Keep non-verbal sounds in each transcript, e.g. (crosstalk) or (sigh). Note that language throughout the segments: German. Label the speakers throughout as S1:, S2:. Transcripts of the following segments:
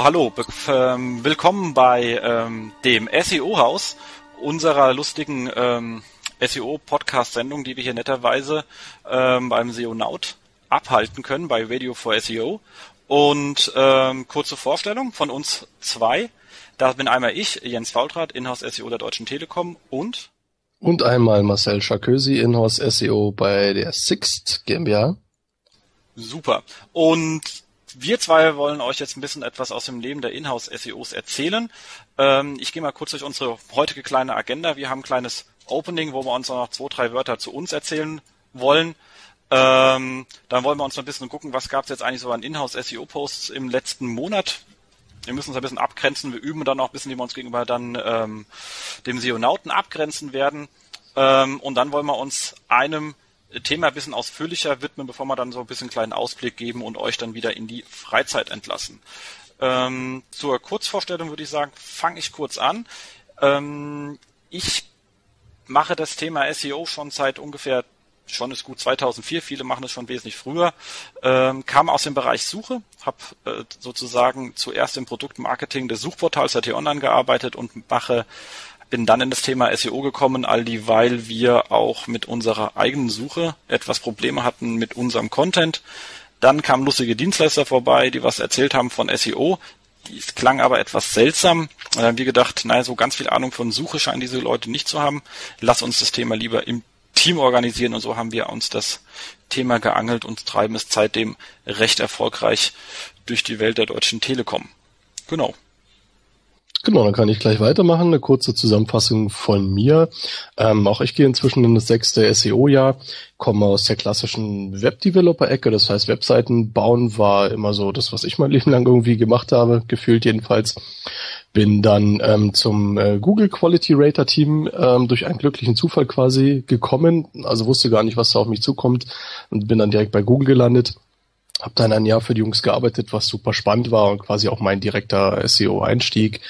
S1: So, hallo, ähm, willkommen bei ähm, dem SEO-Haus, unserer lustigen ähm, SEO-Podcast-Sendung, die wir hier netterweise ähm, beim SEO-Naut abhalten können, bei Radio for SEO. Und ähm, kurze Vorstellung von uns zwei. Da bin einmal ich, Jens Faultrat, Inhouse SEO der Deutschen Telekom und
S2: Und einmal Marcel Charkösi, Inhouse SEO bei der Sixt GmbH.
S1: Super. Und wir zwei wollen euch jetzt ein bisschen etwas aus dem Leben der Inhouse-SEOs erzählen. Ähm, ich gehe mal kurz durch unsere heutige kleine Agenda. Wir haben ein kleines Opening, wo wir uns noch zwei, drei Wörter zu uns erzählen wollen. Ähm, dann wollen wir uns noch ein bisschen gucken, was gab es jetzt eigentlich so an Inhouse-SEO-Posts im letzten Monat. Wir müssen uns ein bisschen abgrenzen. Wir üben dann auch ein bisschen, wie wir uns gegenüber dann ähm, dem SEOnauten abgrenzen werden. Ähm, und dann wollen wir uns einem Thema ein bisschen ausführlicher widmen, bevor wir dann so ein bisschen einen kleinen Ausblick geben und euch dann wieder in die Freizeit entlassen. Ähm, zur Kurzvorstellung würde ich sagen, fange ich kurz an. Ähm, ich mache das Thema SEO schon seit ungefähr, schon ist gut 2004, viele machen es schon wesentlich früher, ähm, kam aus dem Bereich Suche, habe äh, sozusagen zuerst im Produktmarketing des Suchportals der T-Online gearbeitet und mache bin dann in das Thema SEO gekommen, all die, weil wir auch mit unserer eigenen Suche etwas Probleme hatten mit unserem Content. Dann kamen lustige Dienstleister vorbei, die was erzählt haben von SEO. Dies klang aber etwas seltsam. Und dann haben wir gedacht, naja, so ganz viel Ahnung von Suche scheinen diese Leute nicht zu haben. Lass uns das Thema lieber im Team organisieren. Und so haben wir uns das Thema geangelt und treiben es seitdem recht erfolgreich durch die Welt der Deutschen Telekom. Genau.
S2: Genau, dann kann ich gleich weitermachen. Eine kurze Zusammenfassung von mir. Ähm, auch ich gehe inzwischen in das sechste SEO-Jahr, komme aus der klassischen Web-Developer-Ecke. Das heißt, Webseiten bauen war immer so das, was ich mein (laughs) Leben lang irgendwie gemacht habe, gefühlt jedenfalls. Bin dann ähm, zum äh, Google Quality Rater Team ähm, durch einen glücklichen Zufall quasi gekommen. Also wusste gar nicht, was da auf mich zukommt und bin dann direkt bei Google gelandet. Hab dann ein Jahr für die Jungs gearbeitet, was super spannend war und quasi auch mein direkter SEO-Einstieg.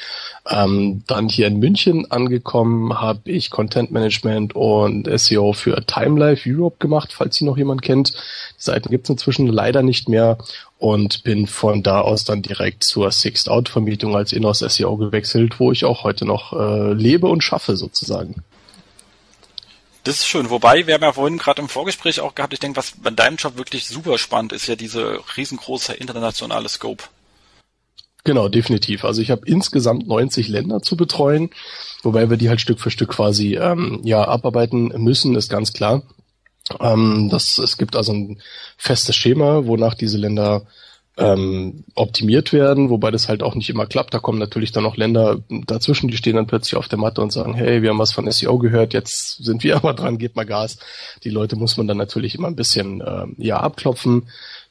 S2: Ähm, dann hier in München angekommen, habe ich Content Management und SEO für TimeLife Europe gemacht, falls Sie noch jemand kennt. Die Seiten gibt's inzwischen leider nicht mehr und bin von da aus dann direkt zur Sixth Out Vermietung als Inhouse SEO gewechselt, wo ich auch heute noch äh, lebe und schaffe sozusagen.
S1: Das ist schön. Wobei, wir haben ja vorhin gerade im Vorgespräch auch gehabt, ich denke, was bei deinem Job wirklich super spannend ist, ja diese riesengroße internationale Scope.
S2: Genau, definitiv. Also ich habe insgesamt 90 Länder zu betreuen, wobei wir die halt Stück für Stück quasi ähm, ja abarbeiten müssen, ist ganz klar. Ähm, das, es gibt also ein festes Schema, wonach diese Länder ähm, optimiert werden, wobei das halt auch nicht immer klappt. Da kommen natürlich dann auch Länder dazwischen, die stehen dann plötzlich auf der Matte und sagen, hey, wir haben was von SEO gehört, jetzt sind wir (laughs) aber dran, gebt mal Gas. Die Leute muss man dann natürlich immer ein bisschen ähm, ja abklopfen,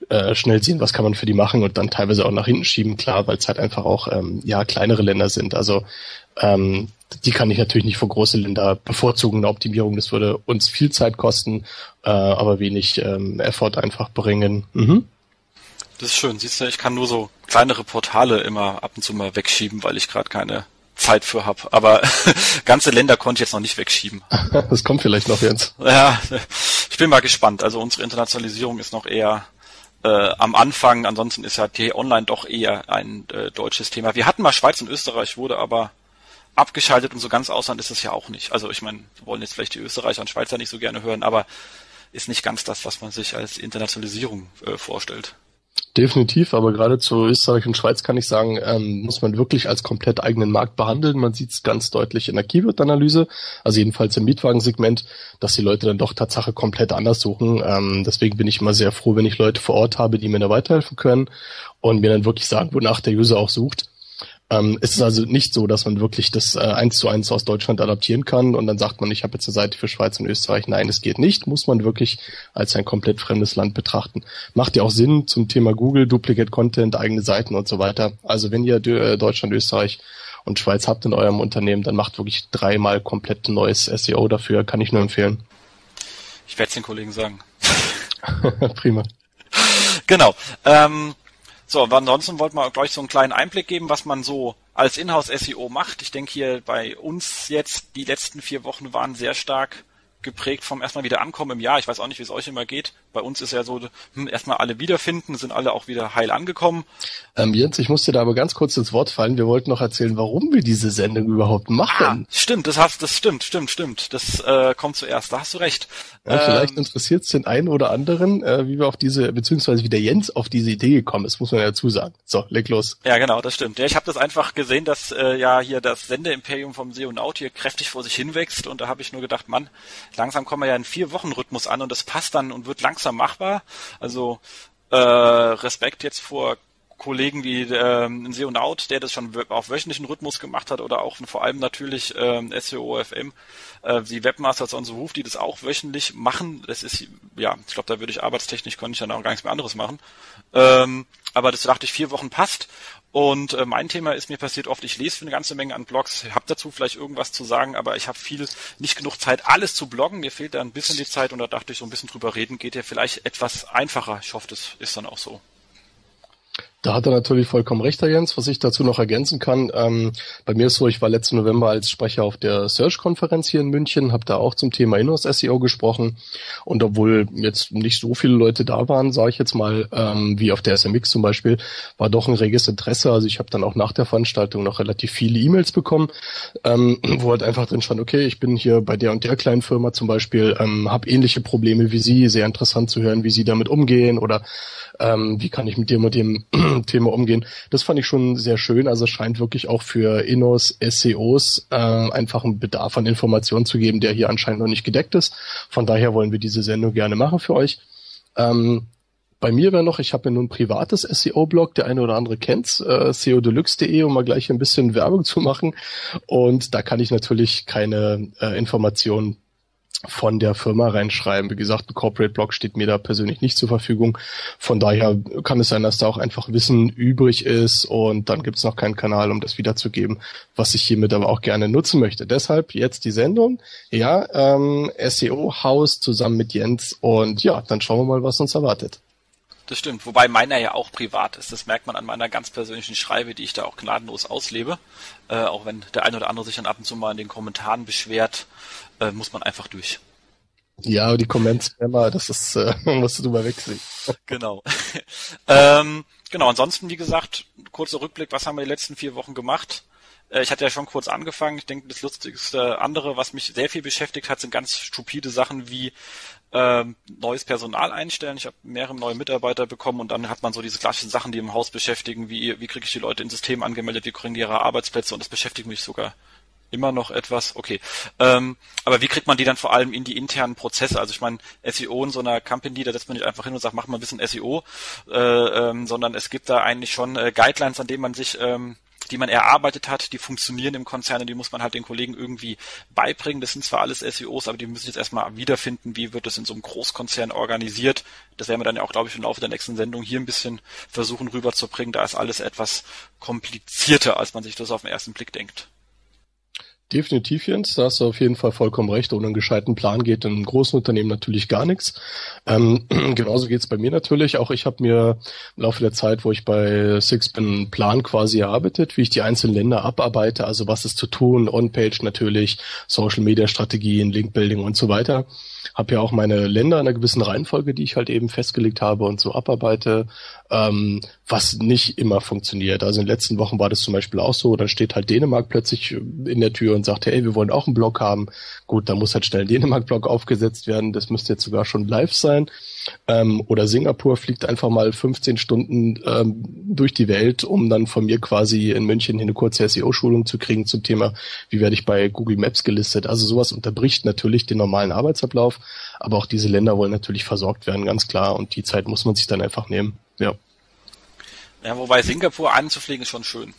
S2: äh, schnell sehen, was kann man für die machen und dann teilweise auch nach hinten schieben, klar, weil es halt einfach auch ähm, ja kleinere Länder sind. Also ähm, die kann ich natürlich nicht vor große Länder bevorzugen. Eine Optimierung, das würde uns viel Zeit kosten, äh, aber wenig ähm, Effort einfach bringen. Mhm.
S1: Das ist schön. Siehst du, ich kann nur so kleinere Portale immer ab und zu mal wegschieben, weil ich gerade keine Zeit für habe. Aber (laughs) ganze Länder konnte ich jetzt noch nicht wegschieben. (laughs)
S2: Das kommt vielleicht noch jetzt.
S1: Ja, ich bin mal gespannt. Also unsere Internationalisierung ist noch eher äh, am Anfang. Ansonsten ist ja T-Online doch eher ein äh, deutsches Thema. Wir hatten mal Schweiz und Österreich, wurde aber abgeschaltet und so ganz Ausland ist es ja auch nicht. Also ich meine, wir wollen jetzt vielleicht die Österreicher und Schweizer nicht so gerne hören, aber ist nicht ganz das, was man sich als Internationalisierung äh, vorstellt.
S2: Definitiv, aber gerade zu Österreich und Schweiz kann ich sagen, ähm, muss man wirklich als komplett eigenen Markt behandeln. Man sieht es ganz deutlich in der Keyword-Analyse, also jedenfalls im Mietwagensegment, dass die Leute dann doch Tatsache komplett anders suchen. Ähm, deswegen bin ich immer sehr froh, wenn ich Leute vor Ort habe, die mir da weiterhelfen können und mir dann wirklich sagen, wonach der User auch sucht. Ähm, es ist also nicht so, dass man wirklich das äh, eins zu eins aus Deutschland adaptieren kann und dann sagt man, ich habe jetzt eine Seite für Schweiz und Österreich. Nein, es geht nicht. Muss man wirklich als ein komplett fremdes Land betrachten. Macht ja auch Sinn zum Thema Google, Duplicate Content, eigene Seiten und so weiter. Also wenn ihr äh, Deutschland, Österreich und Schweiz habt in eurem Unternehmen, dann macht wirklich dreimal komplett neues SEO dafür, kann ich nur empfehlen.
S1: Ich werde es den Kollegen sagen. (laughs)
S2: Prima.
S1: Genau. Ähm, so, ansonsten wollten wir gleich so einen kleinen Einblick geben, was man so als Inhouse-SEO macht. Ich denke hier bei uns jetzt, die letzten vier Wochen waren sehr stark geprägt vom erstmal wieder Ankommen im Jahr. Ich weiß auch nicht, wie es euch immer geht. Bei uns ist ja so, hm, erstmal alle wiederfinden, sind alle auch wieder heil angekommen.
S2: Ähm, Jens, ich musste da aber ganz kurz ins Wort fallen. Wir wollten noch erzählen, warum wir diese Sendung überhaupt machen.
S1: Ah, stimmt, das hast, das stimmt, stimmt, stimmt. Das äh, kommt zuerst. Da hast du recht.
S2: Ja, vielleicht ähm, interessiert es den einen oder anderen, äh, wie wir auf diese, beziehungsweise wie der Jens auf diese Idee gekommen ist, muss man ja dazu sagen. So, leg los.
S1: Ja, genau, das stimmt. Ja, ich habe das einfach gesehen, dass äh, ja hier das Sendeimperium vom Seonaut hier kräftig vor sich hinwächst und da habe ich nur gedacht, Mann, langsam kommen wir ja in vier Wochen Rhythmus an und das passt dann und wird langsam machbar. Also äh, Respekt jetzt vor Kollegen wie ähm, Seonaut, der das schon auf wöchentlichen Rhythmus gemacht hat oder auch vor allem natürlich ähm, SEO FM, äh, die Webmasters on the Roof, die das auch wöchentlich machen. Das ist, ja, ich glaube, da würde ich arbeitstechnisch, könnte ich dann auch gar nichts mehr anderes machen. Ähm, aber das dachte ich, vier Wochen passt. Und äh, mein Thema ist mir passiert oft, ich lese für eine ganze Menge an Blogs, habe dazu vielleicht irgendwas zu sagen, aber ich habe viel, nicht genug Zeit, alles zu bloggen. Mir fehlt da ein bisschen die Zeit und da dachte ich, so ein bisschen drüber reden geht ja vielleicht etwas einfacher. Ich hoffe, das ist dann auch so.
S2: Da hat er natürlich vollkommen recht, Herr Jens. Was ich dazu noch ergänzen kann, ähm, bei mir ist so, ich war letzten November als Sprecher auf der Search-Konferenz hier in München, habe da auch zum Thema Inhouse-SEO gesprochen. Und obwohl jetzt nicht so viele Leute da waren, sage ich jetzt mal, ähm, wie auf der SMX zum Beispiel, war doch ein reges Interesse. Also ich habe dann auch nach der Veranstaltung noch relativ viele E-Mails bekommen, ähm, wo halt einfach drin stand, okay, ich bin hier bei der und der kleinen Firma zum Beispiel, ähm, habe ähnliche Probleme wie Sie, sehr interessant zu hören, wie Sie damit umgehen oder ähm, wie kann ich mit dem und (clears throat) dem Thema umgehen. Das fand ich schon sehr schön. Also es scheint wirklich auch für Innos, SEOs äh, einfach einen Bedarf an Informationen zu geben, der hier anscheinend noch nicht gedeckt ist. Von daher wollen wir diese Sendung gerne machen für euch. Ähm, bei mir wäre noch, ich habe ja nun ein privates SEO-Blog, der eine oder andere kennt's, äh, seodeluxe.de, um mal gleich ein bisschen Werbung zu machen. Und da kann ich natürlich keine äh, Informationen von der Firma reinschreiben. Wie gesagt, ein Corporate Blog steht mir da persönlich nicht zur Verfügung. Von daher kann es sein, dass da auch einfach Wissen übrig ist und dann gibt es noch keinen Kanal, um das wiederzugeben, was ich hiermit aber auch gerne nutzen möchte. Deshalb jetzt die Sendung. Ja, ähm, SEO-Haus zusammen mit Jens und ja, dann schauen wir mal, was uns erwartet.
S1: Das stimmt, wobei meiner ja auch privat ist. Das merkt man an meiner ganz persönlichen Schreibe, die ich da auch gnadenlos auslebe. Äh, auch wenn der eine oder andere sich dann ab und zu mal in den Kommentaren beschwert, äh, muss man einfach durch.
S2: Ja, die Comments-Spammer, das ist, äh, musst du mal wegsehen.
S1: genau. (laughs) ähm, genau, ansonsten, wie gesagt, kurzer Rückblick, was haben wir die letzten vier Wochen gemacht? Äh, ich hatte ja schon kurz angefangen. Ich denke, das lustigste andere, was mich sehr viel beschäftigt hat, sind ganz stupide Sachen wie ähm, neues Personal einstellen. Ich habe mehrere neue Mitarbeiter bekommen und dann hat man so diese klassischen Sachen, die im Haus beschäftigen, wie wie kriege ich die Leute ins System angemeldet, wie kriegen die ihre Arbeitsplätze und das beschäftigt mich sogar immer noch etwas, okay. Ähm, aber wie kriegt man die dann vor allem in die internen Prozesse? Also ich meine, SEO in so einer Company, da setzt man nicht einfach hin und sagt, mach mal ein bisschen SEO, äh, ähm, sondern es gibt da eigentlich schon äh, Guidelines, an denen man sich ähm, die man erarbeitet hat, die funktionieren im Konzern und die muss man halt den Kollegen irgendwie beibringen. Das sind zwar alles SEOs, aber die müssen jetzt erstmal wiederfinden, wie wird das in so einem Großkonzern organisiert. Das werden wir dann ja auch, glaube ich, im Laufe der nächsten Sendung hier ein bisschen versuchen rüberzubringen. Da ist alles etwas komplizierter, als man sich das auf den ersten Blick denkt.
S2: Definitiv, Jens, da hast du auf jeden Fall vollkommen recht. Ohne einen gescheiten Plan geht in einem großen Unternehmen natürlich gar nichts. Ähm, (clears throat) genauso geht's bei mir natürlich. Auch ich habe mir im Laufe der Zeit, wo ich bei Six bin, einen Plan quasi erarbeitet, wie ich die einzelnen Länder abarbeite, also was ist zu tun, On-Page natürlich, Social-Media-Strategien, Link-Building und so weiter habe ja auch meine Länder in einer gewissen Reihenfolge, die ich halt eben festgelegt habe und so abarbeite, ähm, was nicht immer funktioniert. Also in den letzten Wochen war das zum Beispiel auch so, dann steht halt Dänemark plötzlich in der Tür und sagt, hey, wir wollen auch einen Blog haben. Gut, dann muss halt schnell ein Dänemark-Blog aufgesetzt werden. Das müsste jetzt sogar schon live sein. Ähm, oder Singapur fliegt einfach mal 15 Stunden ähm, durch die Welt, um dann von mir quasi in München eine kurze SEO-Schulung zu kriegen zum Thema, wie werde ich bei Google Maps gelistet. Also sowas unterbricht natürlich den normalen Arbeitsablauf, aber auch diese Länder wollen natürlich versorgt werden, ganz klar. Und die Zeit muss man sich dann einfach nehmen. Ja.
S1: Ja, wobei Singapur anzufliegen ist schon schön.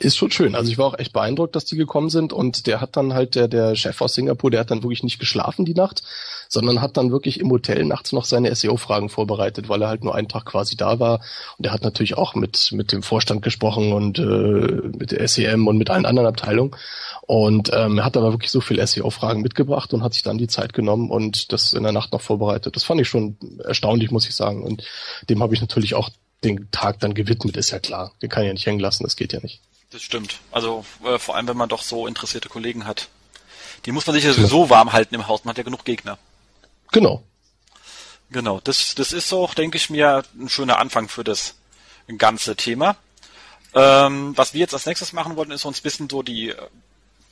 S2: Ist schon schön. Also ich war auch echt beeindruckt, dass die gekommen sind und der hat dann halt, der, der Chef aus Singapur, der hat dann wirklich nicht geschlafen die Nacht, sondern hat dann wirklich im Hotel nachts noch seine SEO-Fragen vorbereitet, weil er halt nur einen Tag quasi da war. Und er hat natürlich auch mit, mit dem Vorstand gesprochen und äh, mit der SEM und mit allen anderen Abteilungen. Und ähm, er hat aber wirklich so viel SEO-Fragen mitgebracht und hat sich dann die Zeit genommen und das in der Nacht noch vorbereitet. Das fand ich schon erstaunlich, muss ich sagen. Und dem habe ich natürlich auch den Tag dann gewidmet, ist ja klar. Den kann ich ja nicht hängen lassen, das geht ja nicht.
S1: Das stimmt. Also äh, vor allem, wenn man doch so interessierte Kollegen hat. Die muss man sich ja sowieso warm halten im Haus. Man hat ja genug Gegner.
S2: Genau.
S1: Genau. Das, das ist auch, denke ich mir, ein schöner Anfang für das ganze Thema. Ähm, was wir jetzt als nächstes machen wollten, ist uns ein bisschen so die äh,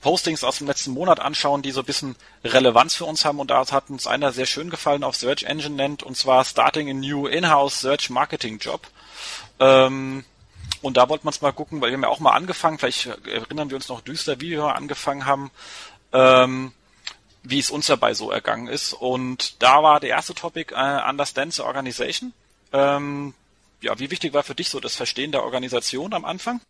S1: Postings aus dem letzten Monat anschauen, die so ein bisschen Relevanz für uns haben. Und da hat uns einer sehr schön gefallen auf Search Engine nennt, und zwar Starting a New In-House Search Marketing Job. Ähm, und da wollten wir uns mal gucken, weil wir haben ja auch mal angefangen, vielleicht erinnern wir uns noch düster, wie wir angefangen haben, ähm, wie es uns dabei so ergangen ist. Und da war der erste Topic äh, Understand the Organization. Ähm, ja, wie wichtig war für dich so das Verstehen der Organisation am Anfang?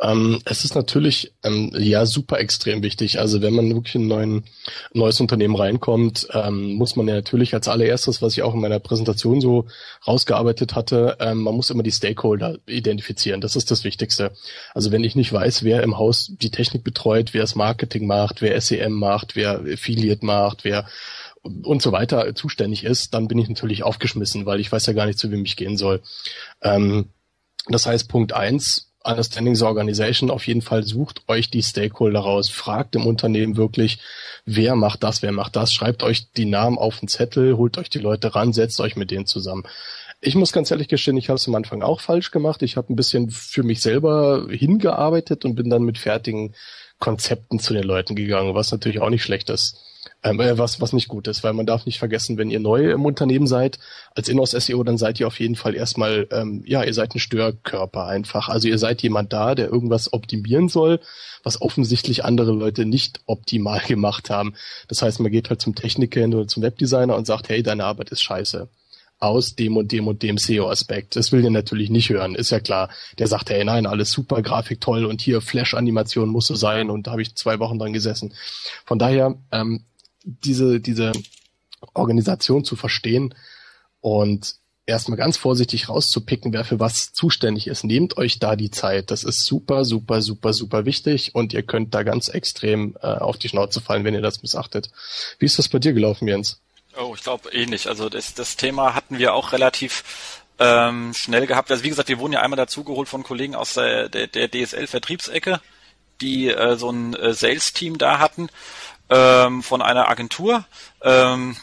S2: Ähm, es ist natürlich ähm, ja super extrem wichtig. Also wenn man wirklich in ein neuen, neues Unternehmen reinkommt, ähm, muss man ja natürlich als allererstes, was ich auch in meiner Präsentation so rausgearbeitet hatte, ähm, man muss immer die Stakeholder identifizieren. Das ist das Wichtigste. Also wenn ich nicht weiß, wer im Haus die Technik betreut, wer das Marketing macht, wer SEM macht, wer Affiliate macht, wer und so weiter zuständig ist, dann bin ich natürlich aufgeschmissen, weil ich weiß ja gar nicht, zu wem ich gehen soll. Ähm, das heißt, Punkt eins Understanding the Organization auf jeden Fall sucht euch die Stakeholder raus, fragt im Unternehmen wirklich, wer macht das, wer macht das, schreibt euch die Namen auf den Zettel, holt euch die Leute ran, setzt euch mit denen zusammen. Ich muss ganz ehrlich gestehen, ich habe es am Anfang auch falsch gemacht. Ich habe ein bisschen für mich selber hingearbeitet und bin dann mit fertigen Konzepten zu den Leuten gegangen, was natürlich auch nicht schlecht ist. Ähm, äh, was, was nicht gut ist, weil man darf nicht vergessen, wenn ihr neu im Unternehmen seid, als Inhouse-SEO, dann seid ihr auf jeden Fall erstmal, ähm, ja, ihr seid ein Störkörper einfach. Also ihr seid jemand da, der irgendwas optimieren soll, was offensichtlich andere Leute nicht optimal (laughs) gemacht haben. Das heißt, man geht halt zum Techniker oder zum Webdesigner und sagt, hey, deine Arbeit ist scheiße aus dem und dem und dem SEO-Aspekt. Das will der natürlich nicht hören, ist ja klar. Der sagt, hey, nein, alles super, Grafik toll und hier Flash-Animation muss so sein und da habe ich zwei Wochen dran gesessen. Von daher, ähm, diese, diese Organisation zu verstehen und erstmal ganz vorsichtig rauszupicken, wer für was zuständig ist. Nehmt euch da die Zeit. Das ist super, super, super, super wichtig und ihr könnt da ganz extrem äh, auf die Schnauze fallen, wenn ihr das missachtet. Wie ist das bei dir gelaufen, Jens?
S1: Oh, ich glaube ähnlich. Also das, das Thema hatten wir auch relativ ähm, schnell gehabt. Also wie gesagt, wir wurden ja einmal dazugeholt von Kollegen aus der, der, der DSL-Vertriebsecke, die äh, so ein äh, Sales-Team da hatten ähm, von einer Agentur. Ähm,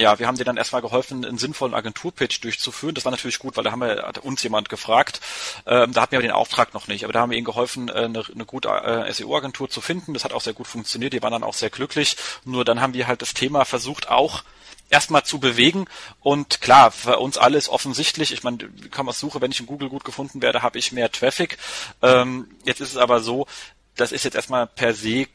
S1: ja, wir haben dir dann erstmal geholfen, einen sinnvollen Agenturpitch durchzuführen. Das war natürlich gut, weil da haben wir hat uns jemand gefragt. Ähm, da hatten wir den Auftrag noch nicht, aber da haben wir ihnen geholfen, äh, eine, eine gute äh, SEO-Agentur zu finden. Das hat auch sehr gut funktioniert. Die waren dann auch sehr glücklich. Nur dann haben wir halt das Thema versucht, auch erstmal zu bewegen. Und klar, für uns alle ist offensichtlich, ich meine, wie kann man suchen, wenn ich in Google gut gefunden werde, habe ich mehr Traffic. Ähm, jetzt ist es aber so, das ist jetzt erstmal per se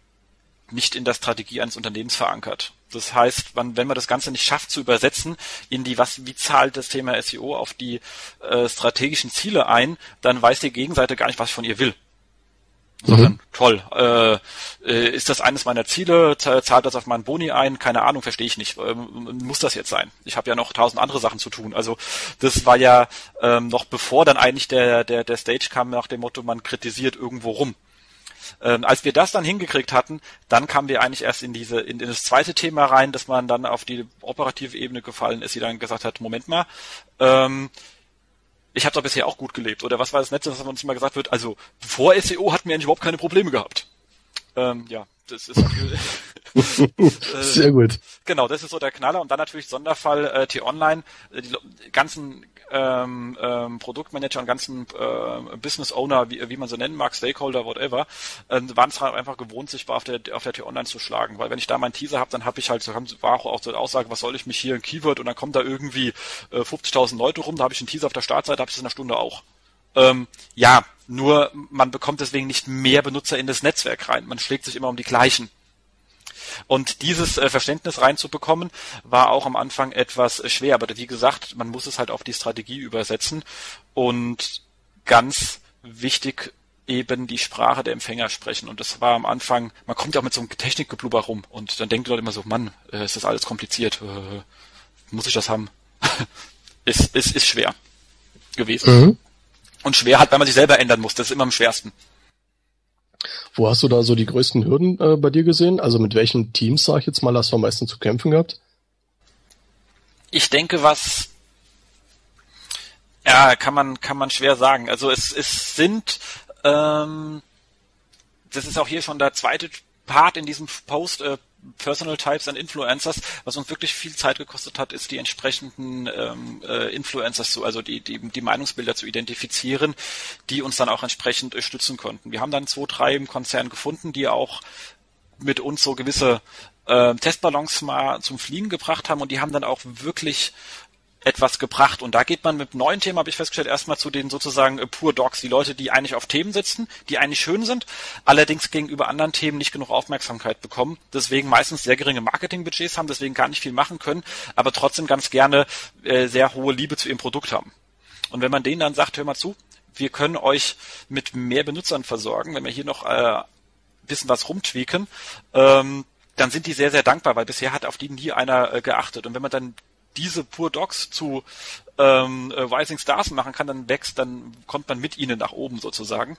S1: nicht in der Strategie eines Unternehmens verankert. Das heißt, man, wenn man das Ganze nicht schafft zu übersetzen in die, was, wie zahlt das Thema SEO auf die äh, strategischen Ziele ein, dann weiß die Gegenseite gar nicht, was ich von ihr will. Sondern, mhm. toll, äh, äh, ist das eines meiner Ziele, zahlt das auf meinen Boni ein? Keine Ahnung, verstehe ich nicht. Ähm, muss das jetzt sein? Ich habe ja noch tausend andere Sachen zu tun. Also das war ja ähm, noch bevor dann eigentlich der, der, der Stage kam nach dem Motto, man kritisiert irgendwo rum. Ähm, als wir das dann hingekriegt hatten, dann kamen wir eigentlich erst in diese in, in das zweite Thema rein, dass man dann auf die operative Ebene gefallen ist, die dann gesagt hat, Moment mal, ähm, ich habe doch bisher auch gut gelebt. Oder was war das Netz, was uns immer gesagt wird? Also vor SEO hatten wir eigentlich überhaupt keine Probleme gehabt. Ähm, ja, das ist (laughs) (laughs)
S2: sehr gut.
S1: Genau, das ist so der Knaller und dann natürlich Sonderfall äh, T-Online, äh, die ganzen ähm, ähm, Produktmanager und ganzen äh, Business Owner, wie, wie man so nennen mag, Stakeholder, whatever, äh, waren es halt einfach gewohnt, sich auf der auf der T-Online zu schlagen, weil wenn ich da meinen Teaser habe, dann habe ich halt, so war auch so eine Aussage, was soll ich mich hier ein Keyword und dann kommt da irgendwie äh, 50.000 Leute rum, da habe ich einen Teaser auf der Startseite, habe ich es in einer Stunde auch. Ähm, ja, nur man bekommt deswegen nicht mehr Benutzer in das Netzwerk rein. Man schlägt sich immer um die gleichen. Und dieses äh, Verständnis reinzubekommen, war auch am Anfang etwas schwer. Aber wie gesagt, man muss es halt auf die Strategie übersetzen. Und ganz wichtig eben die Sprache der Empfänger sprechen. Und das war am Anfang, man kommt ja auch mit so einem Technikgeblubber rum und dann denken die Leute immer so, Mann, äh, ist das alles kompliziert, äh, muss ich das haben? (laughs) ist, ist, ist schwer gewesen. Mhm. Und schwer hat, weil man sich selber ändern muss, das ist immer am schwersten.
S2: Wo hast du da so die größten Hürden äh, bei dir gesehen? Also mit welchen Teams, sag ich jetzt mal, hast du am meisten zu kämpfen gehabt?
S1: Ich denke, was ja, kann man, kann man schwer sagen. Also es, es sind, ähm, das ist auch hier schon der zweite Part in diesem Post, äh, Personal Types and Influencers, was uns wirklich viel Zeit gekostet hat, ist die entsprechenden ähm, äh, Influencers zu, also die, die, die Meinungsbilder zu identifizieren, die uns dann auch entsprechend äh, stützen konnten. Wir haben dann zwei, drei im Konzern gefunden, die auch mit uns so gewisse äh, Testballons mal zum Fliegen gebracht haben und die haben dann auch wirklich etwas gebracht. Und da geht man mit neuen Themen, habe ich festgestellt, erstmal zu den sozusagen äh, Pure Dogs, die Leute, die eigentlich auf Themen sitzen, die eigentlich schön sind, allerdings gegenüber anderen Themen nicht genug Aufmerksamkeit bekommen, deswegen meistens sehr geringe Marketingbudgets haben, deswegen gar nicht viel machen können, aber trotzdem ganz gerne äh, sehr hohe Liebe zu ihrem Produkt haben. Und wenn man denen dann sagt, hör mal zu, wir können euch mit mehr Benutzern versorgen, wenn wir hier noch äh, bisschen was rumtweaken, ähm, dann sind die sehr, sehr dankbar, weil bisher hat auf die nie einer äh, geachtet. Und wenn man dann diese Pure Dogs zu ähm, äh, Rising Stars machen kann, dann wächst, dann kommt man mit ihnen nach oben sozusagen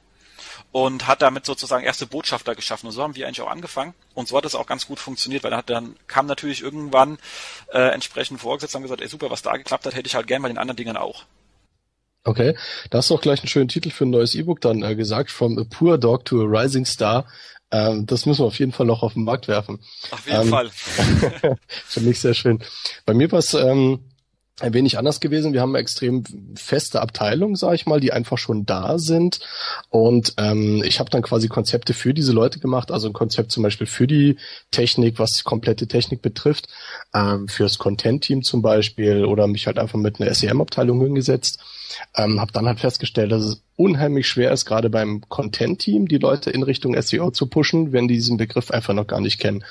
S1: und hat damit sozusagen erste Botschafter geschaffen. Und so haben wir eigentlich auch angefangen. Und so hat es auch ganz gut funktioniert, weil dann, dann kam natürlich irgendwann äh, entsprechend vorgesetzt und gesagt, ey super, was da geklappt hat, hätte ich halt gern bei den anderen Dingern auch.
S2: Okay, da hast du auch gleich einen schönen Titel für ein neues E-Book dann äh, gesagt, From a Poor Dog to a Rising Star. Ähm, das müssen wir auf jeden Fall noch auf den Markt werfen.
S1: Auf jeden ähm, Fall. (laughs)
S2: Finde ich sehr schön. Bei mir war es ähm, ein wenig anders gewesen. Wir haben eine extrem feste Abteilung, sage ich mal, die einfach schon da sind. Und ähm, ich habe dann quasi Konzepte für diese Leute gemacht, also ein Konzept zum Beispiel für die Technik, was komplette Technik betrifft, ähm, fürs Content-Team zum Beispiel oder mich halt einfach mit einer SEM-Abteilung hingesetzt ähm, habe dann halt festgestellt, dass es unheimlich schwer ist, gerade beim Content-Team die Leute in Richtung SEO zu pushen, wenn die diesen Begriff einfach noch gar nicht kennen.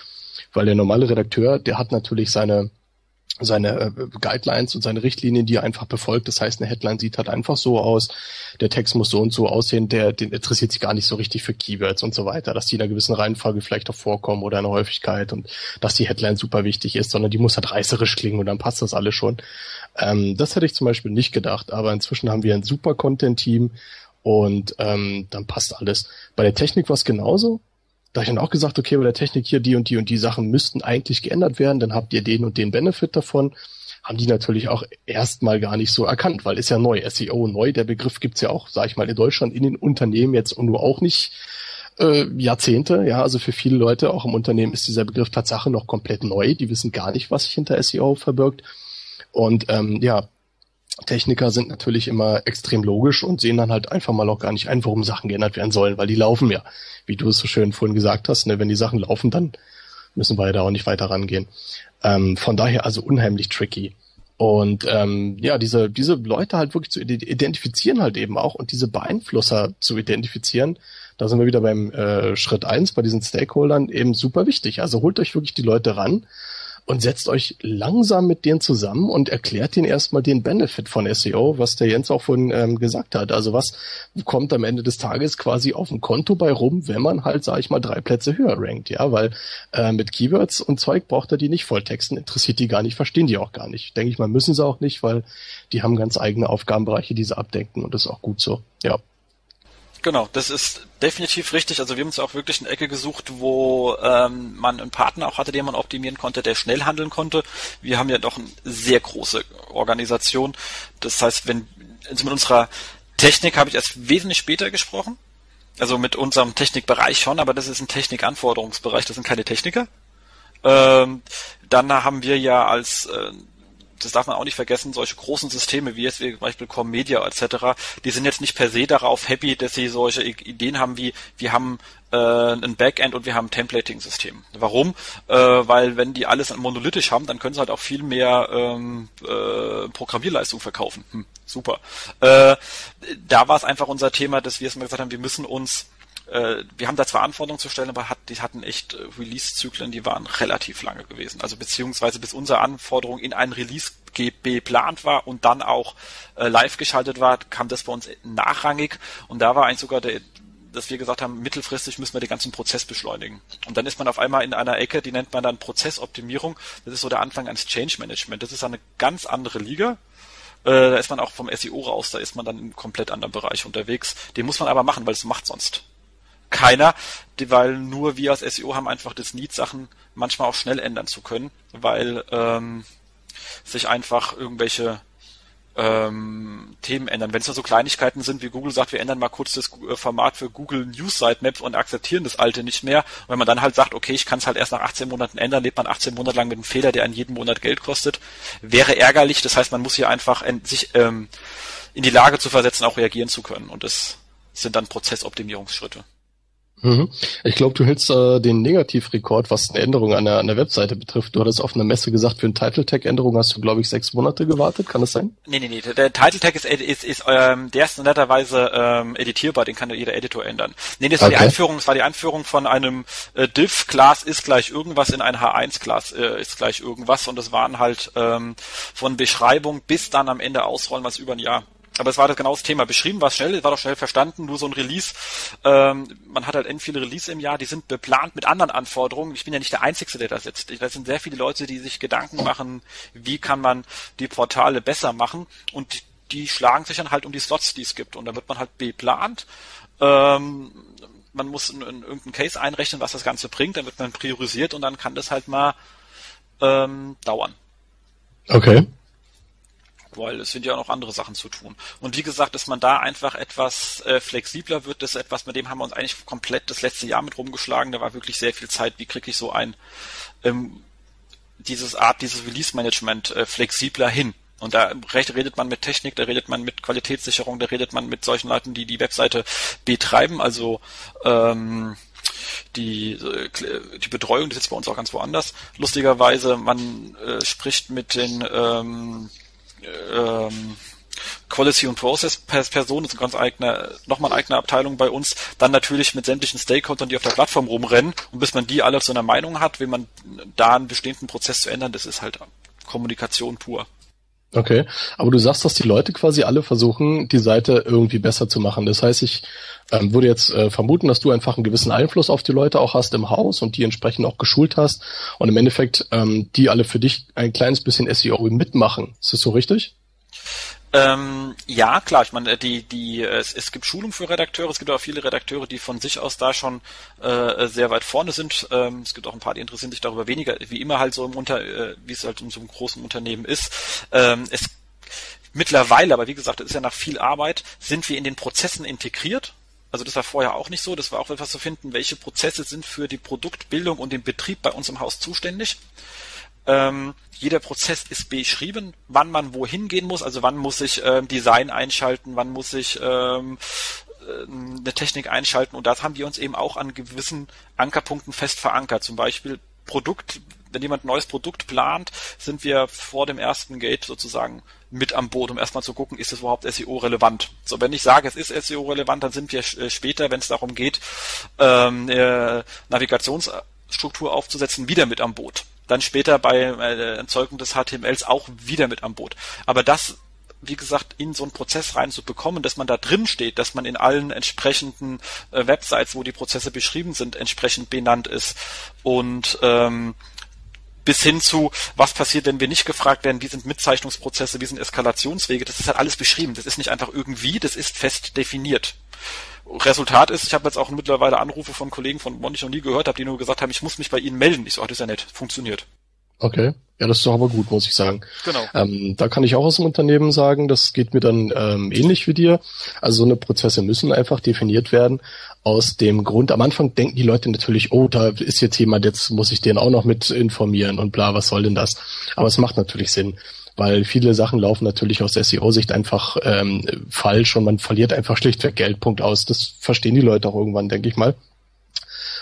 S2: Weil der normale Redakteur, der hat natürlich seine seine äh, Guidelines und seine Richtlinien, die er einfach befolgt. Das heißt, eine Headline sieht halt einfach so aus, der Text muss so und so aussehen, der den interessiert sich gar nicht so richtig für Keywords und so weiter, dass die in einer gewissen Reihenfolge vielleicht auch vorkommen oder eine Häufigkeit und dass die Headline super wichtig ist, sondern die muss halt reißerisch klingen und dann passt das alles schon. Ähm, das hätte ich zum Beispiel nicht gedacht, aber inzwischen haben wir ein super Content-Team und ähm, dann passt alles. Bei der Technik war es genauso da habe ich dann auch gesagt, okay, bei der Technik hier die und die und die Sachen müssten eigentlich geändert werden, dann habt ihr den und den Benefit davon. Haben die natürlich auch erstmal gar nicht so erkannt, weil ist ja neu, SEO neu, der Begriff gibt's ja auch, sage ich mal, in Deutschland in den Unternehmen jetzt und nur auch nicht äh, Jahrzehnte, ja, also für viele Leute auch im Unternehmen ist dieser Begriff Tatsache noch komplett neu, die wissen gar nicht, was sich hinter SEO verbirgt. Und ähm, ja, Techniker sind natürlich immer extrem logisch und sehen dann halt einfach mal auch gar nicht ein, warum Sachen geändert werden sollen, weil die laufen ja. Wie du es so schön vorhin gesagt hast, ne, wenn die Sachen laufen, dann müssen wir ja da auch nicht weiter rangehen. Ähm, von daher also unheimlich tricky. Und ähm, ja, diese, diese Leute halt wirklich zu identifizieren halt eben auch und diese Beeinflusser zu identifizieren, da sind wir wieder beim äh, Schritt eins bei diesen Stakeholdern eben super wichtig. Also holt euch wirklich die Leute ran und setzt euch langsam mit denen zusammen und erklärt ihnen erstmal den Benefit von SEO, was der Jens auch vorhin ähm, gesagt hat. Also was kommt am Ende des Tages quasi auf dem Konto bei rum, wenn man halt, sage ich mal, drei Plätze höher rankt, ja, weil äh, mit Keywords und Zeug braucht er die nicht volltexten, interessiert die gar nicht, verstehen die auch gar nicht. Denke ich mal, müssen sie auch nicht, weil die haben ganz eigene Aufgabenbereiche, die sie abdenken und das ist auch gut so, ja.
S1: Genau, das ist definitiv richtig. Also wir haben uns auch wirklich eine Ecke gesucht, wo ähm, man einen Partner auch hatte, den man optimieren konnte, der schnell handeln konnte. Wir haben ja doch eine sehr große Organisation. Das heißt, wenn also mit unserer Technik habe ich erst wesentlich später gesprochen. Also mit unserem Technikbereich schon, aber das ist ein Technikanforderungsbereich, das sind keine Techniker. Ähm, dann haben wir ja als äh, das darf man auch nicht vergessen, solche großen Systeme wie jetzt wie zum Beispiel Commedia etc., die sind jetzt nicht per se darauf happy, dass sie solche Ideen haben wie, wir haben äh, ein Backend und wir haben ein Templating-System. Warum? Äh, weil wenn die alles monolithisch haben, dann können sie halt auch viel mehr ähm, äh, Programmierleistung verkaufen. Hm, super. Äh, da war es einfach unser Thema, dass wir es mal gesagt haben, wir müssen uns äh, wir haben da zwar Anforderungen zu stellen, aber hat, die hatten echt äh, Release-Zyklen, die waren relativ lange gewesen. Also beziehungsweise bis unsere Anforderung in einen Release geplant war und dann auch äh, live geschaltet war, kam das bei uns nachrangig und da war eigentlich sogar der dass wir gesagt haben, mittelfristig müssen wir den ganzen Prozess beschleunigen. Und dann ist man auf einmal in einer Ecke, die nennt man dann Prozessoptimierung. Das ist so der Anfang ans Change Management. Das ist eine ganz andere Liga. Äh, da ist man auch vom SEO raus, da ist man dann im komplett anderen Bereich unterwegs. Den muss man aber machen, weil es macht sonst keiner, weil nur wir als SEO haben einfach das Need, Sachen manchmal auch schnell ändern zu können, weil ähm, sich einfach irgendwelche ähm, Themen ändern. Wenn es nur so Kleinigkeiten sind, wie Google sagt, wir ändern mal kurz das äh, Format für Google News Sitemap und akzeptieren das alte nicht mehr. Und wenn man dann halt sagt, okay, ich kann es halt erst nach 18 Monaten ändern, lebt man 18 Monate lang mit einem Fehler, der einen jeden Monat Geld kostet, wäre ärgerlich. Das heißt, man muss hier einfach sich ähm, in die Lage zu versetzen, auch reagieren zu können. Und das sind dann Prozessoptimierungsschritte.
S2: Mhm. Ich glaube, du hältst äh, den Negativrekord, was eine Änderung an der, an der Webseite betrifft. Du hattest auf einer Messe gesagt, für eine Title-Tag-Änderung hast du, glaube ich, sechs Monate gewartet. Kann das sein?
S1: Nee, nee, nee. Der Title-Tag ist, ist, ist ähm, der ist netterweise ähm, editierbar, den kann jeder Editor ändern. Nee, das war okay. die Einführung, das war die Einführung von einem äh, Div-Class ist gleich irgendwas in ein H1-Class äh, ist gleich irgendwas und das waren halt ähm, von Beschreibung bis dann am Ende ausrollen, was über ein Jahr aber es war das genau das Thema. Beschrieben war schnell, war doch schnell verstanden, nur so ein Release. Ähm, man hat halt end viele Release im Jahr, die sind beplant mit anderen Anforderungen. Ich bin ja nicht der Einzige, der da sitzt. Da sind sehr viele Leute, die sich Gedanken machen, wie kann man die Portale besser machen und die, die schlagen sich dann halt um die Slots, die es gibt. Und da wird man halt beplant. Ähm, man muss in, in irgendeinen Case einrechnen, was das Ganze bringt, dann wird man priorisiert und dann kann das halt mal ähm, dauern.
S2: Okay
S1: weil es sind ja auch noch andere Sachen zu tun. Und wie gesagt, dass man da einfach etwas äh, flexibler wird, das ist etwas, mit dem haben wir uns eigentlich komplett das letzte Jahr mit rumgeschlagen. Da war wirklich sehr viel Zeit, wie kriege ich so ein ähm, dieses Art, dieses Release-Management äh, flexibler hin. Und da redet man mit Technik, da redet man mit Qualitätssicherung, da redet man mit solchen Leuten, die die Webseite betreiben, also ähm, die, äh, die Betreuung, die sitzt bei uns auch ganz woanders. Lustigerweise, man äh, spricht mit den ähm, ähm, Quality und Process Person, das ist eine ganz eigene, nochmal eine eigene Abteilung bei uns, dann natürlich mit sämtlichen Stakeholdern, die auf der Plattform rumrennen und bis man die alle zu einer Meinung hat, will man da einen bestehenden Prozess zu ändern, das ist halt Kommunikation pur.
S2: Okay, aber du sagst, dass die Leute quasi alle versuchen, die Seite irgendwie besser zu machen. Das heißt, ich ähm, würde jetzt äh, vermuten, dass du einfach einen gewissen Einfluss auf die Leute auch hast im Haus und die entsprechend auch geschult hast und im Endeffekt ähm, die alle für dich ein kleines bisschen SEO mitmachen. Ist das so richtig?
S1: Ähm, ja, klar, ich meine, die, die, es, es gibt Schulung für Redakteure, es gibt auch viele Redakteure, die von sich aus da schon äh, sehr weit vorne sind. Ähm, es gibt auch ein paar, die interessieren sich darüber weniger, wie immer halt so im Unter, äh, wie es halt in so einem großen Unternehmen ist. Ähm, es mittlerweile, aber wie gesagt, das ist ja nach viel Arbeit, sind wir in den Prozessen integriert. Also das war vorher auch nicht so. Das war auch etwas zu finden, welche Prozesse sind für die Produktbildung und den Betrieb bei uns im Haus zuständig. Ähm, jeder Prozess ist beschrieben, wann man wohin gehen muss, also wann muss ich ähm, Design einschalten, wann muss ich ähm, äh, eine Technik einschalten und das haben wir uns eben auch an gewissen Ankerpunkten fest verankert. Zum Beispiel Produkt, wenn jemand ein neues Produkt plant, sind wir vor dem ersten Gate sozusagen mit am Boot, um erstmal zu gucken, ist es überhaupt SEO relevant. So, wenn ich sage, es ist SEO relevant, dann sind wir äh, später, wenn es darum geht, ähm, äh, Navigationsstruktur aufzusetzen, wieder mit am Boot dann später bei äh, Erzeugung des HTMLs auch wieder mit am Boot. Aber das wie gesagt, in so einen Prozess reinzubekommen, dass man da drin steht, dass man in allen entsprechenden äh, Websites, wo die Prozesse beschrieben sind, entsprechend benannt ist. Und ähm, bis hin zu, was passiert, wenn wir nicht gefragt werden, wie sind Mitzeichnungsprozesse, wie sind Eskalationswege, das ist halt alles beschrieben. Das ist nicht einfach irgendwie, das ist fest definiert. Resultat ist, ich habe jetzt auch mittlerweile Anrufe von Kollegen von Bonn, die ich noch nie gehört habe, die nur gesagt haben, ich muss mich bei Ihnen melden. Ich so, oh, das ist ja nett, funktioniert.
S2: Okay. Ja, das ist doch aber gut, muss ich sagen.
S1: Genau.
S2: Ähm, da kann ich auch aus dem Unternehmen sagen, das geht mir dann ähm, ähnlich wie dir. Also so eine Prozesse müssen einfach definiert werden. Aus dem Grund, am Anfang denken die Leute natürlich, oh, da ist ihr Thema, jetzt muss ich den auch noch mit informieren und bla, was soll denn das? Aber es macht natürlich Sinn weil viele Sachen laufen natürlich aus SEO-Sicht einfach ähm, falsch und man verliert einfach schlichtweg Geldpunkt aus. Das verstehen die Leute auch irgendwann, denke ich mal.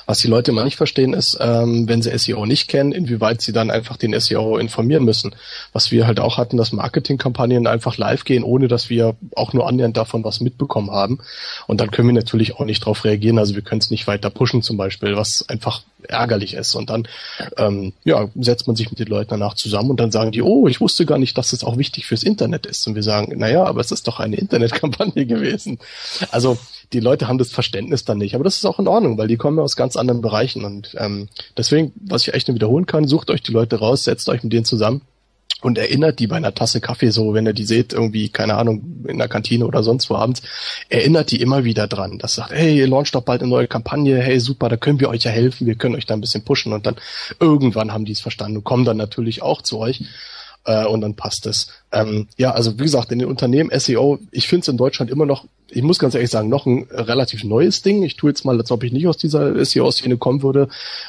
S2: Was die Leute immer nicht verstehen ist, ähm, wenn sie SEO nicht kennen, inwieweit sie dann einfach den SEO informieren müssen. Was wir halt auch hatten, dass Marketingkampagnen einfach live gehen, ohne dass wir auch nur annähernd davon was mitbekommen haben. Und dann können wir natürlich auch nicht darauf reagieren. Also wir können es nicht weiter pushen zum Beispiel, was einfach ärgerlich ist. Und dann ähm, ja, setzt man sich mit den Leuten danach zusammen und dann sagen die, oh, ich wusste gar nicht, dass das auch wichtig fürs Internet ist. Und wir sagen, naja, aber es ist doch eine Internetkampagne (laughs) gewesen. Also die Leute haben das Verständnis dann nicht. Aber das ist auch in Ordnung, weil die kommen aus ganz anderen Bereichen. Und ähm, deswegen, was ich echt nur wiederholen kann, sucht euch die Leute raus, setzt euch mit denen zusammen und erinnert die bei einer Tasse Kaffee so, wenn ihr die seht, irgendwie, keine Ahnung, in der Kantine oder sonst wo abends, erinnert die immer wieder dran. Das sagt, hey, ihr launcht doch bald eine neue Kampagne, hey, super, da können wir euch ja helfen, wir können euch da ein bisschen pushen und dann irgendwann haben die es verstanden und kommen dann natürlich auch zu euch äh, und dann passt es. Ähm, ja, also wie gesagt, in den Unternehmen SEO, ich finde es in Deutschland immer noch, ich muss ganz ehrlich sagen, noch ein relativ neues Ding. Ich tue jetzt mal, als ob ich nicht aus dieser SEO-Szene kommen würde.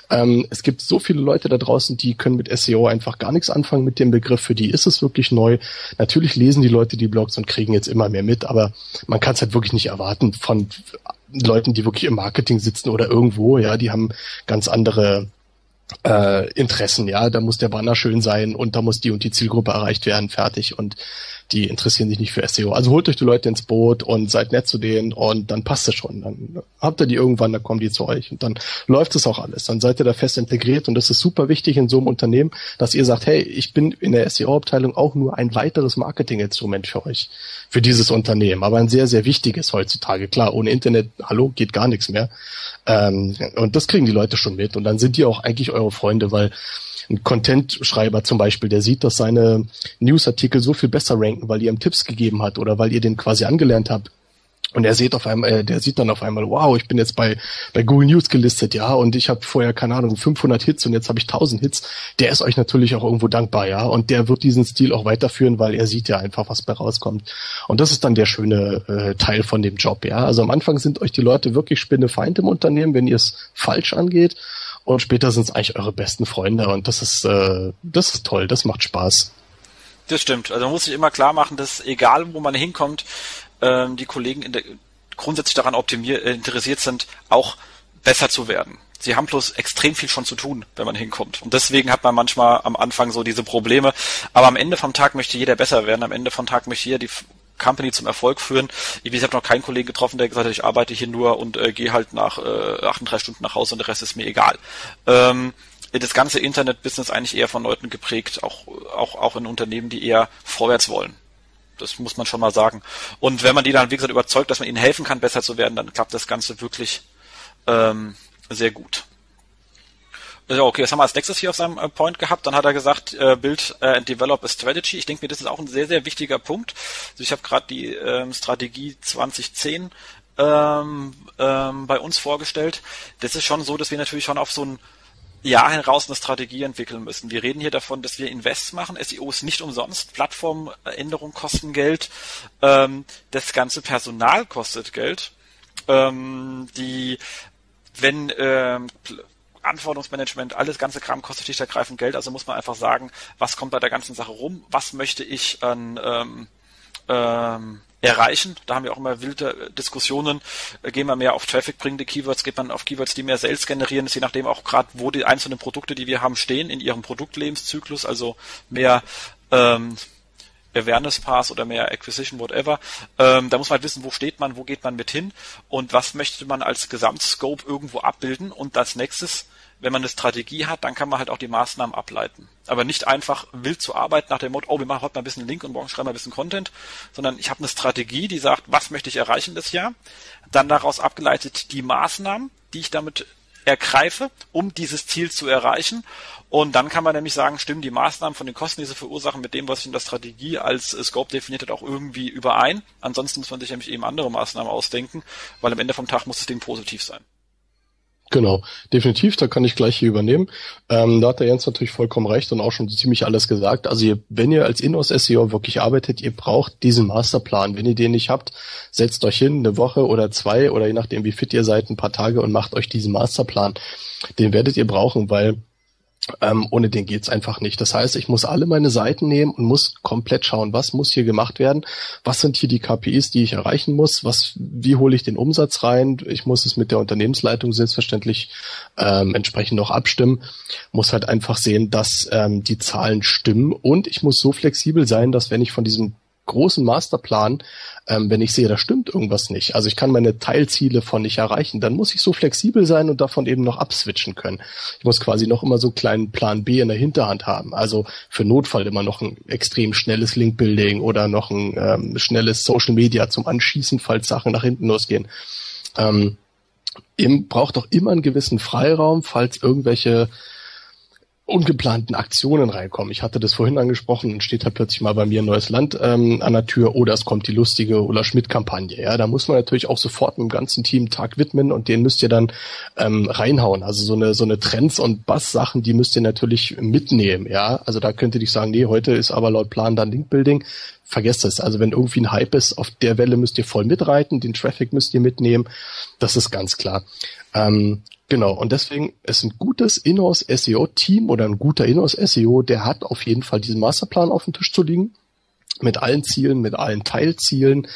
S2: Ähm, es gibt so viele Leute da draußen, die können mit SEO einfach gar nichts anfangen mit dem Begriff. Für die ist es wirklich neu. Natürlich lesen die Leute die Blogs und kriegen jetzt immer mehr mit, aber man kann es halt wirklich nicht erwarten von Leuten, die wirklich im Marketing sitzen oder irgendwo, ja, die haben ganz andere äh, Interessen, ja, da muss der Banner schön sein und da muss die und die Zielgruppe erreicht werden, fertig. Und die interessieren sich nicht für SEO. Also holt euch die Leute ins Boot und seid nett zu denen und dann passt es schon. Dann habt ihr die irgendwann, dann kommen die zu euch und dann läuft es auch alles. Dann seid ihr da fest integriert und das ist super wichtig in so einem Unternehmen, dass ihr sagt, hey, ich bin in der SEO-Abteilung auch nur ein weiteres Marketinginstrument für euch, für dieses Unternehmen. Aber ein sehr, sehr wichtiges heutzutage. Klar, ohne Internet, hallo, geht gar nichts mehr. Ähm, und das kriegen die Leute schon mit und dann sind die auch eigentlich eure Freunde, weil ein Content-Schreiber zum Beispiel, der sieht, dass seine Newsartikel so viel besser ranken, weil ihr ihm Tipps gegeben hat oder weil ihr den quasi angelernt habt. Und er sieht auf einmal, äh, der sieht dann auf einmal, wow, ich bin jetzt bei bei Google News gelistet, ja, und ich habe vorher keine Ahnung 500 Hits und jetzt habe ich 1000 Hits. Der ist euch natürlich auch irgendwo dankbar, ja, und der wird diesen Stil auch weiterführen, weil er sieht ja einfach, was bei rauskommt. Und das ist dann der schöne äh, Teil von dem Job, ja. Also am Anfang sind euch die Leute wirklich Spinnefeind im Unternehmen, wenn ihr es falsch angeht und später sind es eigentlich eure besten Freunde und das ist, äh, das ist toll, das macht Spaß.
S1: Das stimmt. Also man muss sich immer klar machen, dass egal wo man hinkommt, ähm, die Kollegen in der, grundsätzlich daran optimiert, äh, interessiert sind, auch besser zu werden. Sie haben bloß extrem viel schon zu tun, wenn man hinkommt. Und deswegen hat man manchmal am Anfang so diese Probleme. Aber am Ende vom Tag möchte jeder besser werden. Am Ende vom Tag möchte jeder die Company zum Erfolg führen. Ich habe noch keinen Kollegen getroffen, der gesagt hat, ich arbeite hier nur und äh, gehe halt nach äh, 38 Stunden nach Hause und der Rest ist mir egal. Ähm, das ganze Internet-Business eigentlich eher von Leuten geprägt, auch, auch, auch in Unternehmen, die eher vorwärts wollen. Das muss man schon mal sagen. Und wenn man die dann, wie gesagt, überzeugt, dass man ihnen helfen kann, besser zu werden, dann klappt das Ganze wirklich ähm, sehr gut. Ja, okay, das haben wir als nächstes hier auf seinem äh, Point gehabt. Dann hat er gesagt, äh, Build äh, and Develop a Strategy. Ich denke mir, das ist auch ein sehr, sehr wichtiger Punkt. Also ich habe gerade die ähm, Strategie 2010 ähm, ähm, bei uns vorgestellt. Das ist schon so, dass wir natürlich schon auf so ein Jahr hinaus eine Strategie entwickeln müssen. Wir reden hier davon, dass wir Invests machen. SEO ist nicht umsonst. Plattformänderungen kosten Geld. Ähm, das ganze Personal kostet Geld. Ähm, die wenn ähm, Anforderungsmanagement, alles ganze Kram kostet schlicht ergreifend Geld, also muss man einfach sagen, was kommt bei der ganzen Sache rum, was möchte ich an ähm, ähm, erreichen. Da haben wir auch immer wilde Diskussionen. Gehen wir mehr auf Traffic-bringende Keywords, geht man auf Keywords, die mehr Sales generieren, ist je nachdem auch gerade, wo die einzelnen Produkte, die wir haben, stehen in ihrem Produktlebenszyklus, also mehr ähm, Awareness Pass oder mehr Acquisition, whatever. Ähm, da muss man halt wissen, wo steht man, wo geht man mit hin und was möchte man als Gesamtscope irgendwo abbilden und als nächstes wenn man eine Strategie hat, dann kann man halt auch die Maßnahmen ableiten. Aber nicht einfach wild zu arbeiten nach dem Motto, oh, wir machen heute mal ein bisschen Link und morgen schreiben wir ein bisschen Content, sondern ich habe eine Strategie, die sagt, was möchte ich erreichen das Jahr, dann daraus abgeleitet die Maßnahmen, die ich damit ergreife, um dieses Ziel zu erreichen. Und dann kann man nämlich sagen, stimmen die Maßnahmen von den Kosten, die sie verursachen, mit dem, was ich in der Strategie als Scope definiert hat, auch irgendwie überein. Ansonsten muss man sich nämlich eben andere Maßnahmen ausdenken, weil am Ende vom Tag muss das Ding positiv sein.
S2: Genau, definitiv, da kann ich gleich hier übernehmen. Ähm, da hat der Jens natürlich vollkommen recht und auch schon ziemlich alles gesagt. Also ihr, wenn ihr als Inhouse-SEO wirklich arbeitet, ihr braucht diesen Masterplan. Wenn ihr den nicht habt, setzt euch hin, eine Woche oder zwei oder je nachdem wie fit ihr seid, ein paar Tage und macht euch diesen Masterplan. Den werdet ihr brauchen, weil ähm, ohne den geht's einfach nicht. Das heißt, ich muss alle meine Seiten nehmen und muss komplett schauen, was muss hier gemacht werden, was sind hier die KPIs, die ich erreichen muss, was, wie hole ich den Umsatz rein. Ich muss es mit der Unternehmensleitung selbstverständlich ähm, entsprechend noch abstimmen. Muss halt einfach sehen, dass ähm, die Zahlen stimmen und ich muss so flexibel sein, dass wenn ich von diesem großen Masterplan, ähm, wenn ich sehe, da stimmt irgendwas nicht. Also ich kann meine Teilziele von nicht erreichen, dann muss ich so flexibel sein und davon eben noch abswitchen können. Ich muss quasi noch immer so einen kleinen Plan B in der Hinterhand haben. Also für Notfall immer noch ein extrem schnelles Linkbuilding oder noch ein ähm, schnelles Social Media zum Anschießen, falls Sachen nach hinten losgehen. Ähm, braucht doch immer einen gewissen Freiraum, falls irgendwelche ungeplanten Aktionen reinkommen. Ich hatte das vorhin angesprochen, dann steht halt plötzlich mal bei mir ein neues Land ähm, an der Tür oder es kommt die lustige Ulla Schmidt-Kampagne. Ja, da muss man natürlich auch sofort mit dem ganzen Team Tag widmen und den müsst ihr dann ähm, reinhauen. Also so eine so eine Trends und Bass-Sachen, die müsst ihr natürlich mitnehmen. Ja, also da könnt ihr nicht sagen, nee, heute ist aber laut Plan dann Linkbuilding. Vergesst es. Also wenn irgendwie ein Hype ist, auf der Welle müsst ihr voll mitreiten, den Traffic müsst ihr mitnehmen. Das ist ganz klar. Ähm, Genau, und deswegen ist ein gutes Inhouse SEO-Team oder ein guter Inhouse SEO, der hat auf jeden Fall diesen Masterplan auf dem Tisch zu liegen. Mit allen Zielen, mit allen Teilzielen.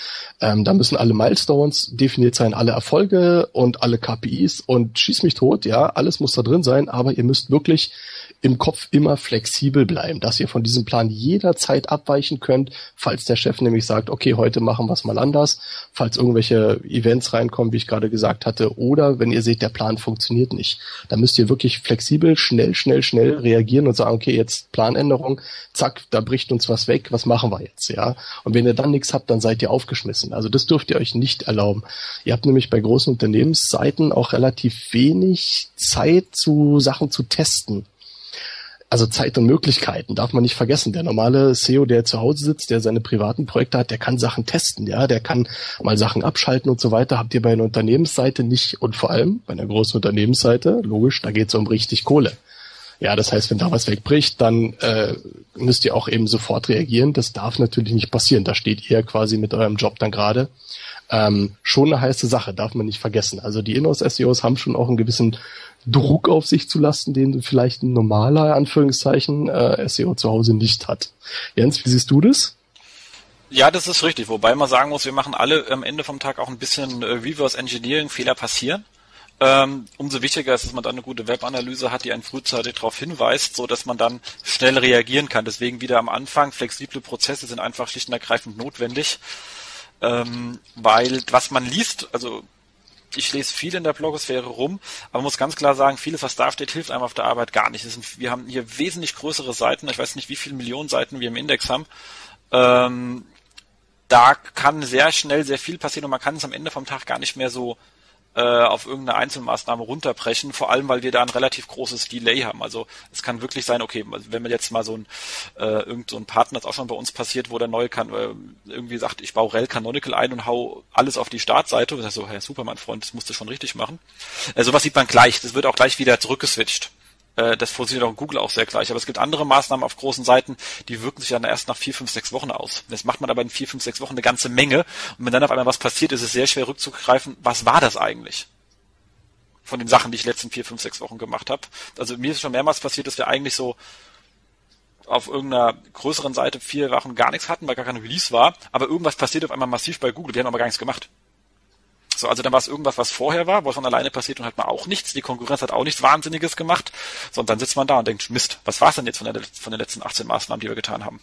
S2: Ähm, da müssen alle Milestones definiert sein, alle Erfolge und alle KPIs und schieß mich tot, ja, alles muss da drin sein, aber ihr müsst wirklich im Kopf immer flexibel bleiben, dass ihr von diesem Plan jederzeit abweichen könnt, falls der Chef nämlich sagt, okay, heute machen wir es mal anders, falls irgendwelche Events reinkommen, wie ich gerade gesagt hatte, oder wenn ihr seht, der Plan funktioniert nicht. Da müsst ihr wirklich flexibel, schnell, schnell, schnell reagieren und sagen, okay, jetzt Planänderung, zack, da bricht uns was weg, was machen wir jetzt, ja? Und wenn ihr dann nichts habt, dann seid ihr aufgeschmissen. Also das dürft ihr euch nicht erlauben. Ihr habt nämlich bei großen Unternehmensseiten auch relativ wenig Zeit zu Sachen zu testen also Zeit und Möglichkeiten darf man nicht vergessen. Der normale SEO, der zu Hause sitzt, der seine privaten Projekte hat, der kann Sachen testen, ja, der kann mal Sachen abschalten und so weiter. Habt ihr bei einer Unternehmensseite nicht und vor allem bei einer großen Unternehmensseite, logisch, da geht es um richtig Kohle. Ja, das heißt, wenn da was wegbricht, dann äh, müsst ihr auch eben sofort reagieren. Das darf natürlich nicht passieren. Da steht ihr quasi mit eurem Job dann gerade. Ähm, schon eine heiße Sache, darf man nicht vergessen. Also die Inhouse-SEOs haben schon auch einen gewissen Druck auf sich zu lassen, den vielleicht ein normaler, Anführungszeichen, äh, SEO zu Hause nicht hat. Jens, wie siehst du das?
S1: Ja, das ist richtig. Wobei man sagen muss, wir machen alle am Ende vom Tag auch ein bisschen äh, Reverse Engineering, Fehler passieren. Ähm, umso wichtiger ist, dass man dann eine gute Webanalyse hat, die einen frühzeitig darauf hinweist, so dass man dann schnell reagieren kann. Deswegen wieder am Anfang, flexible Prozesse sind einfach schlicht und ergreifend notwendig. Ähm, weil was man liest, also ich lese viel in der Blogosphäre rum, aber muss ganz klar sagen, vieles, was da steht, hilft einem auf der Arbeit gar nicht. Sind, wir haben hier wesentlich größere Seiten, ich weiß nicht, wie viele Millionen Seiten wir im Index haben. Ähm, da kann sehr schnell sehr viel passieren und man kann es am Ende vom Tag gar nicht mehr so äh, auf irgendeine Einzelmaßnahme runterbrechen, vor allem weil wir da ein relativ großes Delay haben. Also es kann wirklich sein, okay, wenn wir jetzt mal so ein äh, irgend so ein Partner, das auch schon bei uns passiert, wo der neue kann, äh, irgendwie sagt, ich baue Rel Canonical ein und hau alles auf die Startseite, und so, Herr Superman Freund, das musst du schon richtig machen. Äh, sowas sieht man gleich, das wird auch gleich wieder zurückgeswitcht. Äh, das funktioniert auch in Google auch sehr gleich. Aber es gibt andere Maßnahmen auf großen Seiten, die wirken sich dann erst nach vier, fünf, sechs Wochen aus. Das macht man aber in vier, fünf, sechs Wochen eine ganze Menge. Und wenn dann auf einmal was passiert, ist es sehr schwer rückzugreifen, was war das eigentlich? Von den Sachen, die ich letzten vier, fünf, sechs Wochen gemacht habe. Also mir ist schon mehrmals passiert, dass wir eigentlich so auf irgendeiner größeren Seite vier Wochen gar nichts hatten, weil gar kein Release war, aber irgendwas passiert auf einmal massiv bei Google, wir haben aber gar nichts gemacht. So, also dann war es irgendwas, was vorher war, was von alleine passiert und hat man auch nichts. Die Konkurrenz hat auch nichts Wahnsinniges gemacht. So, und dann sitzt man da und denkt, Mist, was war es denn jetzt von, der, von den letzten 18 Maßnahmen, die wir getan haben?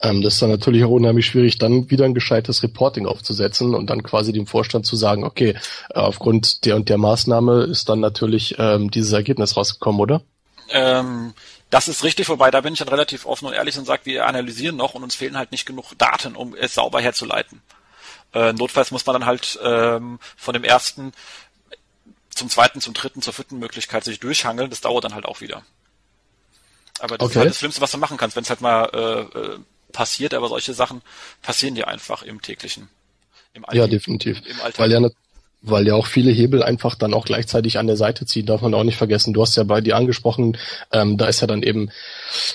S2: Ähm, das ist dann natürlich auch unheimlich schwierig, dann wieder ein gescheites Reporting aufzusetzen und dann quasi dem Vorstand zu sagen, okay, äh, aufgrund der und der Maßnahme ist dann natürlich ähm, dieses Ergebnis rausgekommen, oder?
S1: Ähm, das ist richtig, wobei da bin ich dann relativ offen und ehrlich und sage, wir analysieren noch und uns fehlen halt nicht genug Daten, um es sauber herzuleiten. Äh, notfalls muss man dann halt ähm, von dem ersten zum zweiten, zum dritten, zur vierten Möglichkeit sich durchhangeln. Das dauert dann halt auch wieder. Aber das okay. ist halt das Schlimmste, was du machen kannst, wenn es halt mal äh, äh, passiert, aber solche Sachen passieren dir einfach im täglichen.
S2: Im Alltag, ja, definitiv. Im Alltag. Weil ja weil ja auch viele Hebel einfach dann auch gleichzeitig an der Seite ziehen, darf man auch nicht vergessen. Du hast ja bei dir angesprochen, ähm, da ist ja dann eben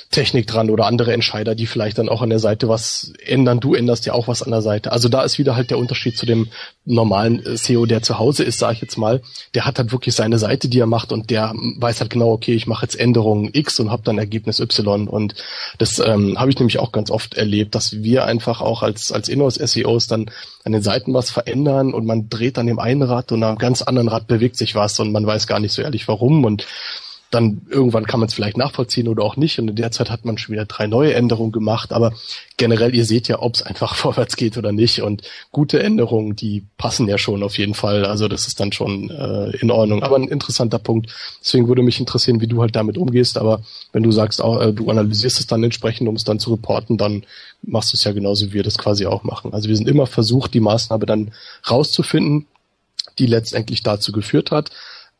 S2: Technik dran oder andere Entscheider, die vielleicht dann auch an der Seite was ändern. Du änderst ja auch was an der Seite. Also da ist wieder halt der Unterschied zu dem normalen äh, SEO, der zu Hause ist, sage ich jetzt mal. Der hat halt wirklich seine Seite, die er macht und der weiß halt genau, okay, ich mache jetzt Änderungen X und habe dann Ergebnis Y. Und das ähm, habe ich nämlich auch ganz oft erlebt, dass wir einfach auch als als Inhouse-SEOs dann an den Seiten was verändern und man dreht dann dem einen Rad und am ganz anderen Rad bewegt sich was und man weiß gar nicht so ehrlich warum und dann irgendwann kann man es vielleicht nachvollziehen oder auch nicht. Und in der Zeit hat man schon wieder drei neue Änderungen gemacht. Aber generell, ihr seht ja, ob es einfach (laughs) vorwärts geht oder nicht. Und gute Änderungen, die passen ja schon auf jeden Fall. Also das ist dann schon äh, in Ordnung. Aber ein interessanter Punkt. Deswegen würde mich interessieren, wie du halt damit umgehst. Aber wenn du sagst, auch, äh, du analysierst es dann entsprechend, um es dann zu reporten, dann machst du es ja genauso, wie wir das quasi auch machen. Also wir sind immer versucht, die Maßnahme dann rauszufinden, die letztendlich dazu geführt hat.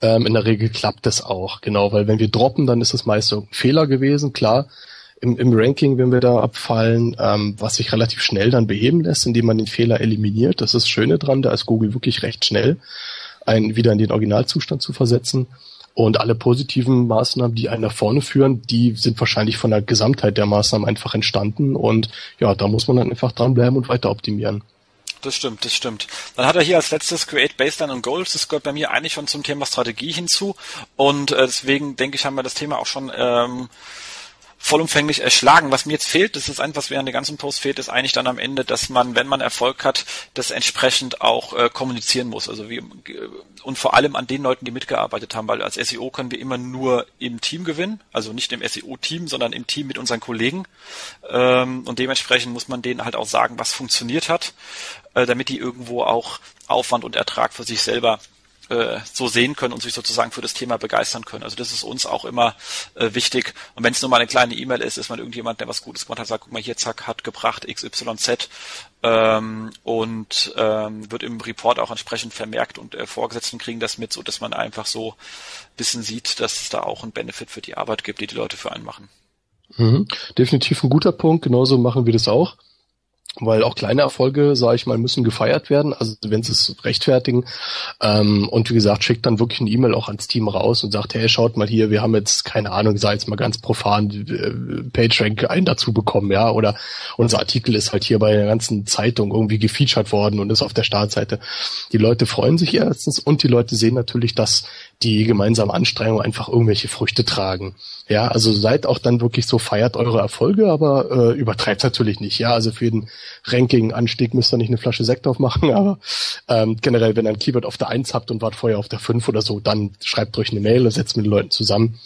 S2: Ähm, in der Regel klappt das auch, genau, weil wenn wir droppen, dann ist es meist so ein Fehler gewesen, klar. Im, im Ranking, wenn wir da abfallen, ähm, was sich relativ schnell dann beheben lässt, indem man den Fehler eliminiert. Das ist das Schöne dran, da ist Google wirklich recht schnell, einen wieder in den Originalzustand zu versetzen. Und alle positiven Maßnahmen, die einen nach vorne führen, die sind wahrscheinlich von der Gesamtheit der Maßnahmen einfach entstanden. Und ja, da muss man dann einfach dranbleiben und weiter optimieren
S1: das stimmt, das stimmt. Dann hat er hier als letztes Create Baseline und Goals. Das gehört bei mir eigentlich schon zum Thema Strategie hinzu. Und äh, deswegen denke ich, haben wir das Thema auch schon ähm, vollumfänglich erschlagen. Was mir jetzt fehlt, das ist einfach, was mir an der ganzen Post fehlt, ist eigentlich dann am Ende, dass man, wenn man Erfolg hat, das entsprechend auch äh, kommunizieren muss. Also wie, und vor allem an den Leuten, die mitgearbeitet haben, weil als SEO können wir immer nur im Team gewinnen, also nicht im SEO-Team, sondern im Team mit unseren Kollegen. Ähm, und dementsprechend muss man denen halt auch sagen, was funktioniert hat, äh, damit die irgendwo auch Aufwand und Ertrag für sich selber äh, so sehen können und sich sozusagen für das Thema begeistern können. Also das ist uns auch immer äh, wichtig. Und wenn es nur mal eine kleine E-Mail ist, ist man irgendjemand, der was Gutes gemacht hat, sagt, guck mal, hier zack, hat gebracht XYZ ähm, und ähm, wird im Report auch entsprechend vermerkt und äh, Vorgesetzten kriegen das mit, so dass man einfach so bisschen sieht, dass es da auch einen Benefit für die Arbeit gibt, die die Leute für einen machen.
S2: Mhm. Definitiv ein guter Punkt, genauso machen wir das auch weil auch kleine Erfolge, sage ich mal, müssen gefeiert werden, also wenn sie es rechtfertigen. Ähm, und wie gesagt, schickt dann wirklich eine E-Mail auch ans Team raus und sagt, hey, schaut mal hier, wir haben jetzt, keine Ahnung, sei jetzt mal ganz profan, äh, PageRank einen dazu bekommen, ja, oder unser Artikel ist halt hier bei der ganzen Zeitung irgendwie gefeatured worden und ist auf der Startseite. Die Leute freuen sich erstens und die Leute sehen natürlich, dass die gemeinsamen Anstrengungen einfach irgendwelche Früchte tragen. Ja, also seid auch dann wirklich so, feiert eure Erfolge, aber äh, übertreibt natürlich nicht. Ja, also für den Ranking-Anstieg müsst ihr nicht eine Flasche Sekt aufmachen, (laughs) aber ähm, generell, wenn ihr ein Keyword auf der Eins habt und wart vorher auf der Fünf oder so, dann schreibt euch eine Mail setzt mit den Leuten zusammen.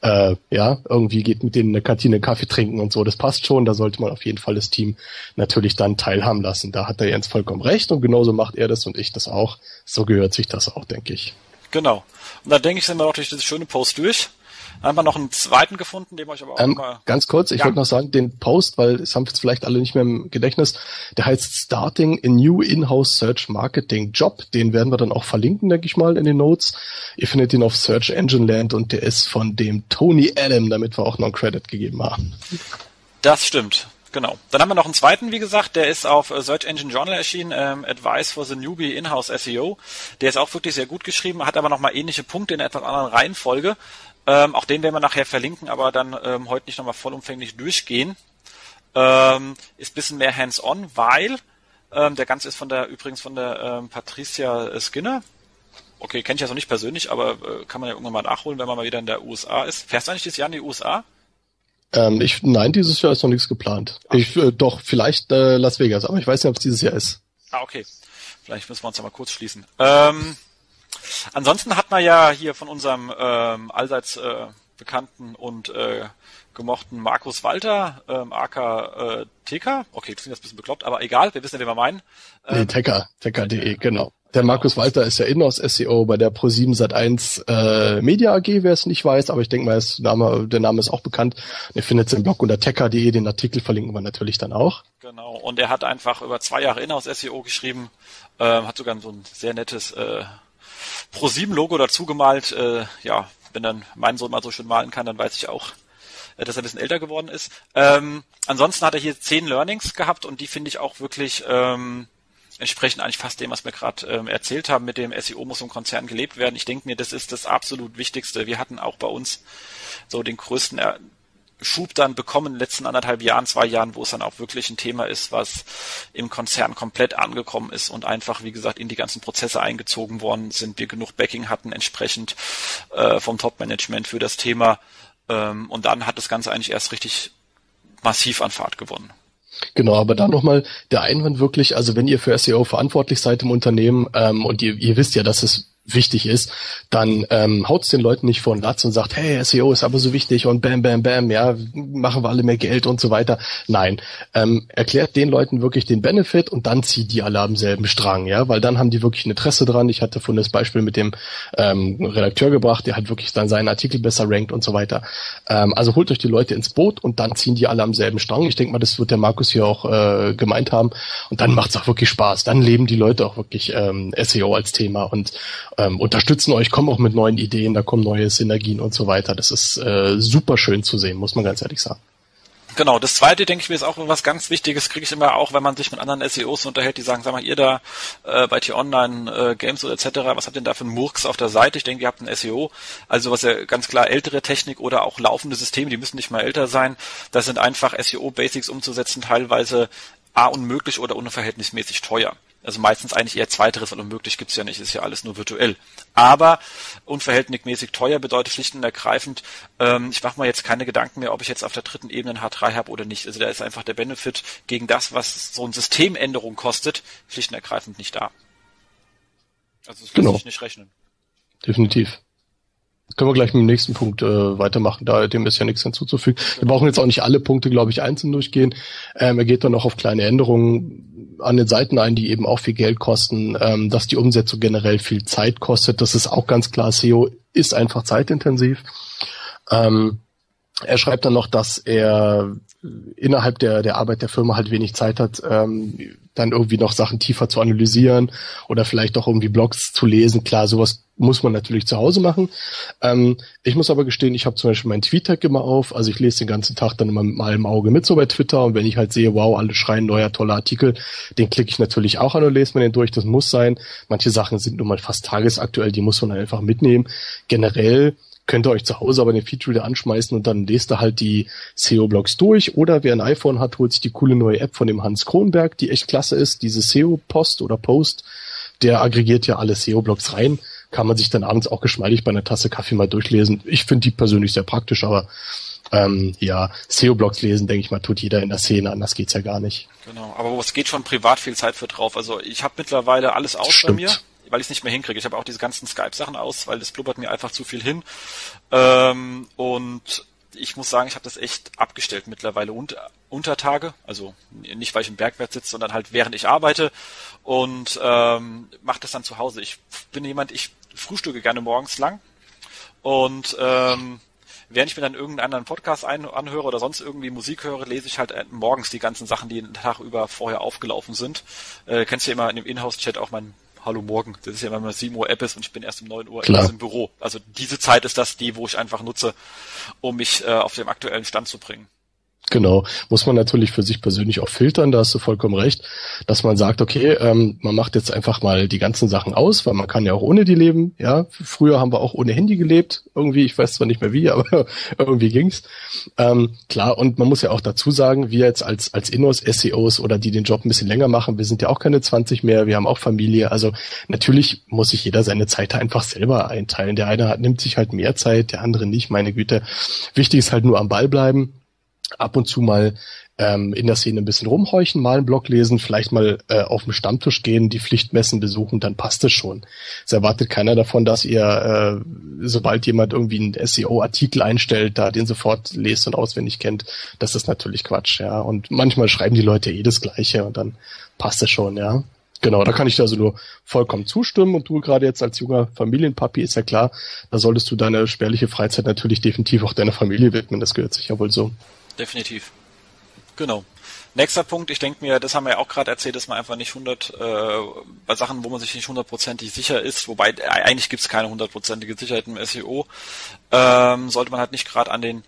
S2: Äh, ja, irgendwie geht mit denen eine Kantine Kaffee trinken und so, das passt schon. Da sollte man auf jeden Fall das Team natürlich dann teilhaben lassen. Da hat der Jens vollkommen recht und genauso macht er das und ich das auch. So gehört sich das auch, denke ich.
S1: Genau. Und da denke ich, sind wir auch durch diese schöne Post durch. Dann haben wir noch einen zweiten gefunden, dem euch aber auch ähm,
S2: mal... Ganz kurz, ich ja. wollte noch sagen, den Post, weil es haben jetzt vielleicht alle nicht mehr im Gedächtnis, der heißt Starting a New In-House Search Marketing Job. Den werden wir dann auch verlinken, denke ich mal, in den Notes. Ihr findet ihn auf Search Engine Land und der ist von dem Tony Adam, damit wir auch noch einen Credit gegeben haben.
S1: Das stimmt. Genau. Dann haben wir noch einen zweiten, wie gesagt, der ist auf äh, Search Engine Journal erschienen, ähm, Advice for the Newbie In-House SEO. Der ist auch wirklich sehr gut geschrieben, hat aber nochmal ähnliche Punkte in einer etwas anderen Reihenfolge. Ähm, auch den werden wir nachher verlinken, aber dann ähm, heute nicht nochmal vollumfänglich durchgehen. Ähm, ist bisschen mehr hands-on, weil ähm, der ganze ist von der übrigens von der ähm, Patricia Skinner. Okay, kenne ich ja also nicht persönlich, aber äh, kann man ja irgendwann mal nachholen, wenn man mal wieder in der USA ist. Fährst du eigentlich dieses Jahr in die USA?
S2: Ähm, ich, nein, dieses Jahr ist noch nichts geplant. Ach. Ich, äh, doch, vielleicht äh, Las Vegas, aber ich weiß nicht, ob es dieses Jahr ist.
S1: Ah, okay. Vielleicht müssen wir uns ja mal kurz schließen. Ähm, ansonsten hat man ja hier von unserem ähm, allseits äh, bekannten und äh, gemochten Markus Walter, ähm, AK äh, TK. Okay, das klingt jetzt ein bisschen bekloppt, aber egal, wir wissen ja, wen wir meinen.
S2: Ähm, nee, Tecker, Tecker.de, genau. Der genau. Markus Walter ist ja Inhouse SEO bei der Pro7 Sat1 äh, Media AG, wer es nicht weiß, aber ich denke mal, ist, Name, der Name ist auch bekannt. Ihr findet es im Blog unter tecker.de, den Artikel verlinken wir natürlich dann auch.
S1: Genau, und er hat einfach über zwei Jahre Inhouse SEO geschrieben, ähm, hat sogar so ein sehr nettes äh, Pro7 Logo dazu gemalt. Äh, ja, wenn dann mein Sohn mal so schön malen kann, dann weiß ich auch, dass er ein bisschen älter geworden ist. Ähm, ansonsten hat er hier zehn Learnings gehabt und die finde ich auch wirklich ähm, entsprechen eigentlich fast dem, was wir gerade ähm, erzählt haben, mit dem SEO muss im Konzern gelebt werden. Ich denke mir, das ist das absolut Wichtigste. Wir hatten auch bei uns so den größten er Schub dann bekommen in den letzten anderthalb Jahren, zwei Jahren, wo es dann auch wirklich ein Thema ist, was im Konzern komplett angekommen ist und einfach, wie gesagt, in die ganzen Prozesse eingezogen worden sind, wir genug Backing hatten entsprechend äh, vom Top-Management für das Thema. Ähm, und dann hat das Ganze eigentlich erst richtig massiv an Fahrt gewonnen.
S2: Genau, aber da nochmal der Einwand wirklich, also wenn ihr für SEO verantwortlich seid im Unternehmen ähm, und ihr, ihr wisst ja, dass es wichtig ist, dann ähm, haut's den Leuten nicht vor den Latz und sagt, hey, SEO ist aber so wichtig und bam, bam, bam, ja, machen wir alle mehr Geld und so weiter. Nein, ähm, erklärt den Leuten wirklich den Benefit und dann zieht die alle am selben Strang, ja, weil dann haben die wirklich ein Interesse dran. Ich hatte von das Beispiel mit dem ähm, Redakteur gebracht, der halt wirklich dann seinen Artikel besser rankt und so weiter. Ähm, also holt euch die Leute ins Boot und dann ziehen die alle am selben Strang. Ich denke mal, das wird der Markus hier auch äh, gemeint haben und dann macht's auch wirklich Spaß. Dann leben die Leute auch wirklich ähm, SEO als Thema und ähm, unterstützen euch, kommen auch mit neuen Ideen, da kommen neue Synergien und so weiter. Das ist äh, super schön zu sehen, muss man ganz ehrlich sagen.
S1: Genau, das zweite, denke ich mir, ist auch was ganz Wichtiges, kriege ich immer auch, wenn man sich mit anderen SEOs unterhält, die sagen, sag mal, ihr da äh, bei T-Online, äh, Games oder etc., was habt ihr denn da für einen Murks auf der Seite? Ich denke, ihr habt ein SEO, also was ja ganz klar ältere Technik oder auch laufende Systeme, die müssen nicht mal älter sein. Das sind einfach SEO-Basics umzusetzen, teilweise A unmöglich oder unverhältnismäßig teuer. Also meistens eigentlich eher zweiteres, weil unmöglich gibt's ja nicht, ist ja alles nur virtuell. Aber unverhältnismäßig teuer bedeutet schlicht und ergreifend, ähm, ich mache mir jetzt keine Gedanken mehr, ob ich jetzt auf der dritten Ebene ein H3 habe oder nicht. Also da ist einfach der Benefit gegen das, was so eine Systemänderung kostet, schlicht und ergreifend nicht da. Also das genau. sich nicht rechnen.
S2: Definitiv. Können wir gleich mit dem nächsten Punkt äh, weitermachen, da dem ist ja nichts hinzuzufügen. Wir brauchen jetzt auch nicht alle Punkte, glaube ich, einzeln durchgehen. Ähm, er geht dann noch auf kleine Änderungen an den Seiten ein, die eben auch viel Geld kosten, ähm, dass die Umsetzung generell viel Zeit kostet. Das ist auch ganz klar. SEO ist einfach zeitintensiv. Ähm, er schreibt dann noch, dass er innerhalb der, der Arbeit der Firma halt wenig Zeit hat, ähm, dann irgendwie noch Sachen tiefer zu analysieren oder vielleicht auch irgendwie Blogs zu lesen. Klar, sowas muss man natürlich zu Hause machen. Ähm, ich muss aber gestehen, ich habe zum Beispiel meinen Tweet-Tag immer auf. Also ich lese den ganzen Tag dann immer mit meinem Auge mit so bei Twitter. Und wenn ich halt sehe, wow, alle schreien neuer, toller Artikel, den klicke ich natürlich auch an und lese mir den durch. Das muss sein. Manche Sachen sind nun mal fast tagesaktuell, die muss man einfach mitnehmen. Generell könnt ihr euch zu Hause aber den Feature anschmeißen und dann lest ihr halt die SEO-Blogs durch. Oder wer ein iPhone hat, holt sich die coole neue App von dem Hans Kronberg, die echt klasse ist, diese SEO-Post oder Post. Der aggregiert ja alle SEO-Blogs rein. Kann man sich dann abends auch geschmeidig bei einer Tasse Kaffee mal durchlesen. Ich finde die persönlich sehr praktisch, aber ähm, ja, SEO-Blogs lesen, denke ich mal, tut jeder in der Szene, anders geht's ja gar nicht.
S1: Genau, aber es geht schon privat viel Zeit für drauf. Also ich habe mittlerweile alles aus Stimmt. bei mir weil ich es nicht mehr hinkriege. Ich habe auch diese ganzen Skype-Sachen aus, weil das blubbert mir einfach zu viel hin. Ähm, und ich muss sagen, ich habe das echt abgestellt mittlerweile unter, unter Tage. Also nicht, weil ich im Bergwert sitze, sondern halt während ich arbeite und ähm, mache das dann zu Hause. Ich bin jemand, ich frühstücke gerne morgens lang und ähm, während ich mir dann irgendeinen anderen Podcast ein anhöre oder sonst irgendwie Musik höre, lese ich halt äh, morgens die ganzen Sachen, die den Tag über vorher aufgelaufen sind. Äh, kennst du ja immer in dem Inhouse-Chat auch mein hallo morgen. Das ist ja, wenn man 7 Uhr App ist und ich bin erst um 9 Uhr Klar. im Büro. Also diese Zeit ist das die, wo ich einfach nutze, um mich äh, auf dem aktuellen Stand zu bringen.
S2: Genau, muss man natürlich für sich persönlich auch filtern, da hast du vollkommen recht, dass man sagt, okay, ähm, man macht jetzt einfach mal die ganzen Sachen aus, weil man kann ja auch ohne die leben, ja. Früher haben wir auch ohne Handy gelebt, irgendwie, ich weiß zwar nicht mehr wie, (laughs) aber irgendwie ging's. Ähm, klar, und man muss ja auch dazu sagen, wir jetzt als, als Innos, SEOs oder die den Job ein bisschen länger machen, wir sind ja auch keine 20 mehr, wir haben auch Familie, also natürlich muss sich jeder seine Zeit einfach selber einteilen. Der eine hat, nimmt sich halt mehr Zeit, der andere nicht, meine Güte. Wichtig ist halt nur am Ball bleiben ab und zu mal ähm, in der Szene ein bisschen rumhorchen, mal einen Blog lesen, vielleicht mal äh, auf den Stammtisch gehen, die Pflichtmessen besuchen, dann passt es schon. Es erwartet keiner davon, dass ihr, äh, sobald jemand irgendwie einen SEO-Artikel einstellt, da den sofort lest und auswendig kennt. Das ist natürlich Quatsch, ja. Und manchmal schreiben die Leute eh Gleiche und dann passt es schon, ja. Genau, da kann ich dir also nur vollkommen zustimmen. Und du gerade jetzt als junger Familienpapi ist ja klar, da solltest du deine spärliche Freizeit natürlich definitiv auch deiner Familie widmen. Das gehört sich ja wohl so
S1: definitiv. Genau. Nächster Punkt, ich denke mir, das haben wir ja auch gerade erzählt, dass man einfach nicht 100, äh, bei Sachen, wo man sich nicht hundertprozentig sicher ist, wobei äh, eigentlich gibt es keine hundertprozentige Sicherheit im SEO, ähm, sollte man halt nicht gerade an den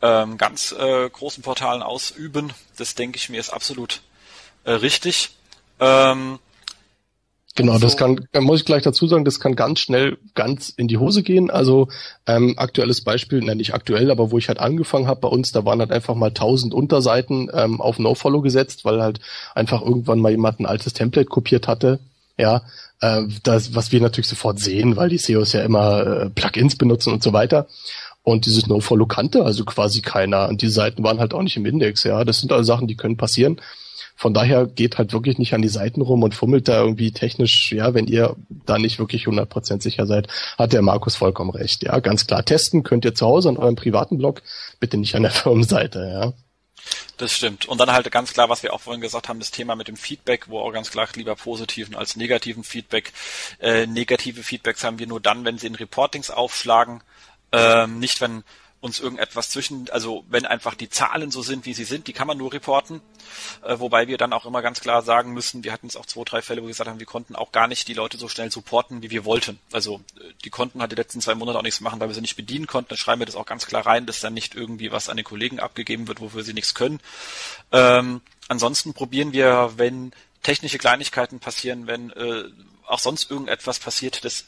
S1: ähm, ganz äh, großen Portalen ausüben. Das denke ich mir ist absolut äh, richtig. Ähm,
S2: Genau, das kann, muss ich gleich dazu sagen, das kann ganz schnell ganz in die Hose gehen. Also ähm, aktuelles Beispiel, nein, nicht aktuell, aber wo ich halt angefangen habe bei uns, da waren halt einfach mal tausend Unterseiten ähm, auf No-Follow gesetzt, weil halt einfach irgendwann mal jemand ein altes Template kopiert hatte. Ja, äh, das, was wir natürlich sofort sehen, weil die SEOs ja immer äh, Plugins benutzen und so weiter. Und dieses No-Follow kannte also quasi keiner. Und die Seiten waren halt auch nicht im Index. Ja, das sind also Sachen, die können passieren Von daher geht halt wirklich nicht an die Seiten rum und fummelt da irgendwie technisch, ja, wenn ihr da nicht wirklich 100% sicher seid, hat der Markus vollkommen recht. Ja, ganz klar. Testen könnt ihr zu Hause an eurem privaten Blog, bitte nicht an der (laughs) Firmenseite, ja.
S1: Das stimmt. Und dann halt ganz klar, was wir auch vorhin gesagt haben, das Thema mit dem Feedback, wo auch ganz klar lieber positiven als negativen Feedback. Äh, negative Feedbacks haben wir nur dann, wenn sie in Reportings aufschlagen. Ähm, nicht, wenn uns irgendetwas zwischen, also wenn einfach die Zahlen so sind, wie sie sind, die kann man nur reporten. Äh, wobei wir dann auch immer ganz klar sagen müssen, wir hatten es auch zwei, drei Fälle, wo wir gesagt haben, wir konnten auch gar nicht die Leute so schnell supporten, wie wir wollten. Also äh, die konnten halt die letzten zwei Monate auch nichts machen, weil wir sie nicht bedienen konnten. Dann schreiben wir das auch ganz klar rein, dass dann nicht irgendwie was an den Kollegen abgegeben wird, wofür sie nichts können. Ähm, ansonsten probieren wir, wenn technische Kleinigkeiten passieren, wenn äh, auch sonst irgendetwas passiert, das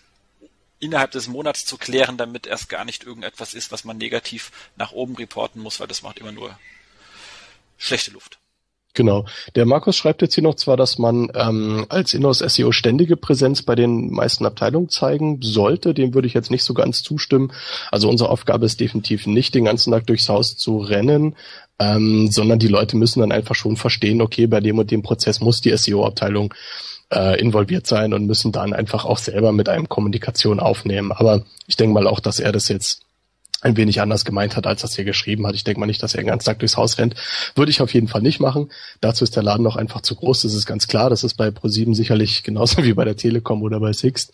S1: innerhalb des Monats zu klären, damit erst gar nicht irgendetwas ist, was man negativ nach oben reporten muss, weil das macht immer nur schlechte Luft.
S2: Genau. Der Markus schreibt jetzt hier noch zwar, dass man ähm, als Inhouse SEO ständige Präsenz bei den meisten Abteilungen zeigen sollte. Dem würde ich jetzt nicht so ganz zustimmen. Also unsere Aufgabe ist definitiv nicht, den ganzen Tag durchs Haus zu rennen, ähm, sondern die Leute müssen dann einfach schon verstehen, okay, bei dem und dem Prozess muss die SEO-Abteilung äh, involviert sein und müssen dann einfach auch selber mit einem Kommunikation aufnehmen. Aber ich denke mal auch, dass er das jetzt ein wenig anders gemeint hat, als das hier geschrieben hat. Ich denke mal nicht, dass er den ganzen Tag durchs Haus rennt. Würde ich auf jeden Fall nicht machen. Dazu ist der Laden noch einfach zu groß. Das ist ganz klar. Das ist bei ProSieben sicherlich genauso (laughs) wie bei der Telekom oder bei Sixt.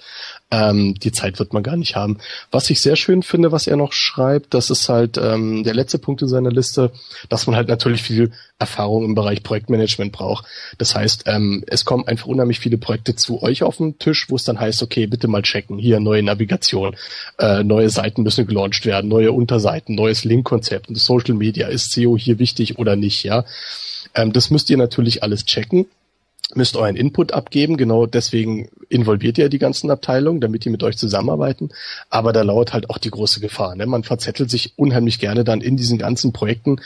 S2: Ähm, die Zeit wird man gar nicht haben. Was ich sehr schön finde, was er noch schreibt, das ist halt ähm, der letzte Punkt in seiner Liste, dass man halt natürlich viel Erfahrung im Bereich Projektmanagement braucht. Das heißt, ähm, es kommen einfach unheimlich viele Projekte zu euch auf den Tisch, wo es dann heißt, okay, bitte mal checken, hier neue Navigation, äh, neue Seiten müssen gelauncht werden, neue Unterseiten, neues Link-Konzept Social Media, ist SEO hier wichtig oder nicht, ja. Ähm, das müsst ihr natürlich alles checken müsst euren Input abgeben. Genau deswegen involviert ihr die ganzen Abteilungen, damit die mit euch zusammenarbeiten. Aber da lauert halt auch die große Gefahr. Ne? Man verzettelt sich unheimlich gerne dann in diesen ganzen Projekten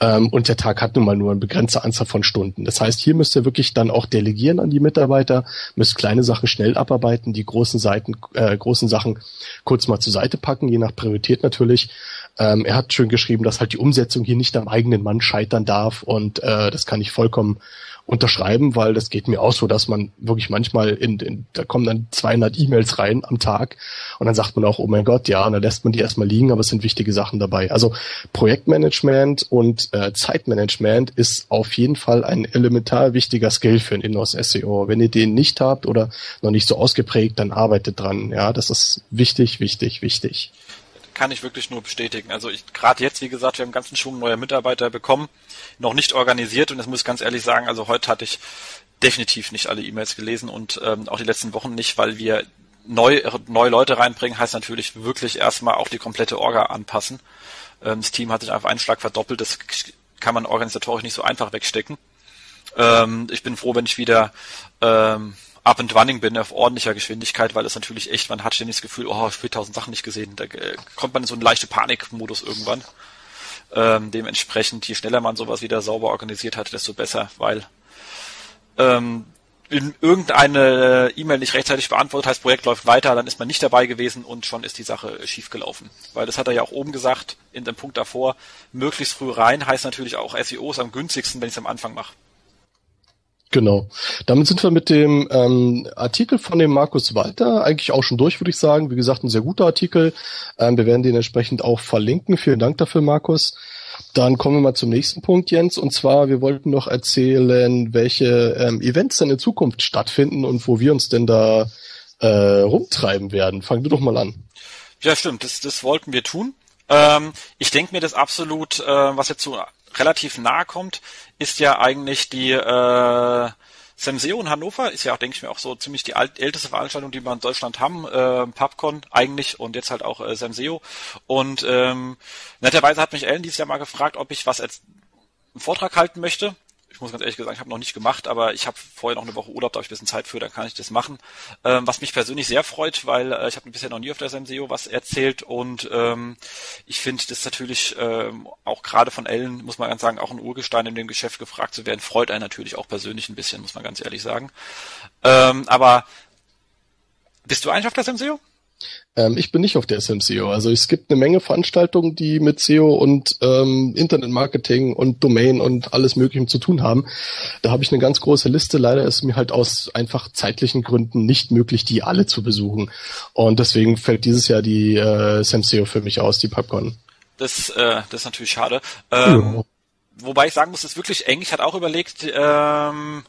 S2: ähm, und der Tag hat nun mal nur eine begrenzte Anzahl von Stunden. Das heißt, hier müsst ihr wirklich dann auch delegieren an die Mitarbeiter, müsst kleine Sachen schnell abarbeiten, die großen Seiten, äh, großen Sachen kurz mal zur Seite packen, je nach Priorität natürlich. Ähm, er hat schön geschrieben, dass halt die Umsetzung hier nicht am eigenen Mann scheitern darf und äh, das kann ich vollkommen unterschreiben, weil das geht mir auch so, dass man wirklich manchmal in, in da kommen dann 200 E-Mails rein am Tag und dann sagt man auch, oh mein Gott, ja, und dann lässt man die erstmal liegen, aber es sind wichtige Sachen dabei. Also Projektmanagement und äh, Zeitmanagement ist auf jeden Fall ein elementar wichtiger Skill für ein Inhouse SEO. Wenn ihr den nicht habt oder noch nicht so ausgeprägt, dann arbeitet dran. Ja, das ist wichtig, wichtig, wichtig
S1: kann ich wirklich nur bestätigen. Also ich gerade jetzt, wie gesagt, wir haben einen ganzen Schwung neuer Mitarbeiter bekommen, noch nicht organisiert und das muss ich ganz ehrlich sagen, also heute hatte ich definitiv nicht alle E-Mails gelesen und ähm, auch die letzten Wochen nicht, weil wir neu, neue Leute reinbringen, heißt natürlich wirklich erstmal auch die komplette Orga anpassen. Ähm, das Team hat sich einfach einen Schlag verdoppelt, das kann man organisatorisch nicht so einfach wegstecken. Ähm, ich bin froh, wenn ich wieder ähm, up and running bin auf ordentlicher Geschwindigkeit, weil es natürlich echt, man hat ständig das Gefühl, oh, ich habe tausend Sachen nicht gesehen. Da äh, kommt man in so einen leichten Panikmodus irgendwann. Ähm, dementsprechend, je schneller man sowas wieder sauber organisiert hat, desto besser, weil ähm, wenn irgendeine E-Mail nicht rechtzeitig beantwortet, heißt Projekt läuft weiter, dann ist man nicht dabei gewesen und schon ist die Sache schiefgelaufen. Weil das hat er ja auch oben gesagt, in dem Punkt davor, möglichst früh rein heißt natürlich auch SEO ist am günstigsten, wenn ich es am Anfang mache.
S2: Genau. Damit sind wir mit dem ähm, Artikel von dem Markus Walter eigentlich auch schon durch, würde ich sagen. Wie gesagt, ein sehr guter Artikel. Ähm, wir werden den entsprechend auch verlinken. Vielen Dank dafür, Markus. Dann kommen wir mal zum nächsten Punkt, Jens. Und zwar, wir wollten noch erzählen, welche ähm, Events denn in Zukunft stattfinden und wo wir uns denn da äh, rumtreiben werden. Fang du doch mal an.
S1: Ja, stimmt. Das, das wollten wir tun. Ähm, ich denke mir das absolut, äh, was jetzt so relativ nahe kommt, ist ja eigentlich die äh, Semseo in Hannover ist ja auch, denke ich mir, auch so ziemlich die alt, älteste Veranstaltung, die wir in Deutschland haben. Äh, PubCon eigentlich und jetzt halt auch äh, Semseo. Und ähm, netterweise hat mich Ellen dieses Jahr mal gefragt, ob ich was als einen Vortrag halten möchte ich muss ganz ehrlich sagen, ich habe noch nicht gemacht, aber ich habe vorher noch eine Woche Urlaub, da habe ich ein bisschen Zeit für, dann kann ich das machen. Ähm, was mich persönlich sehr freut, weil äh, ich habe bisher noch nie auf der SMSEO was erzählt und ähm, ich finde das natürlich ähm, auch gerade von Ellen, muss man ganz sagen, auch ein Urgestein in dem Geschäft gefragt zu werden, freut einen natürlich auch persönlich ein bisschen, muss man ganz ehrlich sagen. Ähm, aber bist du eigentlich auf der SMSEO?
S2: Ähm, ich bin nicht auf der SMCO. Also es gibt eine Menge Veranstaltungen, die mit SEO und ähm, Internetmarketing und Domain und alles Mögliche zu tun haben. Da habe ich eine ganz große Liste. Leider ist mir halt aus einfach zeitlichen Gründen nicht möglich, die alle zu besuchen. Und deswegen fällt dieses Jahr die äh, SMCO für mich aus, die PubCon.
S1: Das, äh, das ist natürlich schade. Ähm, ja. Wobei ich sagen muss, es ist wirklich eng. Ich hatte auch überlegt, ähm,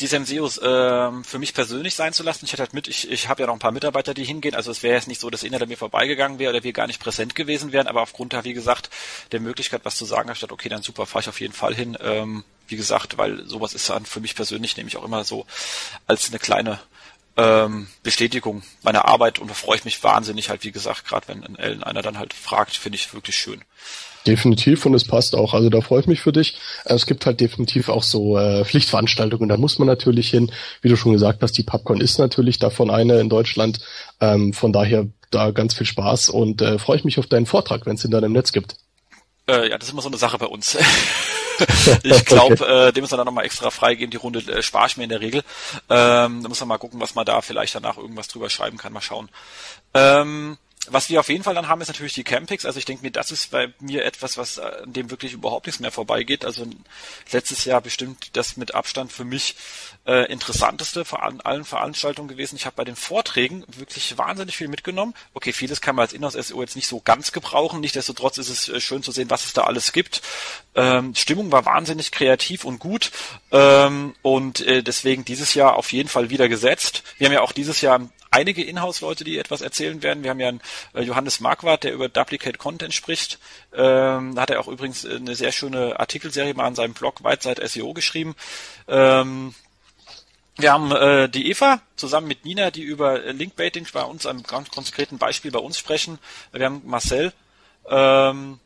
S1: die Senseos ähm, für mich persönlich sein zu lassen. Ich hatte halt mit, ich, ich habe ja noch ein paar Mitarbeiter, die hingehen. Also es wäre jetzt nicht so, dass einer mir vorbeigegangen wäre oder wir gar nicht präsent gewesen wären, aber aufgrund da, wie gesagt, der Möglichkeit, was zu sagen, gedacht, okay, dann super, fahre ich auf jeden Fall hin. Ähm, wie gesagt, weil sowas ist dann für mich persönlich nämlich auch immer so als eine kleine ähm, Bestätigung meiner Arbeit und da freue ich mich wahnsinnig halt, wie gesagt, gerade wenn Ellen einer dann halt fragt, finde ich wirklich schön.
S2: Definitiv und es passt auch. Also da freue ich mich für dich. Es gibt halt definitiv auch so äh, Pflichtveranstaltungen. Da muss man natürlich hin. Wie du schon gesagt hast, die PubCon ist natürlich davon eine in Deutschland. Ähm, von daher da ganz viel Spaß und äh, freue ich mich auf deinen Vortrag, wenn es ihn dann im Netz gibt.
S1: Äh, ja, das ist immer so eine Sache bei uns. (laughs) ich glaube, okay. äh, dem müssen wir dann nochmal extra freigeben. Die Runde äh, spare ich mir in der Regel. Ähm, da muss man mal gucken, was man da vielleicht danach irgendwas drüber schreiben kann. Mal schauen. Ähm, was wir auf jeden Fall dann haben, ist natürlich die Campings. Also ich denke mir, das ist bei mir etwas, was äh, an dem wirklich überhaupt nichts mehr vorbeigeht. Also letztes Jahr bestimmt das mit Abstand für mich äh, interessanteste von allen Veranstaltungen gewesen. Ich habe bei den Vorträgen wirklich wahnsinnig viel mitgenommen. Okay, vieles kann man als Inhouse-SEO jetzt nicht so ganz gebrauchen. Nichtsdestotrotz ist es äh, schön zu sehen, was es da alles gibt. Ähm, Stimmung war wahnsinnig kreativ und gut. Ähm, und äh, deswegen dieses Jahr auf jeden Fall wieder gesetzt. Wir haben ja auch dieses Jahr einige Inhouse-Leute, die etwas erzählen werden. Wir haben ja einen äh, Johannes Marquardt, der über Duplicate Content spricht. Ähm, da hat er auch übrigens eine sehr schöne Artikelserie mal an seinem Blog Whiteside SEO geschrieben. Ähm, wir haben äh, die Eva zusammen mit Nina, die über Linkbaiting bei uns, einem ganz konkreten Beispiel bei uns sprechen. Wir haben Marcel, ähm,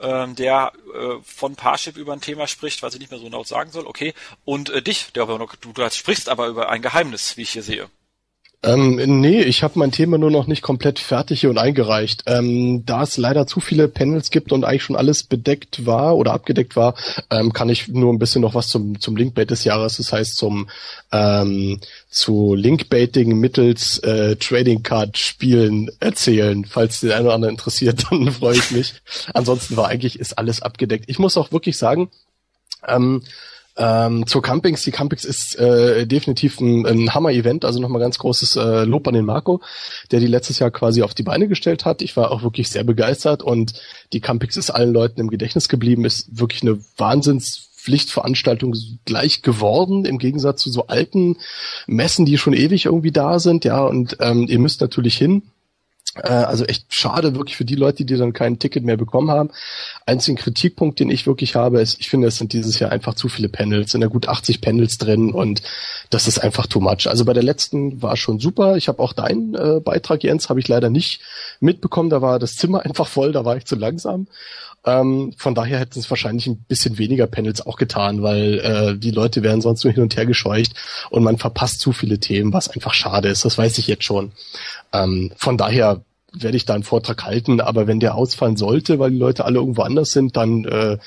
S1: ähm, der äh, von Parship über ein Thema spricht, was ich nicht mehr so laut sagen soll, okay. Und äh, dich, der aber noch, du, du sprichst aber über ein Geheimnis, wie ich hier sehe.
S2: Ähm, nee, ich habe mein Thema nur noch nicht komplett fertig hier und eingereicht. Ähm, da es leider zu viele Panels gibt und eigentlich schon alles bedeckt war oder abgedeckt war, ähm, kann ich nur ein bisschen noch was zum, zum Linkbait des Jahres, das heißt zum ähm, zu Linkbaiting mittels äh, Trading Card Spielen erzählen. Falls den einen oder anderen interessiert, (laughs) dann freue ich mich. Ansonsten war eigentlich ist alles abgedeckt. Ich muss auch wirklich sagen, ähm, ähm, zur Campings, die Campings ist äh, definitiv ein, ein Hammer-Event, also nochmal ganz großes äh, Lob an den Marco, der die letztes Jahr quasi auf die Beine gestellt hat. Ich war auch wirklich sehr begeistert und die Campings ist allen Leuten im Gedächtnis geblieben, ist wirklich eine Wahnsinns Pflichtveranstaltung gleich geworden, im Gegensatz zu so alten Messen, die schon ewig irgendwie da sind, ja, und ähm, ihr müsst natürlich hin. Äh, also echt schade wirklich für die Leute, die dann kein Ticket mehr bekommen haben. Einzigen Kritikpunkt, den ich wirklich habe, ist, ich finde, es sind dieses Jahr einfach zu viele Panels, sind da gut 80 Panels drin und das ist einfach too much. Also bei der letzten war schon super. Ich habe auch deinen äh, Beitrag, Jens, habe ich leider nicht mitbekommen. Da war das Zimmer (laughs) einfach voll, da war ich zu langsam. Ähm, von daher hätten es wahrscheinlich ein bisschen weniger Panels auch getan, weil äh, die Leute werden sonst nur hin und her gescheucht und man verpasst zu viele Themen, was einfach schade ist. Das weiß ich jetzt schon. Ähm, von daher werde ich da einen Vortrag halten, aber wenn der ausfallen sollte, weil die Leute alle irgendwo anders sind, dann äh,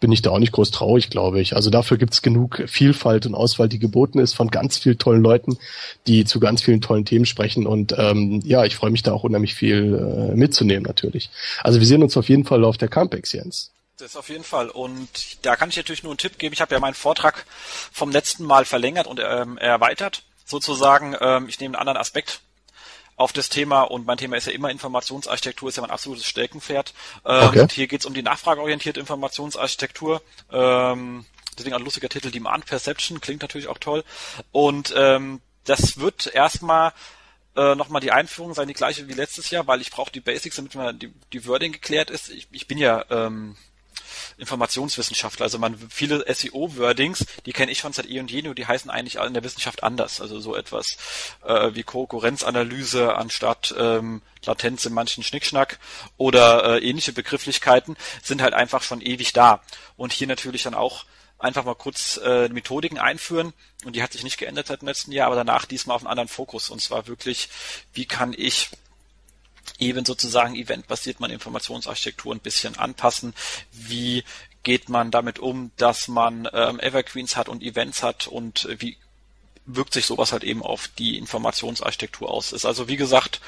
S2: bin ich da auch nicht groß traurig, glaube ich. Also dafür gibt's genug Vielfalt und Auswahl, die geboten ist von ganz vielen tollen Leuten, die zu ganz vielen tollen Themen sprechen. Und ähm, ja, ich freue mich da auch unheimlich viel äh, mitzunehmen natürlich. Also wir sehen uns auf jeden Fall auf der Campex, Jens.
S1: Das auf jeden Fall. Und da kann ich natürlich nur einen Tipp geben. Ich habe ja meinen Vortrag vom letzten Mal verlängert und ähm, erweitert. Sozusagen, ähm, ich nehme einen anderen Aspekt auf das Thema und mein Thema ist ja immer Informationsarchitektur, ist ja mein absolutes Steckenpferd. Ähm, okay. Und hier geht es um die nachfrageorientierte Informationsarchitektur. Ähm, deswegen ein lustiger Titel, Demand Perception, klingt natürlich auch toll. Und ähm, das wird erstmal äh, nochmal die Einführung sein, die gleiche wie letztes Jahr, weil ich brauche die Basics, damit mal die, die Wording geklärt ist. Ich, ich bin ja ähm, Informationswissenschaftler. Also man viele SEO-Wordings, die kenne ich schon seit eh und je, die heißen eigentlich in der Wissenschaft anders. Also so etwas äh, wie Konkurrenzanalyse anstatt ähm, Latenz in manchen Schnickschnack oder äh, ähnliche Begrifflichkeiten sind halt einfach schon ewig da. Und hier natürlich dann auch einfach mal kurz äh, Methodiken einführen und die hat sich nicht geändert seit dem letzten Jahr, aber danach diesmal auf einen anderen Fokus und zwar wirklich, wie kann ich eben sozusagen eventbasiert man Informationsarchitektur ein bisschen anpassen. Wie geht man damit um, dass man ähm, Evergreens hat und Events hat und wie wirkt sich sowas halt eben auf die Informationsarchitektur aus. Ist also wie gesagt,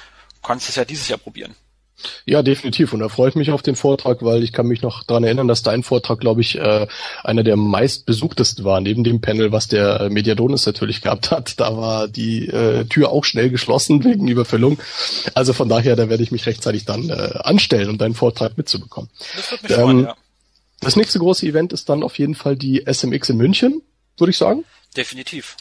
S1: kannst es ja dieses Jahr probieren.
S2: Ja, definitiv. Und da freue ich mich auf den Vortrag, weil ich kann mich noch daran erinnern, dass dein Vortrag, glaube ich, äh, einer der meistbesuchtesten war, neben dem Panel, was der äh, Mediadonis natürlich gehabt hat. Da war die äh, Tür auch schnell geschlossen wegen Überfüllung. Also von daher, da werde ich mich rechtzeitig dann äh, anstellen, um deinen Vortrag mitzubekommen. Das wird mich ähm, freuen, ja. Das nächste große Event ist dann auf jeden Fall die SMX in München, würde ich sagen.
S1: Definitiv.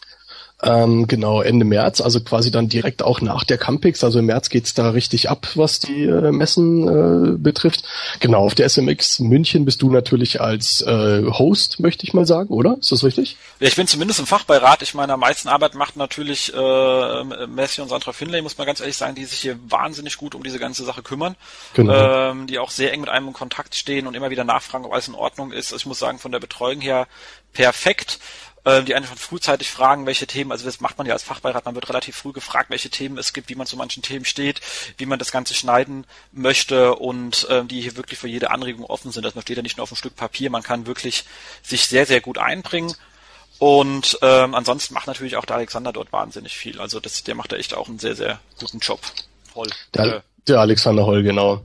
S2: Ähm, genau, Ende März, also quasi dann direkt auch nach der Campix. Also im März geht's da richtig ab, was die äh, Messen äh, betrifft. Genau, auf der SMX München bist du natürlich als äh, Host, möchte ich mal sagen, oder? Ist das richtig?
S1: Ja, ich bin zumindest im Fachbeirat. Ich meine, am meisten Arbeit macht natürlich äh, Messi und Sandra Finlay, muss man ganz ehrlich sagen, die sich hier wahnsinnig gut um diese ganze Sache kümmern. Genau. Ähm, die auch sehr eng mit einem in Kontakt stehen und immer wieder nachfragen, ob alles in Ordnung ist. Also ich muss sagen, von der Betreuung her perfekt äh, die einen schon frühzeitig fragen, welche Themen, also das macht man ja als Fachbeirat, man wird relativ früh gefragt, welche Themen es gibt, wie man zu manchen Themen steht, wie man das Ganze schneiden möchte und äh, die hier wirklich für jede Anregung offen sind. Also man steht ja nicht nur auf einem Stück Papier, man kann wirklich sich sehr, sehr gut einbringen. Und ähm, ansonsten macht natürlich auch der Alexander dort wahnsinnig viel. Also das, der macht da echt auch einen sehr, sehr guten Job.
S2: Holl. Der, äh, der Alexander Holl, genau.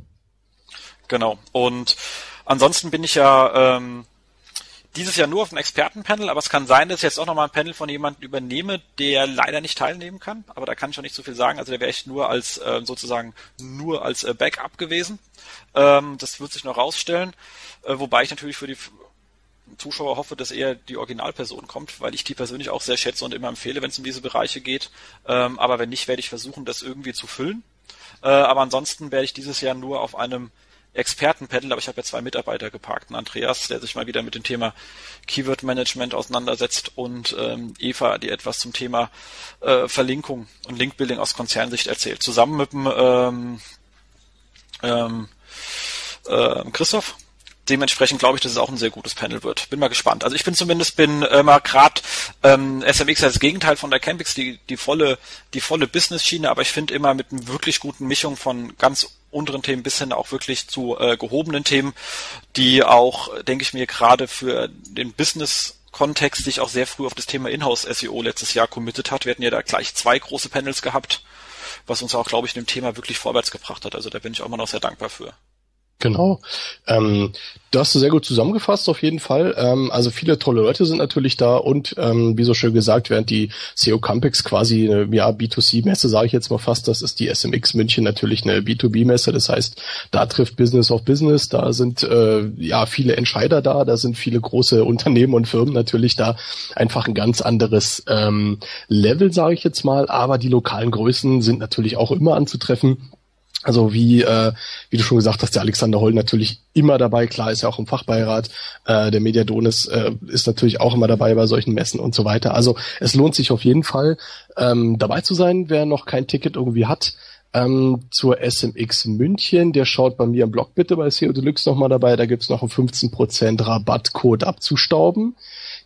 S1: Genau. Und ansonsten bin ich ja ähm, dieses Jahr nur auf dem Expertenpanel, aber es kann sein, dass ich jetzt auch nochmal ein Panel von jemandem übernehme, der leider nicht teilnehmen kann. Aber da kann ich auch nicht so viel sagen. Also der wäre echt nur als äh, sozusagen nur als äh, Backup gewesen. Ähm, das wird sich noch rausstellen. Äh, wobei ich natürlich für die Zuschauer hoffe, dass eher die Originalperson kommt, weil ich die persönlich auch sehr schätze und immer empfehle, wenn es in diese Bereiche geht. Ähm, aber wenn nicht, werde ich versuchen, das irgendwie zu füllen. Äh, aber ansonsten werde ich dieses Jahr nur auf einem Expertenpanel, aber ich habe ja zwei Mitarbeiter geparkt. Andreas, der sich mal wieder mit dem Thema Keyword Management auseinandersetzt und ähm, Eva, die etwas zum Thema äh, Verlinkung und Linkbuilding aus Konzernsicht erzählt. Zusammen mit dem ähm, ähm, äh, Christoph dementsprechend glaube ich, dass es auch ein sehr gutes Panel wird. Bin mal gespannt. Also ich bin zumindest bin äh, mal gerade ähm, SMX als Gegenteil von der Campix, die die volle die volle Business Schiene, aber ich finde immer mit einer wirklich guten Mischung von ganz unteren Themen bis hin auch wirklich zu äh, gehobenen Themen, die auch, denke ich mir, gerade für den Business Kontext sich auch sehr früh auf das Thema Inhouse SEO letztes Jahr committed hat. Wir hatten ja da gleich zwei große Panels gehabt, was uns auch, glaube ich, dem Thema wirklich vorwärts gebracht hat. Also da bin ich auch immer noch sehr dankbar für.
S2: Genau. Ähm, du hast du sehr gut zusammengefasst auf jeden Fall. Ähm, also viele tolle Leute sind natürlich da und ähm, wie so schön gesagt, während die SEO Campix quasi eine ja, B2C-Messe, sage ich jetzt mal fast, das ist die SMX München natürlich eine B2B-Messe. Das heißt, da trifft Business auf Business, da sind äh, ja viele Entscheider da, da sind viele große Unternehmen und Firmen natürlich da. Einfach ein ganz anderes ähm, Level, sage ich jetzt mal, aber die lokalen Größen sind natürlich auch immer anzutreffen. Also wie, äh, wie du schon gesagt hast, der Alexander Holl natürlich immer dabei, klar ist ja auch im Fachbeirat, äh, der Mediadonis äh, ist natürlich auch immer dabei bei solchen Messen und so weiter. Also es lohnt sich auf jeden Fall ähm, dabei zu sein, wer noch kein Ticket irgendwie hat. Ähm, zur SMX München, der schaut bei mir im Blog bitte bei SEO Deluxe nochmal dabei, da gibt's noch einen 15% Rabattcode abzustauben.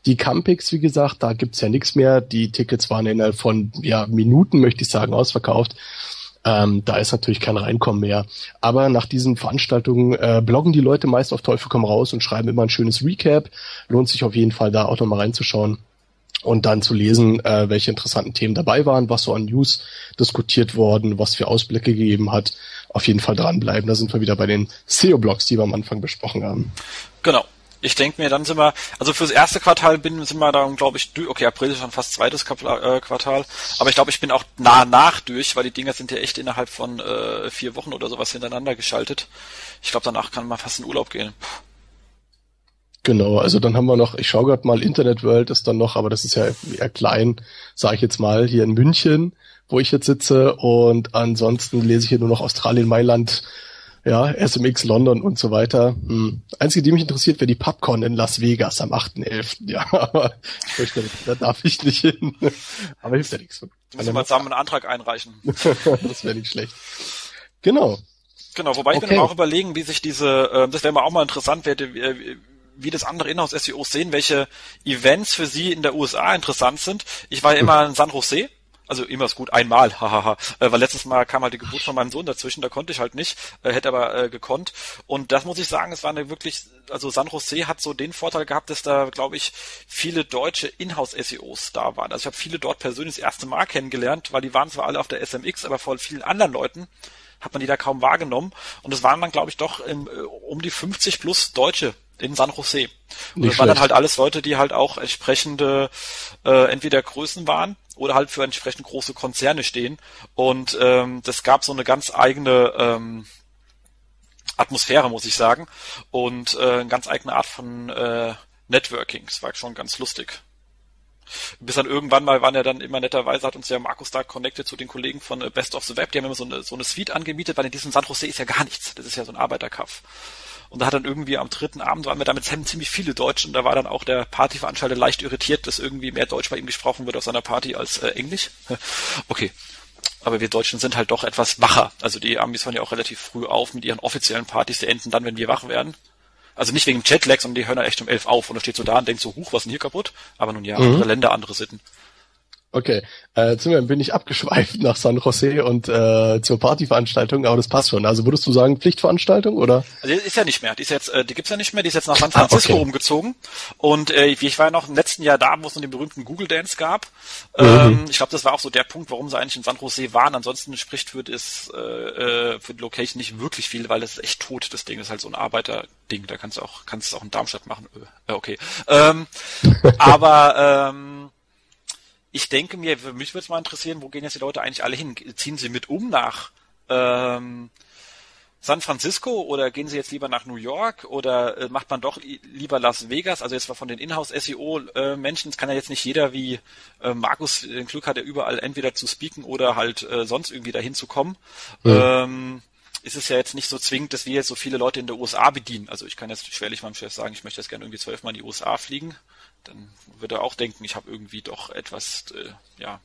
S2: Die Campix, wie gesagt, da gibt's ja nichts mehr. Die Tickets waren innerhalb von ja, Minuten, möchte ich sagen, ausverkauft. Ähm, da ist natürlich kein Reinkommen mehr. Aber nach diesen Veranstaltungen äh, bloggen die Leute meist auf Teufel komm raus und schreiben immer ein schönes Recap. Lohnt sich auf jeden Fall da auch nochmal reinzuschauen und dann zu lesen, äh, welche interessanten Themen dabei waren, was so an News diskutiert worden, was für Ausblicke gegeben hat. Auf jeden Fall dranbleiben. Da sind wir wieder bei den SEO-Blogs, die wir am Anfang besprochen haben.
S1: Genau ich denke mir, dann sind wir, also fürs erste Quartal bin, sind wir dann, glaube ich. Okay, April ist schon fast zweites äh, Quartal, aber ich glaube, ich bin auch nah nach durch, weil die Dinger sind ja echt innerhalb von äh, vier Wochen oder sowas hintereinander geschaltet. Ich glaube, danach kann man fast in Urlaub gehen.
S2: Genau, also dann haben wir noch, ich schaue gerade mal, Internet World ist dann noch, aber das ist ja eher klein, sage ich jetzt mal, hier in München, wo ich jetzt sitze und ansonsten lese ich hier nur noch Australien, Mailand, ja, SMX London und so weiter. Hm. Einzige, die mich interessiert, wäre die PubCon in Las Vegas am 8.11. Ja, (laughs) aber ich möchte, da darf ich nicht hin. (laughs) Aber hilft ja nichts.
S1: Musst mal zusammen einen Antrag einreichen. (laughs)
S2: das wäre nicht schlecht. Genau.
S1: Genau, wobei okay. ich bin auch überlegen, wie sich diese, äh, das wäre mal auch mal interessant, wie, wie das andere Inhouse-SEOs sehen, welche Events für sie in der USA interessant sind. Ich war ja immer in San Jose Also immer ist gut, einmal, (laughs) hahaha. äh, weil letztes Mal kam halt die Geburt von meinem Sohn dazwischen, da konnte ich halt nicht, äh, hätte aber äh, gekonnt. Und das muss ich sagen, es war eine wirklich, also San Jose hat so den Vorteil gehabt, dass da, glaube ich, viele deutsche Inhouse-SEOs da waren. Also ich habe viele dort persönlich das erste Mal kennengelernt, weil die waren zwar alle auf der SMX, aber vor vielen anderen Leuten hat man die da kaum wahrgenommen. Und es waren dann, glaube ich, doch im, äh, um die 50 plus Deutsche in San Jose. Und das waren dann halt alles Leute, die halt auch entsprechende äh, entweder Größen waren oder halt für entsprechend große Konzerne stehen. Und ähm, das gab so eine ganz eigene ähm, Atmosphäre, muss ich sagen. Und äh, eine ganz eigene Art von äh, Networking. Das war schon ganz lustig. Bis dann irgendwann mal waren ja dann immer netterweise, hat uns ja Markus da connected zu den Kollegen von äh, Best of the Web, die haben immer so eine, so eine Suite angemietet, weil in diesem San Jose ist ja gar nichts. Das ist ja so ein Arbeiterkaff. Und da hat dann irgendwie am dritten Abend waren wir damit ziemlich viele Deutsche und da war dann auch der Partyveranstalter leicht irritiert, dass irgendwie mehr Deutsch bei ihm gesprochen wird auf seiner Party als äh, Englisch. (laughs) okay. Aber wir Deutschen sind halt doch etwas wacher. Also die Amis hören ja auch relativ früh auf mit ihren offiziellen Partys, die enden dann, wenn wir wach werden. Also nicht wegen Jetlag, sondern die hören ja echt um elf auf und da steht so da und denkt so, huch, was ist denn hier kaputt? Aber nun ja, mhm. andere Länder, andere Sitten.
S2: Okay, äh, zumindest bin ich abgeschweift (laughs) nach San Jose und äh, zur Partyveranstaltung, aber das passt schon. Also würdest du sagen Pflichtveranstaltung oder?
S1: Also die ist ja nicht mehr. Die ist jetzt, äh, die gibt's ja nicht mehr. Die ist jetzt nach San Francisco ah, okay. umgezogen. Und äh, ich war ja noch im letzten Jahr da, wo es noch den berühmten Google Dance gab. Mhm. Ähm, ich glaube, das war auch so der Punkt, warum sie eigentlich in San Jose waren. Ansonsten spricht für das äh, äh, für die Location nicht wirklich viel, weil es ist echt tot. Das Ding ist halt so ein Arbeiterding. Da kannst du auch kannst du auch in Darmstadt machen. Äh, okay. Ähm, (laughs) aber ähm, ich denke mir, für mich würde es mal interessieren, wo gehen jetzt die Leute eigentlich alle hin? Ziehen sie mit um nach ähm, San Francisco oder gehen sie jetzt lieber nach New York oder äh, macht man doch lieber Las Vegas? Also jetzt mal von den Inhouse-SEO-Menschen, äh, es kann ja jetzt nicht jeder wie äh, Markus den Glück hat, ja überall entweder zu speaken oder halt äh, sonst irgendwie dahin zu kommen. Mhm. Ähm, ist es ja jetzt nicht so zwingend, dass wir jetzt so viele Leute in der USA bedienen. Also ich kann jetzt schwerlich meinem Chef sagen, ich möchte jetzt gerne irgendwie zwölfmal in die USA fliegen dann wird er auch denken, ich habe irgendwie doch etwas, äh, ja,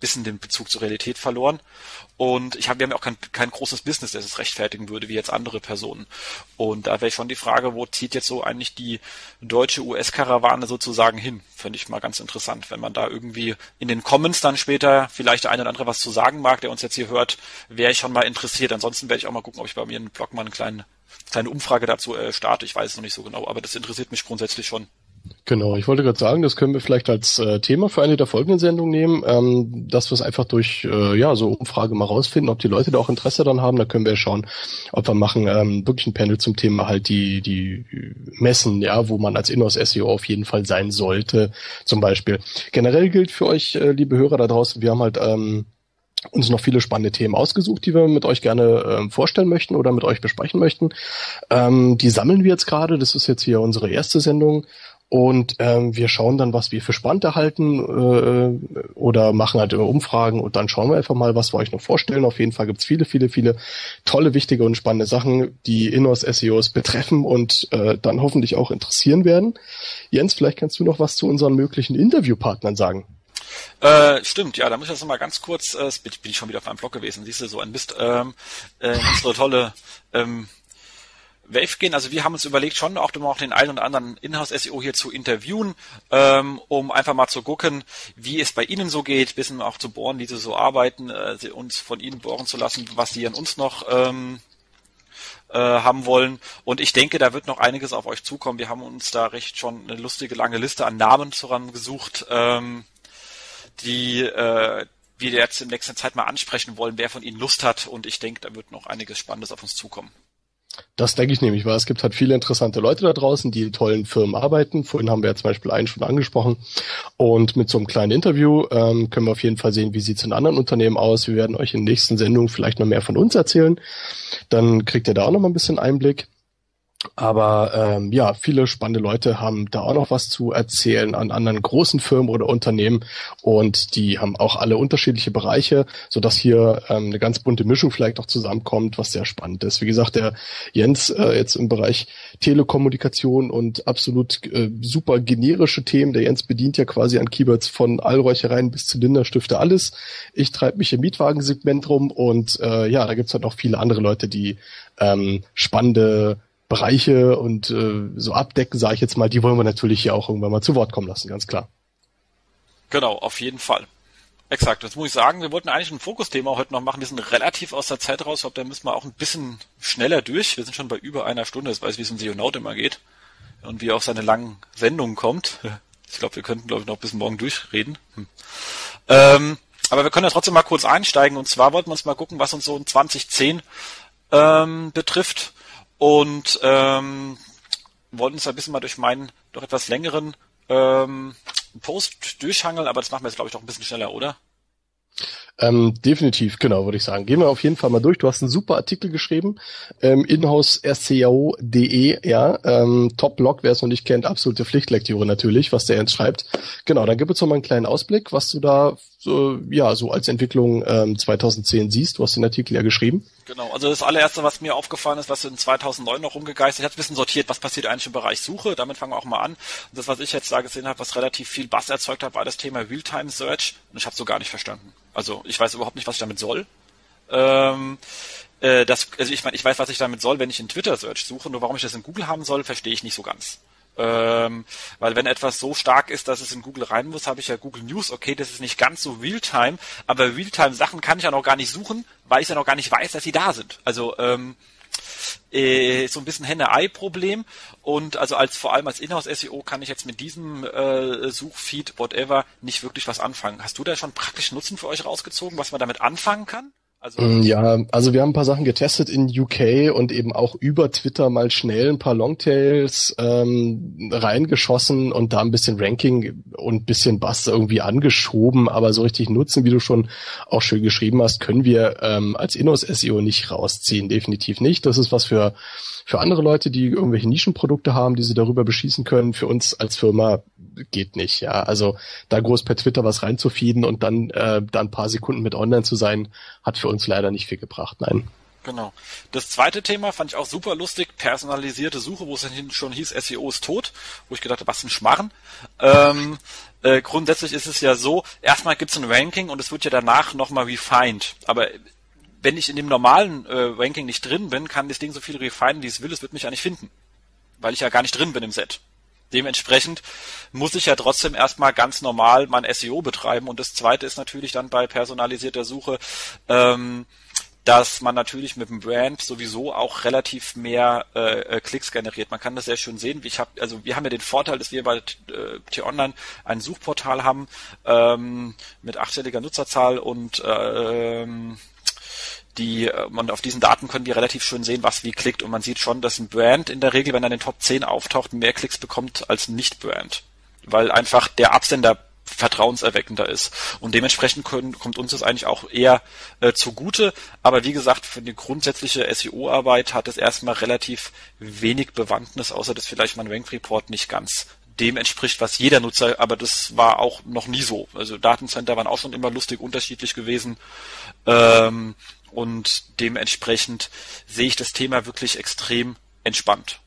S1: bisschen den Bezug zur Realität verloren. Und ich habe, wir haben ja auch kein, kein großes Business, das es rechtfertigen würde, wie jetzt andere Personen. Und da wäre schon die Frage, wo zieht jetzt so eigentlich die deutsche US-Karawane sozusagen hin? Fände ich mal ganz interessant, wenn man da irgendwie in den Comments dann später vielleicht der eine oder andere was zu sagen mag, der uns jetzt hier hört, wäre ich schon mal interessiert. Ansonsten werde ich auch mal gucken, ob ich bei mir in Blog mal eine kleine, kleine Umfrage dazu äh, starte. Ich weiß es noch nicht so genau, aber das interessiert mich grundsätzlich schon.
S2: Genau, ich wollte gerade sagen, das können wir vielleicht als äh, Thema für eine der folgenden Sendungen nehmen, ähm, dass wir es einfach durch äh, ja so Umfrage mal rausfinden, ob die Leute da auch Interesse daran haben. Da können wir schauen, ob wir machen ähm, wirklich ein Panel zum Thema halt die die Messen, ja, wo man als Inhouse SEO auf jeden Fall sein sollte, zum Beispiel. Generell gilt für euch, äh, liebe Hörer da draußen, wir haben halt ähm, uns noch viele spannende Themen ausgesucht, die wir mit euch gerne ähm, vorstellen möchten oder mit euch besprechen möchten. Ähm, die sammeln wir jetzt gerade. Das ist jetzt hier unsere erste Sendung und ähm, wir schauen dann, was wir für spannend erhalten äh, oder machen halt Umfragen und dann schauen wir einfach mal, was wir euch noch vorstellen. Auf jeden Fall gibt's viele, viele, viele tolle, wichtige und spannende Sachen, die Inhouse SEOs betreffen und äh, dann hoffentlich auch interessieren werden. Jens, vielleicht kannst du noch was zu unseren möglichen Interviewpartnern sagen.
S1: Äh, stimmt, ja, da muss ich jetzt noch mal ganz kurz, äh, bin ich schon wieder auf einem Blog gewesen, siehst du, so ein Mist, ähm, äh, unsere tolle ähm, Wave gehen. Also wir haben uns überlegt, schon auch, um auch den einen oder anderen Inhouse-SEO hier zu interviewen, ähm, um einfach mal zu gucken, wie es bei Ihnen so geht, bisschen auch zu bohren, wie Sie so arbeiten, äh, uns von Ihnen bohren zu lassen, was Sie an uns noch ähm, äh, haben wollen. Und ich denke, da wird noch einiges auf euch zukommen. Wir haben uns da recht schon eine lustige lange Liste an Namen zusammengesucht, ähm, die äh, wir jetzt in nächster Zeit mal ansprechen wollen, wer von Ihnen Lust hat. Und ich denke, da wird noch einiges Spannendes auf uns zukommen.
S2: Das denke ich nämlich, weil es gibt halt viele interessante Leute da draußen, die in tollen Firmen arbeiten. Vorhin haben wir ja zum Beispiel einen schon angesprochen. Und mit so einem kleinen Interview ähm, können wir auf jeden Fall sehen, wie sieht es in anderen Unternehmen aus. Wir werden euch in nächsten Sendungen vielleicht noch mehr von uns erzählen. Dann kriegt ihr da auch noch mal ein bisschen Einblick. Aber ähm, ja, viele spannende Leute haben da auch noch was zu erzählen an anderen großen Firmen oder Unternehmen und die haben auch alle unterschiedliche Bereiche, so dass hier ähm, eine ganz bunte Mischung vielleicht auch zusammenkommt, was sehr spannend ist. Wie gesagt, der Jens äh, jetzt im Bereich Telekommunikation und absolut äh, super generische Themen. Der Jens bedient ja quasi an Keywords von Allräuchereien bis Zylinderstifte alles. Ich treibe mich im Mietwagensegment rum und äh, ja, da gibt's halt noch viele andere Leute, die ähm, spannende Bereiche und äh, so abdecken, sage ich jetzt mal, die wollen wir natürlich hier auch irgendwann mal zu Wort kommen lassen, ganz klar.
S1: Genau, auf jeden Fall. Exakt, das muss ich sagen. Wir wollten eigentlich ein Fokusthema heute noch machen. Wir sind relativ aus der Zeit raus. Ich glaube, da müssen wir auch ein bisschen schneller durch. Wir sind schon bei über einer Stunde. Das weiß, wie es um Seonaut immer geht. Und wie er auf seine langen Sendungen kommt. Ich glaube, wir könnten, glaube ich, noch bis morgen durchreden. Hm. Ähm, aber wir können ja trotzdem mal kurz einsteigen. Und zwar wollten wir uns mal gucken, was uns so in 2010 ähm, betrifft. Und ähm, wollten uns ein bisschen mal durch meinen doch etwas längeren ähm, Post durchhangeln, aber das machen wir jetzt, glaube ich, doch ein bisschen schneller, oder?
S2: Ähm, definitiv, genau, würde ich sagen. Gehen wir auf jeden Fall mal durch. Du hast einen super Artikel geschrieben, ähm, inhouse.scao.de, ja, ähm, Top-Blog, wer es noch nicht kennt, absolute Pflichtlektüre natürlich, was der Ernst schreibt. Genau, dann gib uns noch mal einen kleinen Ausblick, was du da so, ja, so als Entwicklung ähm, 2010 siehst. Du hast den Artikel ja geschrieben.
S1: Genau, also das allererste, was mir aufgefallen ist, was in 2009 noch rumgegeistert hat, ein bisschen sortiert, was passiert eigentlich im Bereich Suche. Damit fangen wir auch mal an. Und das, was ich jetzt da gesehen habe, was relativ viel Bass erzeugt hat, war das Thema Realtime Search. Und ich habe so gar nicht verstanden. Also ich weiß überhaupt nicht, was ich damit soll. Ähm, äh, das, also ich meine, ich weiß, was ich damit soll, wenn ich in Twitter Search suche. Nur warum ich das in Google haben soll, verstehe ich nicht so ganz. Ähm, weil wenn etwas so stark ist, dass es in Google rein muss, habe ich ja Google News. Okay, das ist nicht ganz so Realtime, aber Realtime-Sachen kann ich ja noch gar nicht suchen, weil ich ja noch gar nicht weiß, dass sie da sind. Also ähm, äh, so ein bisschen Henne-Ei-Problem und also als vor allem als Inhouse-SEO kann ich jetzt mit diesem äh, Suchfeed, whatever, nicht wirklich was anfangen. Hast du da schon praktisch Nutzen für euch rausgezogen, was man damit anfangen kann?
S2: Also mm, ja, also wir haben ein paar Sachen getestet in UK und eben auch über Twitter mal schnell ein paar Longtails ähm, reingeschossen und da ein bisschen Ranking und bisschen Bass irgendwie angeschoben, aber so richtig nutzen, wie du schon auch schön geschrieben hast, können wir ähm, als Inhouse-SEO nicht rausziehen, definitiv nicht. Das ist was für für andere Leute, die irgendwelche Nischenprodukte haben, die sie darüber beschießen können. Für uns als Firma geht nicht, ja. Also da groß per Twitter was reinzufeeden und dann äh, da ein paar Sekunden mit online zu sein, hat für uns leider nicht viel gebracht, nein.
S1: Genau. Das zweite Thema fand ich auch super lustig, personalisierte Suche, wo es dann schon hieß, SEO ist tot, wo ich gedacht habe, was ein Schmarren. Ähm, äh, grundsätzlich ist es ja so, erstmal gibt es ein Ranking und es wird ja danach nochmal refined. Aber wenn ich in dem normalen äh, Ranking nicht drin bin, kann das Ding so viel refinen, wie es will, es wird mich ja nicht finden. Weil ich ja gar nicht drin bin im Set. Dementsprechend muss ich ja trotzdem erstmal ganz normal mein SEO betreiben. Und das zweite ist natürlich dann bei personalisierter Suche, ähm, dass man natürlich mit dem Brand sowieso auch relativ mehr äh, äh Klicks generiert. Man kann das sehr schön sehen. Ich hab, also wir haben ja den Vorteil, dass wir bei äh, T-Online ein Suchportal haben ähm, mit achtstelliger Nutzerzahl und äh, die man auf diesen Daten können wir relativ schön sehen, was wie klickt und man sieht schon, dass ein Brand in der Regel, wenn er in den Top 10 auftaucht, mehr Klicks bekommt als ein Nicht-Brand, weil einfach der Absender vertrauenserweckender ist. Und dementsprechend können, kommt uns das eigentlich auch eher äh, zugute. Aber wie gesagt, für die grundsätzliche SEO-Arbeit hat es erstmal relativ wenig Bewandtnis, außer dass vielleicht mein Rank Report nicht ganz dem entspricht, was jeder Nutzer, aber das war auch noch nie so. Also Datencenter waren auch schon immer lustig unterschiedlich gewesen. Ähm, und dementsprechend sehe ich das Thema wirklich extrem entspannt.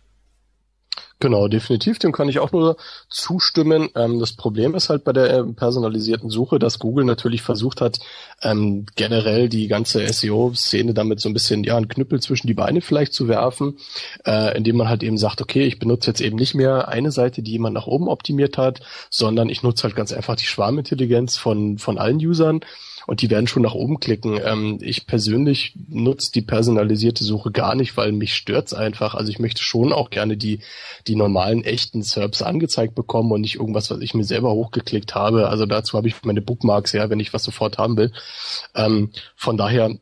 S2: Genau, definitiv, dem kann ich auch nur zustimmen. Ähm, das Problem ist halt bei der äh, personalisierten Suche, dass Google natürlich versucht hat, ähm, generell die ganze SEO-Szene damit so ein bisschen, ja, einen Knüppel zwischen die Beine vielleicht zu werfen, äh, indem man halt eben sagt, okay, ich benutze jetzt eben nicht mehr eine Seite, die jemand nach oben optimiert hat, sondern ich nutze halt ganz einfach die Schwarmintelligenz von, von allen Usern und die werden schon nach oben klicken. Ähm, ich persönlich nutze die personalisierte Suche gar nicht, weil mich stört's einfach. Also ich möchte schon auch gerne die, die normalen, echten Serbs angezeigt bekommen und nicht irgendwas, was ich mir selber hochgeklickt habe. Also dazu habe ich meine Bookmarks, ja, wenn ich was sofort haben will. Ähm, von daher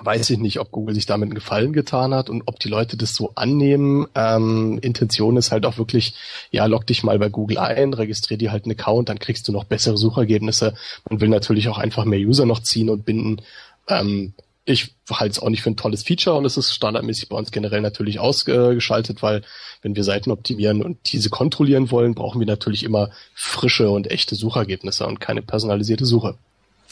S2: weiß ich nicht, ob Google sich damit einen Gefallen getan hat und ob die Leute das so annehmen. Ähm, Intention ist halt auch wirklich, ja, log dich mal bei Google ein, registrier dir halt einen Account, dann kriegst du noch bessere Suchergebnisse. Man will natürlich auch einfach mehr User noch ziehen und binden. Ähm, ich halte es auch nicht für ein tolles Feature und es ist standardmäßig bei uns generell natürlich ausgeschaltet, weil wenn wir Seiten optimieren und diese kontrollieren wollen, brauchen wir natürlich immer frische und echte Suchergebnisse und keine personalisierte Suche.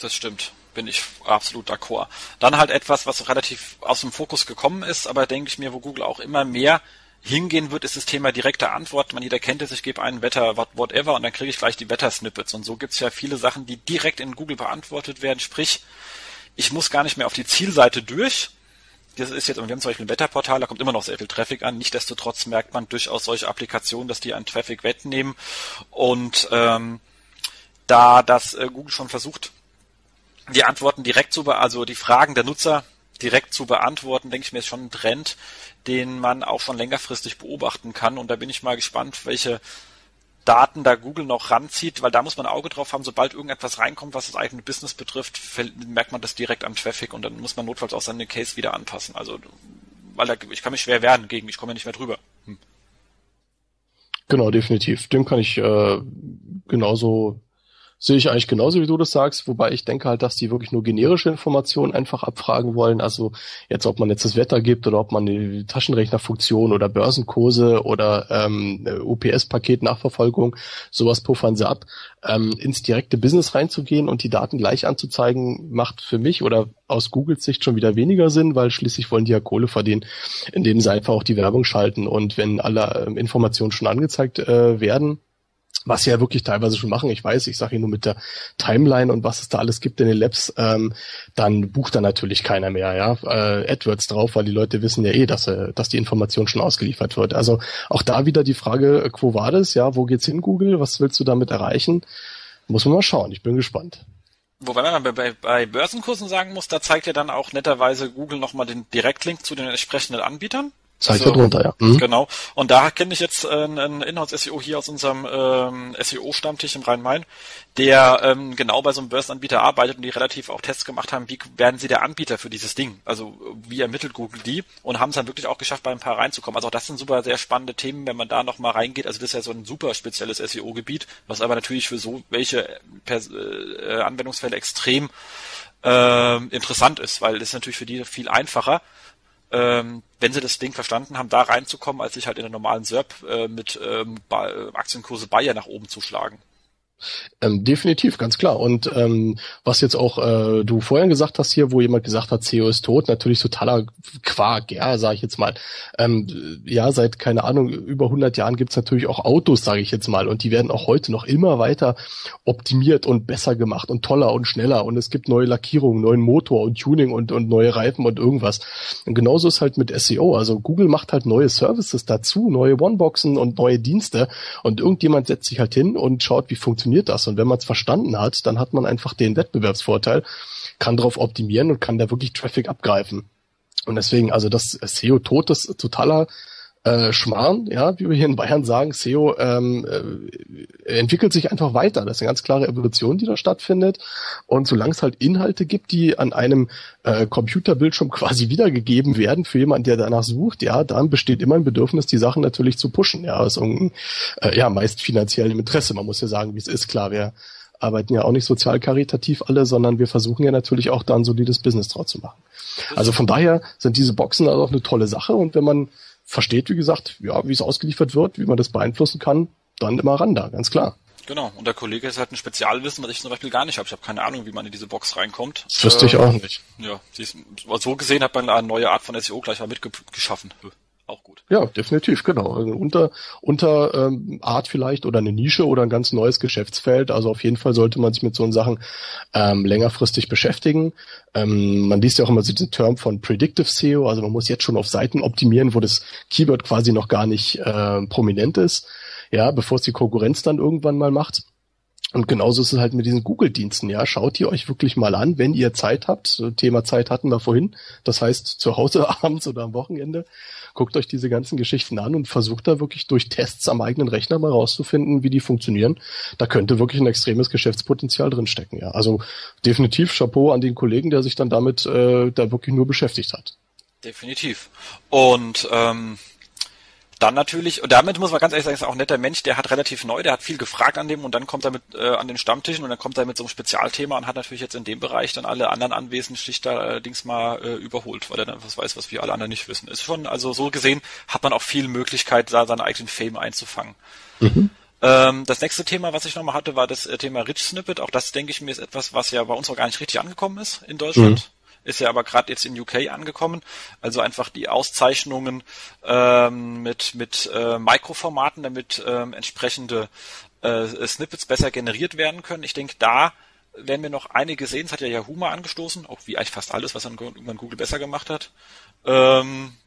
S1: Das stimmt bin ich absolut d'accord. Dann halt etwas, was relativ aus dem Fokus gekommen ist, aber denke ich mir, wo Google auch immer mehr hingehen wird, ist das Thema direkte Antwort. Man jeder kennt es, ich gebe einen Wetter, whatever, und dann kriege ich gleich die Wettersnippets. Und so gibt es ja viele Sachen, die direkt in Google beantwortet werden. Sprich, ich muss gar nicht mehr auf die Zielseite durch. Das ist jetzt, wir haben zum Beispiel ein Wetterportal, da kommt immer noch sehr viel Traffic an. Nichtsdestotrotz merkt man durchaus solche Applikationen, dass die an Traffic wettnehmen. Und ähm, da das äh, Google schon versucht, die Antworten direkt zu, also die Fragen der Nutzer direkt zu beantworten, denke ich mir, ist schon ein Trend, den man auch schon längerfristig beobachten kann. Und da bin ich mal gespannt, welche Daten da Google noch ranzieht, weil da muss man ein Auge drauf haben, sobald irgendetwas reinkommt, was das eigene Business betrifft, merkt man das direkt am Traffic und dann muss man notfalls auch seine Case wieder anpassen. Also, weil da, ich kann mich schwer wehren gegen, ich komme ja nicht mehr drüber. Hm.
S2: Genau, definitiv. Dem kann ich äh, genauso Sehe ich eigentlich genauso, wie du das sagst, wobei ich denke halt, dass die wirklich nur generische Informationen einfach abfragen wollen. Also jetzt, ob man jetzt das Wetter gibt oder ob man die Taschenrechnerfunktion oder Börsenkurse oder ähm, UPS-Paket-Nachverfolgung, sowas puffern sie ab. Ähm, ins direkte Business reinzugehen und die Daten gleich anzuzeigen, macht für mich oder aus Googles Sicht schon wieder weniger Sinn, weil schließlich wollen die ja Kohle verdienen, indem sie einfach auch die Werbung schalten. Und wenn alle ähm, Informationen schon angezeigt äh, werden, was sie ja wirklich teilweise schon machen. Ich weiß, ich sage Ihnen nur mit der Timeline und was es da alles gibt in den Labs, ähm, dann bucht da natürlich keiner mehr, ja, äh, AdWords drauf, weil die Leute wissen ja eh, dass, äh, dass die Information schon ausgeliefert wird. Also auch da wieder die Frage, äh, quo war das, ja, wo geht's hin, Google? Was willst du damit erreichen? Muss man mal schauen, ich bin gespannt.
S1: Wobei man bei, bei, bei Börsenkursen sagen muss, da zeigt ja dann auch netterweise Google nochmal den Direktlink zu den entsprechenden Anbietern.
S2: Zeigt also, drunter, ja.
S1: Mhm. Genau. Und da kenne ich jetzt äh, einen Inhouse-SEO hier aus unserem ähm, SEO-Stammtisch im Rhein-Main, der ähm, genau bei so einem Börsenanbieter arbeitet und die relativ auch Tests gemacht haben, wie werden sie der Anbieter für dieses Ding? Also wie ermittelt Google die? Und haben es dann wirklich auch geschafft, bei ein paar reinzukommen. Also auch das sind super sehr spannende Themen, wenn man da nochmal reingeht. Also das ist ja so ein super spezielles SEO-Gebiet, was aber natürlich für so welche Pers äh, Anwendungsfälle extrem äh, interessant ist, weil das ist natürlich für die viel einfacher ähm, wenn sie das Ding verstanden haben, da reinzukommen, als sich halt in der normalen SERP äh, mit ähm, Aktienkurse Bayer nach oben zu schlagen.
S2: Ähm, definitiv, ganz klar. Und ähm, was jetzt auch äh, du vorhin gesagt hast hier, wo jemand gesagt hat, CEO ist tot, natürlich totaler Quark, ja, sage ich jetzt mal. Ähm, ja, seit, keine Ahnung, über 100 Jahren gibt's natürlich auch Autos, sage ich jetzt mal. Und die werden auch heute noch immer weiter optimiert und besser gemacht und toller und schneller. Und es gibt neue Lackierungen, neuen Motor und Tuning und, und neue Reifen und irgendwas. Und genauso ist halt mit SEO. Also Google macht halt neue Services dazu, neue Oneboxen und neue Dienste. Und irgendjemand setzt sich halt hin und schaut, wie funktioniert funktioniert das? Und wenn man es verstanden hat, dann hat man einfach den Wettbewerbsvorteil, kann darauf optimieren und kann da wirklich Traffic abgreifen. Und deswegen, also das SEO tot ist totaler äh, Schmarrn, ja, wie wir hier in Bayern sagen, SEO ähm, äh, entwickelt sich einfach weiter. Das ist eine ganz klare Evolution, die da stattfindet. Und solange es halt Inhalte gibt, die an einem äh, Computerbildschirm (laughs) quasi wiedergegeben werden für jemanden, der danach sucht, ja, dann besteht immer ein Bedürfnis, die Sachen natürlich zu pushen. Ja, ist ein, äh, ja meist finanziell im Interesse. Man muss ja sagen, wie es ist. Klar, wir arbeiten ja auch nicht sozial karitativ alle, sondern wir versuchen ja natürlich auch da ein solides Business draus zu machen. Also von daher sind diese Boxen also auch eine tolle Sache und wenn man versteht, wie gesagt, ja, wie es ausgeliefert wird, wie man das beeinflussen kann, dann immer ran da, ganz klar.
S1: Genau, und der Kollege ist halt ein Spezialwissen, was ich zum Beispiel gar nicht habe. Ich habe keine Ahnung, wie man in diese Box reinkommt.
S2: Das wüsste äh, ich auch nicht.
S1: Ja, so gesehen hat man eine neue Art von SEO gleich mal mitgeschaffen auch gut.
S2: Ja, definitiv, genau. Also unter unter ähm, Art vielleicht oder eine Nische oder ein ganz neues Geschäftsfeld. Also auf jeden Fall sollte man sich mit so Sachen ähm, längerfristig beschäftigen. Ähm, man liest ja auch immer so diesen Term von Predictive SEO. Also man muss jetzt schon auf Seiten optimieren, wo das Keyword quasi noch gar nicht äh, prominent ist. Ja, bevor es die Konkurrenz dann irgendwann mal macht. Und genauso ist es halt mit diesen Google-Diensten, ja. Schaut ihr euch wirklich mal an, wenn ihr Zeit habt. Thema Zeit hatten wir vorhin. Das heißt, zu Hause (laughs) abends oder am Wochenende guckt euch diese ganzen Geschichten an und versucht da wirklich durch Tests am eigenen Rechner mal rauszufinden, wie die funktionieren. Da könnte wirklich ein extremes Geschäftspotenzial drinstecken. Ja. Also definitiv Chapeau an den Kollegen, der sich dann damit äh, da wirklich nur beschäftigt hat.
S1: Definitiv. Und ähm, dann natürlich, und damit muss man ganz ehrlich sagen, ist auch ein netter Mensch, der hat relativ neu, der hat viel gefragt an dem und dann kommt er mit äh, an den Stammtischen und dann kommt er mit so einem Spezialthema und hat natürlich jetzt in dem Bereich dann alle anderen Anwesenden schlicht allerdings mal äh, überholt, weil er dann was weiß, was wir alle anderen nicht wissen. Ist schon, also so gesehen hat man auch viel Möglichkeit, da seinen eigenen Fame einzufangen. Mhm. Ähm, das nächste Thema, was ich nochmal hatte, war das äh, Thema Rich Snippet. Auch das, denke ich mir, ist etwas, was ja bei uns auch gar nicht richtig angekommen ist in Deutschland. Mhm ist ja aber gerade jetzt in UK angekommen. Also einfach die Auszeichnungen ähm, mit, mit äh, Mikroformaten, damit ähm, entsprechende äh, Snippets besser generiert werden können. Ich denke, da werden wir noch einige sehen. Das hat ja Yahoo mal angestoßen, auch wie eigentlich fast alles, was irgendwann Google besser gemacht hat. Ähm,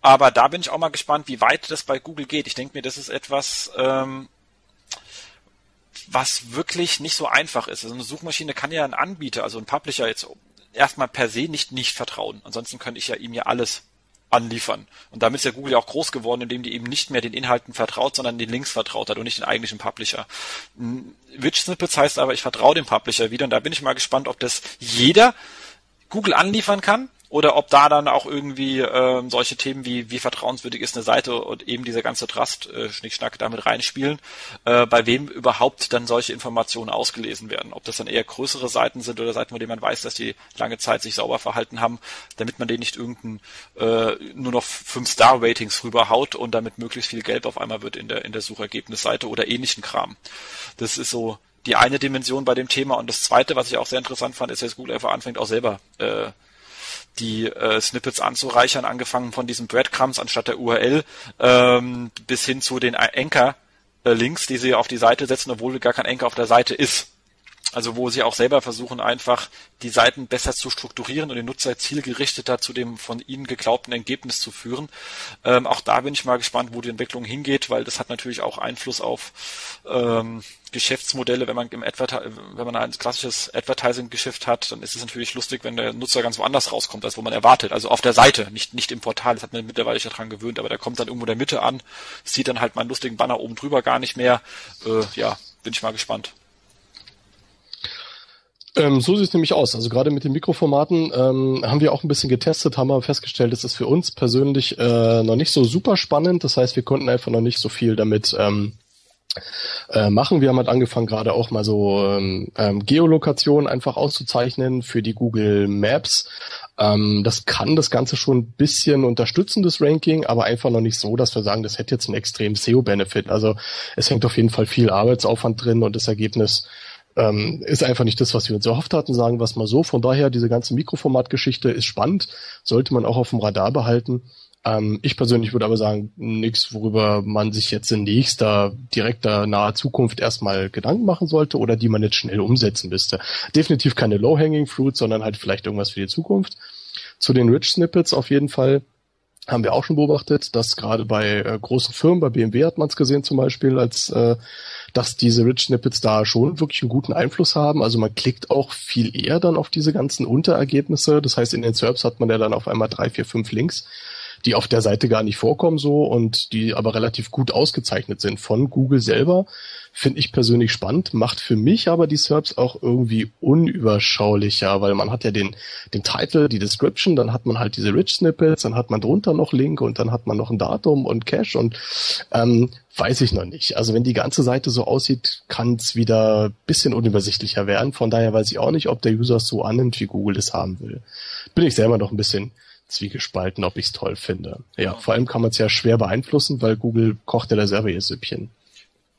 S1: aber da bin ich auch mal gespannt, wie weit das bei Google geht. Ich denke mir, das ist etwas, ähm, was wirklich nicht so einfach ist. Also eine Suchmaschine kann ja ein Anbieter, also ein Publisher jetzt erstmal per se nicht nicht vertrauen. Ansonsten könnte ich ja ihm ja alles anliefern. Und damit ist ja Google ja auch groß geworden, indem die eben nicht mehr den Inhalten vertraut, sondern den Links vertraut hat und nicht den eigentlichen Publisher. Witch Snippets heißt aber, ich vertraue dem Publisher wieder und da bin ich mal gespannt, ob das jeder Google anliefern kann oder ob da dann auch irgendwie ähm, solche Themen wie wie vertrauenswürdig ist eine Seite und eben dieser ganze Trust-Schnickschnack äh, damit reinspielen, äh, bei wem überhaupt dann solche Informationen ausgelesen werden. Ob das dann eher größere Seiten sind oder Seiten, von denen man weiß, dass die lange Zeit sich sauber verhalten haben, damit man denen nicht irgendein äh, nur noch fünf Star Ratings rüberhaut und damit möglichst viel Gelb auf einmal wird in der in der Suchergebnisseite oder ähnlichen Kram. Das ist so die eine Dimension bei dem Thema und das zweite, was ich auch sehr interessant fand, ist, dass Google einfach anfängt auch selber äh, die äh, Snippets anzureichern, angefangen von diesen Breadcrumbs anstatt der URL ähm, bis hin zu den Anchor-Links, die sie auf die Seite setzen, obwohl gar kein Anchor auf der Seite ist. Also wo sie auch selber versuchen, einfach die Seiten besser zu strukturieren und den Nutzer zielgerichteter zu dem von ihnen geglaubten Ergebnis zu führen. Ähm, auch da bin ich mal gespannt, wo die Entwicklung hingeht, weil das hat natürlich auch Einfluss auf ähm, Geschäftsmodelle. Wenn man im Adverti wenn man ein klassisches Advertising-Geschäft hat, dann ist es natürlich lustig, wenn der Nutzer ganz woanders rauskommt, als wo man erwartet. Also auf der Seite, nicht, nicht im Portal. Das hat man mittlerweile schon dran gewöhnt, aber der kommt dann irgendwo in der Mitte an, sieht dann halt meinen lustigen Banner oben drüber gar nicht mehr. Äh, ja, bin ich mal gespannt.
S2: Ähm, so sieht es nämlich aus. Also gerade mit den Mikroformaten ähm, haben wir auch ein bisschen getestet, haben aber festgestellt, das ist für uns persönlich äh, noch nicht so super spannend. Das heißt, wir konnten einfach noch nicht so viel damit ähm, äh, machen. Wir haben halt angefangen, gerade auch mal so ähm, ähm Geolokation einfach auszuzeichnen für die Google Maps. Ähm, das kann das Ganze schon ein bisschen unterstützen, das Ranking, aber einfach noch nicht so, dass wir sagen, das hätte jetzt einen extremen SEO-Benefit. Also es hängt auf jeden Fall viel Arbeitsaufwand drin und das Ergebnis ähm, ist einfach nicht das, was wir uns erhofft hatten, sagen wir es mal so. Von daher, diese ganze Mikroformatgeschichte ist spannend, sollte man auch auf dem Radar behalten. Ähm, ich persönlich würde aber sagen, nichts, worüber man sich jetzt in nächster, direkter, naher Zukunft erstmal Gedanken machen sollte oder die man jetzt schnell umsetzen müsste. Definitiv keine Low-Hanging Fruit, sondern halt vielleicht irgendwas für die Zukunft. Zu den Rich Snippets auf jeden Fall haben wir auch schon beobachtet, dass gerade bei äh, großen Firmen, bei BMW hat man es gesehen zum Beispiel, als äh, dass diese Rich Snippets da schon wirklich einen guten Einfluss haben. Also man klickt auch viel eher dann auf diese ganzen Unterergebnisse. Das heißt, in den SERPs hat man ja dann auf einmal drei, vier, fünf Links, die auf der Seite gar nicht vorkommen so und die aber relativ gut ausgezeichnet sind von Google selber. Finde ich persönlich spannend, macht für mich aber die SERPs auch irgendwie unüberschaulicher, weil man hat ja den, den Title, die Description, dann hat man halt diese Rich Snippets, dann hat man drunter noch Link und dann hat man noch ein Datum und Cache und ähm, weiß ich noch nicht. Also wenn die ganze Seite so aussieht, kann es wieder bisschen unübersichtlicher werden. Von daher weiß ich auch nicht, ob der User es so annimmt, wie Google es haben will. Bin ich selber noch ein bisschen zwiegespalten, ob ich es toll finde. Ja, vor allem kann man es ja schwer beeinflussen, weil Google kocht ja da selber ihr Süppchen.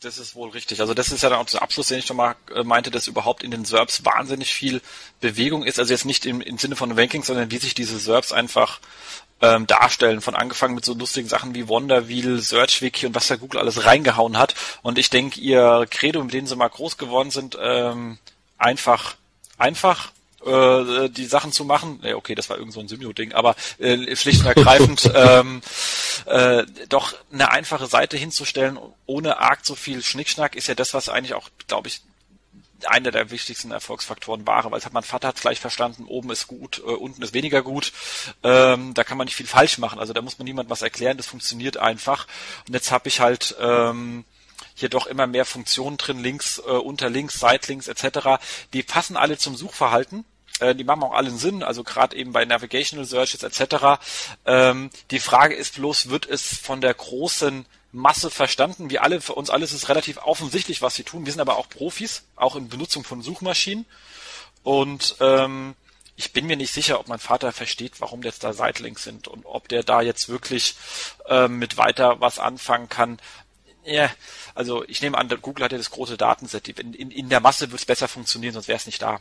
S1: Das ist wohl richtig. Also das ist ja dann auch der Abschluss, den ich schon mal äh, meinte, dass überhaupt in den SERPs wahnsinnig viel Bewegung ist. Also jetzt nicht im, im Sinne von Ranking, sondern wie sich diese SERPs einfach ähm, darstellen. Von angefangen mit so lustigen Sachen wie Wonderwheel, SearchWiki und was da Google alles reingehauen hat. Und ich denke, ihr Credo, mit denen sie mal groß geworden sind, ähm, einfach, einfach äh, die Sachen zu machen. Ja, okay, das war irgend so ein Symio-Ding, aber äh, schlicht und ergreifend (laughs) ähm, äh, doch eine einfache Seite hinzustellen, ohne arg so viel Schnickschnack, ist ja das, was eigentlich auch, glaube ich, einer der wichtigsten Erfolgsfaktoren war, weil es hat mein Vater hat gleich verstanden, oben ist gut, äh, unten ist weniger gut. Ähm, da kann man nicht viel falsch machen. Also da muss man niemand was erklären, das funktioniert einfach. Und jetzt habe ich halt ähm, hier doch immer mehr Funktionen drin, links, äh, unter links, Side-Links etc. Die passen alle zum Suchverhalten äh, die machen auch allen Sinn, also gerade eben bei Navigational Searches etc. Ähm, die Frage ist bloß, wird es von der großen Masse verstanden? Wir alle, für uns alles ist relativ offensichtlich, was sie tun. Wir sind aber auch Profis, auch in Benutzung von Suchmaschinen. Und ähm, ich bin mir nicht sicher, ob mein Vater versteht, warum jetzt da Sitelinks sind und ob der da jetzt wirklich ähm, mit weiter was anfangen kann. Ja, also ich nehme an, Google hat ja das große Datenset. In, in, in der Masse wird es besser funktionieren, sonst wäre es nicht da.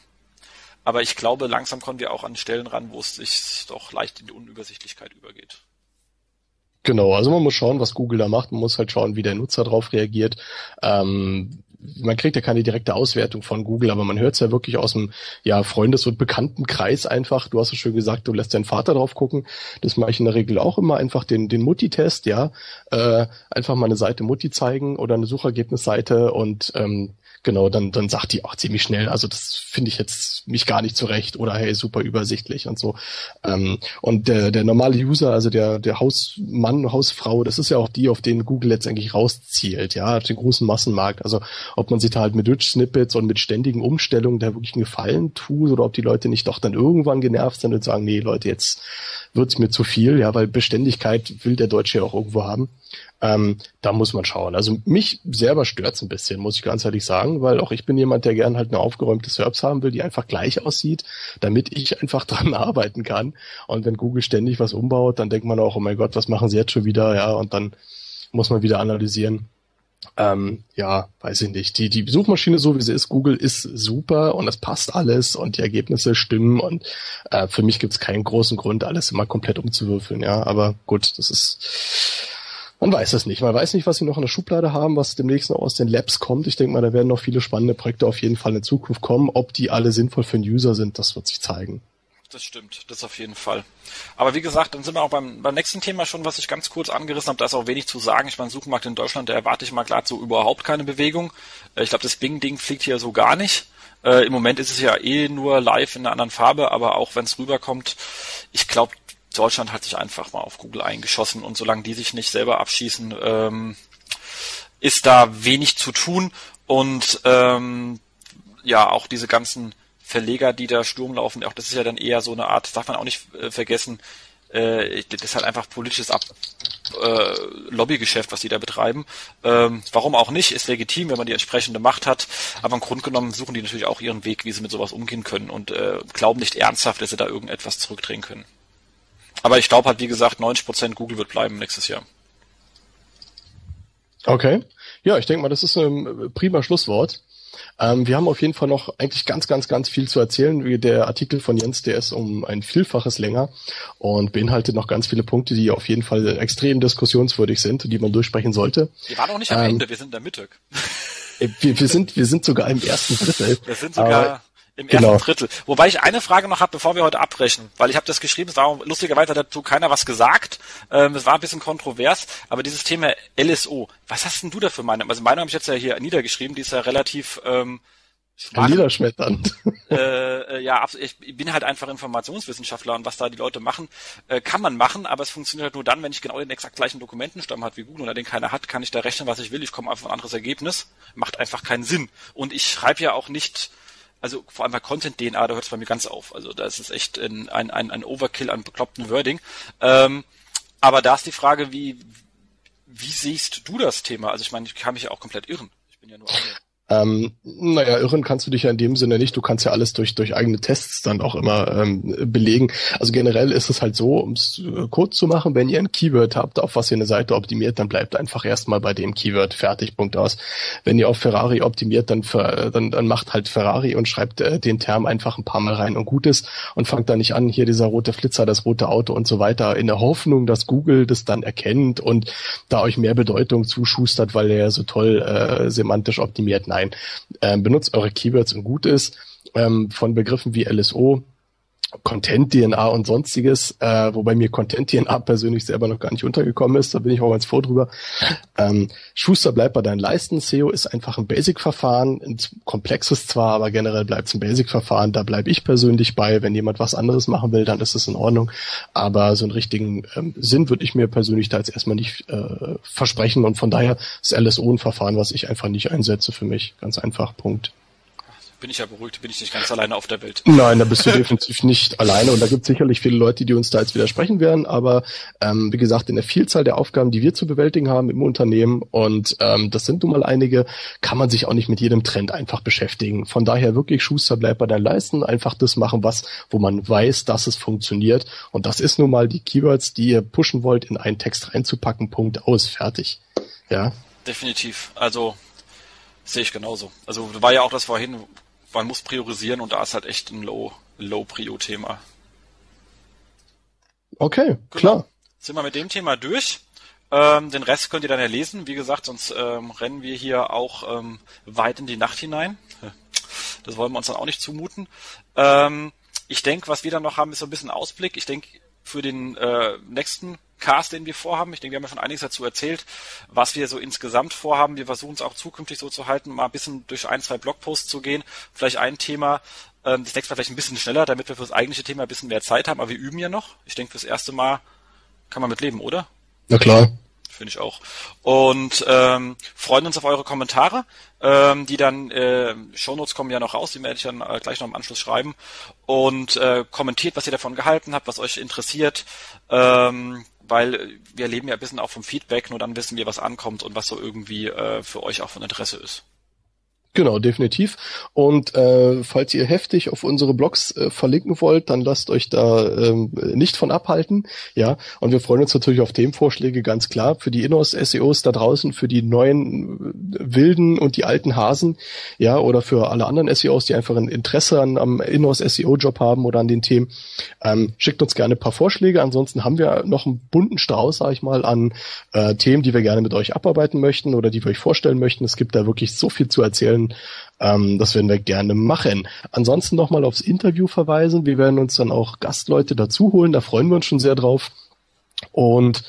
S1: Aber ich glaube, langsam kommen wir auch an Stellen ran, wo es sich doch leicht in die Unübersichtlichkeit übergeht.
S2: Genau, also man muss schauen, was Google da macht. Man muss halt schauen, wie der Nutzer darauf reagiert. Ähm, man kriegt ja keine direkte Auswertung von Google, aber man hört es ja wirklich aus dem ja, Freundes- und Bekanntenkreis einfach. Du hast es schön gesagt, du lässt deinen Vater drauf gucken. Das mache ich in der Regel auch immer, einfach den, den Mutti-Test, ja. Äh, einfach mal eine Seite Mutti zeigen oder eine Suchergebnisseite und ähm, genau, dann, dann sagt die auch ziemlich schnell, also das finde ich jetzt mich gar nicht zurecht oder hey, super übersichtlich und so. Ähm, und der, der normale User, also der, der Hausmann, Hausfrau, das ist ja auch die, auf den Google letztendlich rauszielt, ja, den großen Massenmarkt. Also ob man sich da halt mit Rich Snippets und mit ständigen Umstellungen da wirklich einen Gefallen tut oder ob die Leute nicht doch dann irgendwann genervt sind und sagen, nee, Leute, jetzt wird's mir zu viel, ja, weil Beständigkeit will der Deutsche ja auch irgendwo haben. Ähm, da muss man schauen. Also mich selber stört's ein bisschen, muss ich ganz ehrlich sagen, weil auch ich bin jemand, der gern halt eine aufgeräumte Serbs haben will, die einfach gleich aussieht, damit ich einfach (laughs) dran arbeiten kann. Und wenn Google ständig was umbaut, dann denkt man auch, oh mein Gott, was machen sie jetzt schon wieder? Ja, und dann muss man wieder analysieren. Ähm, ja, weiß ich nicht. Die, die Suchmaschine, so wie sie ist, Google ist super und es passt alles und die Ergebnisse stimmen und äh, für mich gibt's keinen großen Grund, alles immer komplett umzuwürfeln, ja. Aber gut, das ist man weiß es nicht. Man weiß nicht, was sie noch in der Schublade haben, was demnächst noch aus den Labs kommt. Ich denke mal, da werden noch viele spannende Projekte auf jeden Fall in Zukunft kommen. Ob die alle sinnvoll für den User sind, das wird sich zeigen.
S1: Das stimmt, das auf jeden Fall. Aber wie gesagt, dann sind wir auch beim, beim nächsten Thema schon, was ich ganz kurz angerissen habe. Da ist auch wenig zu sagen. Ich meine, Suchmarkt in Deutschland, da erwarte ich mal glatt so überhaupt keine Bewegung. Äh, ich glaube, das Bing-Ding fliegt hier so gar nicht. Äh, Im Moment ist es ja eh nur live in einer anderen Farbe, aber auch wenn es rüberkommt, ich glaube, Deutschland hat sich einfach mal auf Google eingeschossen und solange die sich nicht selber abschießen, ähm, ist da wenig zu tun und ähm, ja, auch diese ganzen Verleger, die da Sturm laufen, auch das ist ja dann eher so eine Art, darf man auch nicht äh, vergessen, äh, das ist halt einfach politisches Ab äh, Lobbygeschäft, was die da betreiben. Ähm, warum auch nicht, ist legitim, wenn man die entsprechende Macht hat, aber im Grunde genommen suchen die natürlich auch ihren Weg, wie sie mit sowas umgehen können und äh, glauben nicht ernsthaft, dass sie da irgendetwas zurückdrehen können. Aber ich glaube halt, wie gesagt, 90% Google wird bleiben nächstes Jahr.
S2: Okay. Ja, ich denke mal, das ist ein prima Schlusswort. Ähm, wir haben auf jeden Fall noch eigentlich ganz, ganz, ganz viel zu erzählen. Wie der Artikel von Jens, der ist um ein Vielfaches länger und beinhaltet noch ganz viele Punkte, die auf jeden Fall extrem diskussionswürdig sind, die man durchsprechen sollte.
S1: Wir waren auch nicht am ähm, Ende, wir sind in der Mitte.
S2: Äh, wir, wir, sind, wir sind sogar im ersten (laughs) Drittel.
S1: Wir sind sogar im ersten genau. Drittel. Wobei ich eine Frage noch habe, bevor wir heute abbrechen, weil ich habe das geschrieben, es war lustigerweise dazu keiner was gesagt. Ähm, es war ein bisschen kontrovers, aber dieses Thema LSO, was hast denn du da für Meinung? Also meine habe ich jetzt ja hier niedergeschrieben, die ist ja relativ ähm,
S2: Niederschmetternd.
S1: Äh, äh, ja, ich bin halt einfach Informationswissenschaftler und was da die Leute machen, äh, kann man machen, aber es funktioniert halt nur dann, wenn ich genau den exakt gleichen Dokumentenstamm hat wie Google oder den keiner hat, kann ich da rechnen, was ich will. Ich komme auf ein anderes Ergebnis. Macht einfach keinen Sinn. Und ich schreibe ja auch nicht also vor allem bei Content-DNA, da hört es bei mir ganz auf. Also da ist es echt ein, ein, ein, Overkill an bekloppten Wording. Ähm, aber da ist die Frage, wie, wie siehst du das Thema? Also ich meine, ich kann mich ja auch komplett irren. Ich bin ja nur eine
S2: ähm, naja, irren kannst du dich ja in dem Sinne nicht. Du kannst ja alles durch, durch eigene Tests dann auch immer ähm, belegen. Also generell ist es halt so, um es äh, kurz zu machen, wenn ihr ein Keyword habt, auf was ihr eine Seite optimiert, dann bleibt einfach erstmal bei dem Keyword fertig, Punkt aus. Wenn ihr auf Ferrari optimiert, dann, dann, dann macht halt Ferrari und schreibt äh, den Term einfach ein paar Mal rein und gut ist und fangt da nicht an, hier dieser rote Flitzer, das rote Auto und so weiter, in der Hoffnung, dass Google das dann erkennt und da euch mehr Bedeutung zuschustert, weil er ja so toll äh, semantisch optimiert. Nein, sein. Ähm, benutzt eure Keywords und gut ist. Ähm, von Begriffen wie LSO, Content-DNA und sonstiges, äh, wobei mir Content-DNA persönlich selber noch gar nicht untergekommen ist, da bin ich auch ganz froh drüber. Ähm, Schuster bleibt bei deinen Leisten. SEO ist einfach ein Basic-Verfahren, ein komplexes zwar, aber generell bleibt es ein Basic-Verfahren. Da bleibe ich persönlich bei. Wenn jemand was anderes machen will, dann ist es in Ordnung. Aber so einen richtigen ähm, Sinn würde ich mir persönlich da jetzt erstmal nicht äh, versprechen und von daher ist LSO ein Verfahren, was ich einfach nicht einsetze für mich. Ganz einfach, Punkt
S1: bin ich ja beruhigt, bin ich nicht ganz alleine auf der Welt.
S2: Nein, da bist du definitiv nicht alleine und da gibt es sicherlich viele Leute, die uns da jetzt widersprechen werden, aber ähm, wie gesagt, in der Vielzahl der Aufgaben, die wir zu bewältigen haben im Unternehmen und ähm, das sind nun mal einige, kann man sich auch nicht mit jedem Trend einfach beschäftigen. Von daher wirklich Schuster bleibt bei deinen Leisten, einfach das machen, was, wo man weiß, dass es funktioniert und das ist nun mal die Keywords, die ihr pushen wollt, in einen Text reinzupacken, Punkt aus, fertig. Ja.
S1: Definitiv. Also sehe ich genauso. Also war ja auch das vorhin, man muss priorisieren und da ist halt echt ein Low, Low-Prio-Thema.
S2: Okay, genau. klar.
S1: Sind wir mit dem Thema durch? Ähm, den Rest könnt ihr dann ja lesen. Wie gesagt, sonst ähm, rennen wir hier auch ähm, weit in die Nacht hinein. (laughs) Das wollen wir uns dann auch nicht zumuten. Ähm, ich denke, was wir dann noch haben, ist so ein bisschen Ausblick. Ich denke, für den äh, nächsten Cast, den wir vorhaben. Ich denke, wir haben ja schon einiges dazu erzählt, was wir so insgesamt vorhaben. Wir versuchen es auch zukünftig so zu halten, mal ein bisschen durch ein, zwei Blogposts zu gehen. Vielleicht ein Thema, ähm, das nächste Mal vielleicht ein bisschen schneller, damit wir für das eigentliche Thema ein bisschen mehr Zeit haben. Aber wir üben ja noch. Ich denke, fürs erste Mal kann man mit leben, oder?
S2: Na klar.
S1: Finde ich auch. Und ähm, freuen uns auf eure Kommentare, ähm, die dann, äh, Shownotes kommen ja noch raus, die werde ich dann äh, gleich noch im Anschluss schreiben. Und äh, kommentiert, was ihr davon gehalten habt, was euch interessiert. Ähm, weil wir leben ja ein bisschen auch vom Feedback, nur dann wissen wir, was ankommt und was so irgendwie äh, für euch auch von Interesse ist.
S2: Genau, definitiv. Und äh, falls ihr heftig auf unsere Blogs äh, verlinken wollt, dann lasst euch da ähm, nicht von abhalten. Ja, und wir freuen uns natürlich auf Themenvorschläge, ganz klar, für die Inhouse-SEOs da draußen, für die neuen äh, Wilden und die alten Hasen, ja, oder für alle anderen SEOs, die einfach ein Interesse an, am Inhouse-SEO-Job haben oder an den Themen. Ähm, schickt uns gerne ein paar Vorschläge. Ansonsten haben wir noch einen bunten Strauß, sag ich mal, an äh, Themen, die wir gerne mit euch abarbeiten möchten oder die wir euch vorstellen möchten. Es gibt da wirklich so viel zu erzählen können. Ähm, das werden wir gerne machen. Ansonsten nochmal aufs Interview verweisen. Wir werden uns dann auch Gastleute dazu holen. Da freuen wir uns schon sehr drauf. Und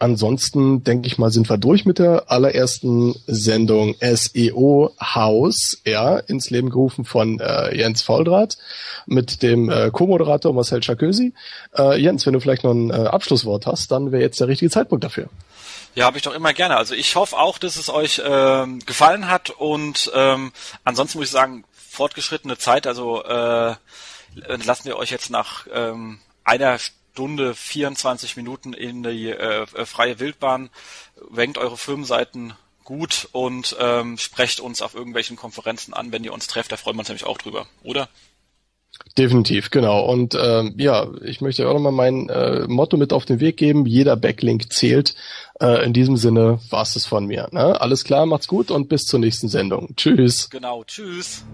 S2: Ansonsten denke ich mal, sind wir durch mit der allerersten Sendung SEO Haus, ja, ins Leben gerufen von äh, Jens Fauldraht mit dem äh, Co-Moderator Marcel Chakösi. Äh, Jens, wenn du vielleicht noch ein äh, Abschlusswort hast, dann wäre jetzt der richtige Zeitpunkt dafür.
S1: Ja, habe ich doch immer gerne. Also ich hoffe auch, dass es euch ähm, gefallen hat und ähm, ansonsten muss ich sagen, fortgeschrittene Zeit, also äh, lassen wir euch jetzt nach ähm, einer Stunde 24 Minuten in die äh, äh, freie Wildbahn, wenkt eure Firmenseiten gut und ähm, sprecht uns auf irgendwelchen Konferenzen an, wenn ihr uns trefft, da freuen wir uns nämlich auch drüber, oder?
S2: Definitiv, genau. Und ähm, ja, ich möchte auch nochmal mein äh, Motto mit auf den Weg geben. Jeder Backlink zählt. Äh, in diesem Sinne war's es von mir. Ne? Alles klar, macht's gut und bis zur nächsten Sendung. Tschüss.
S1: Genau, tschüss.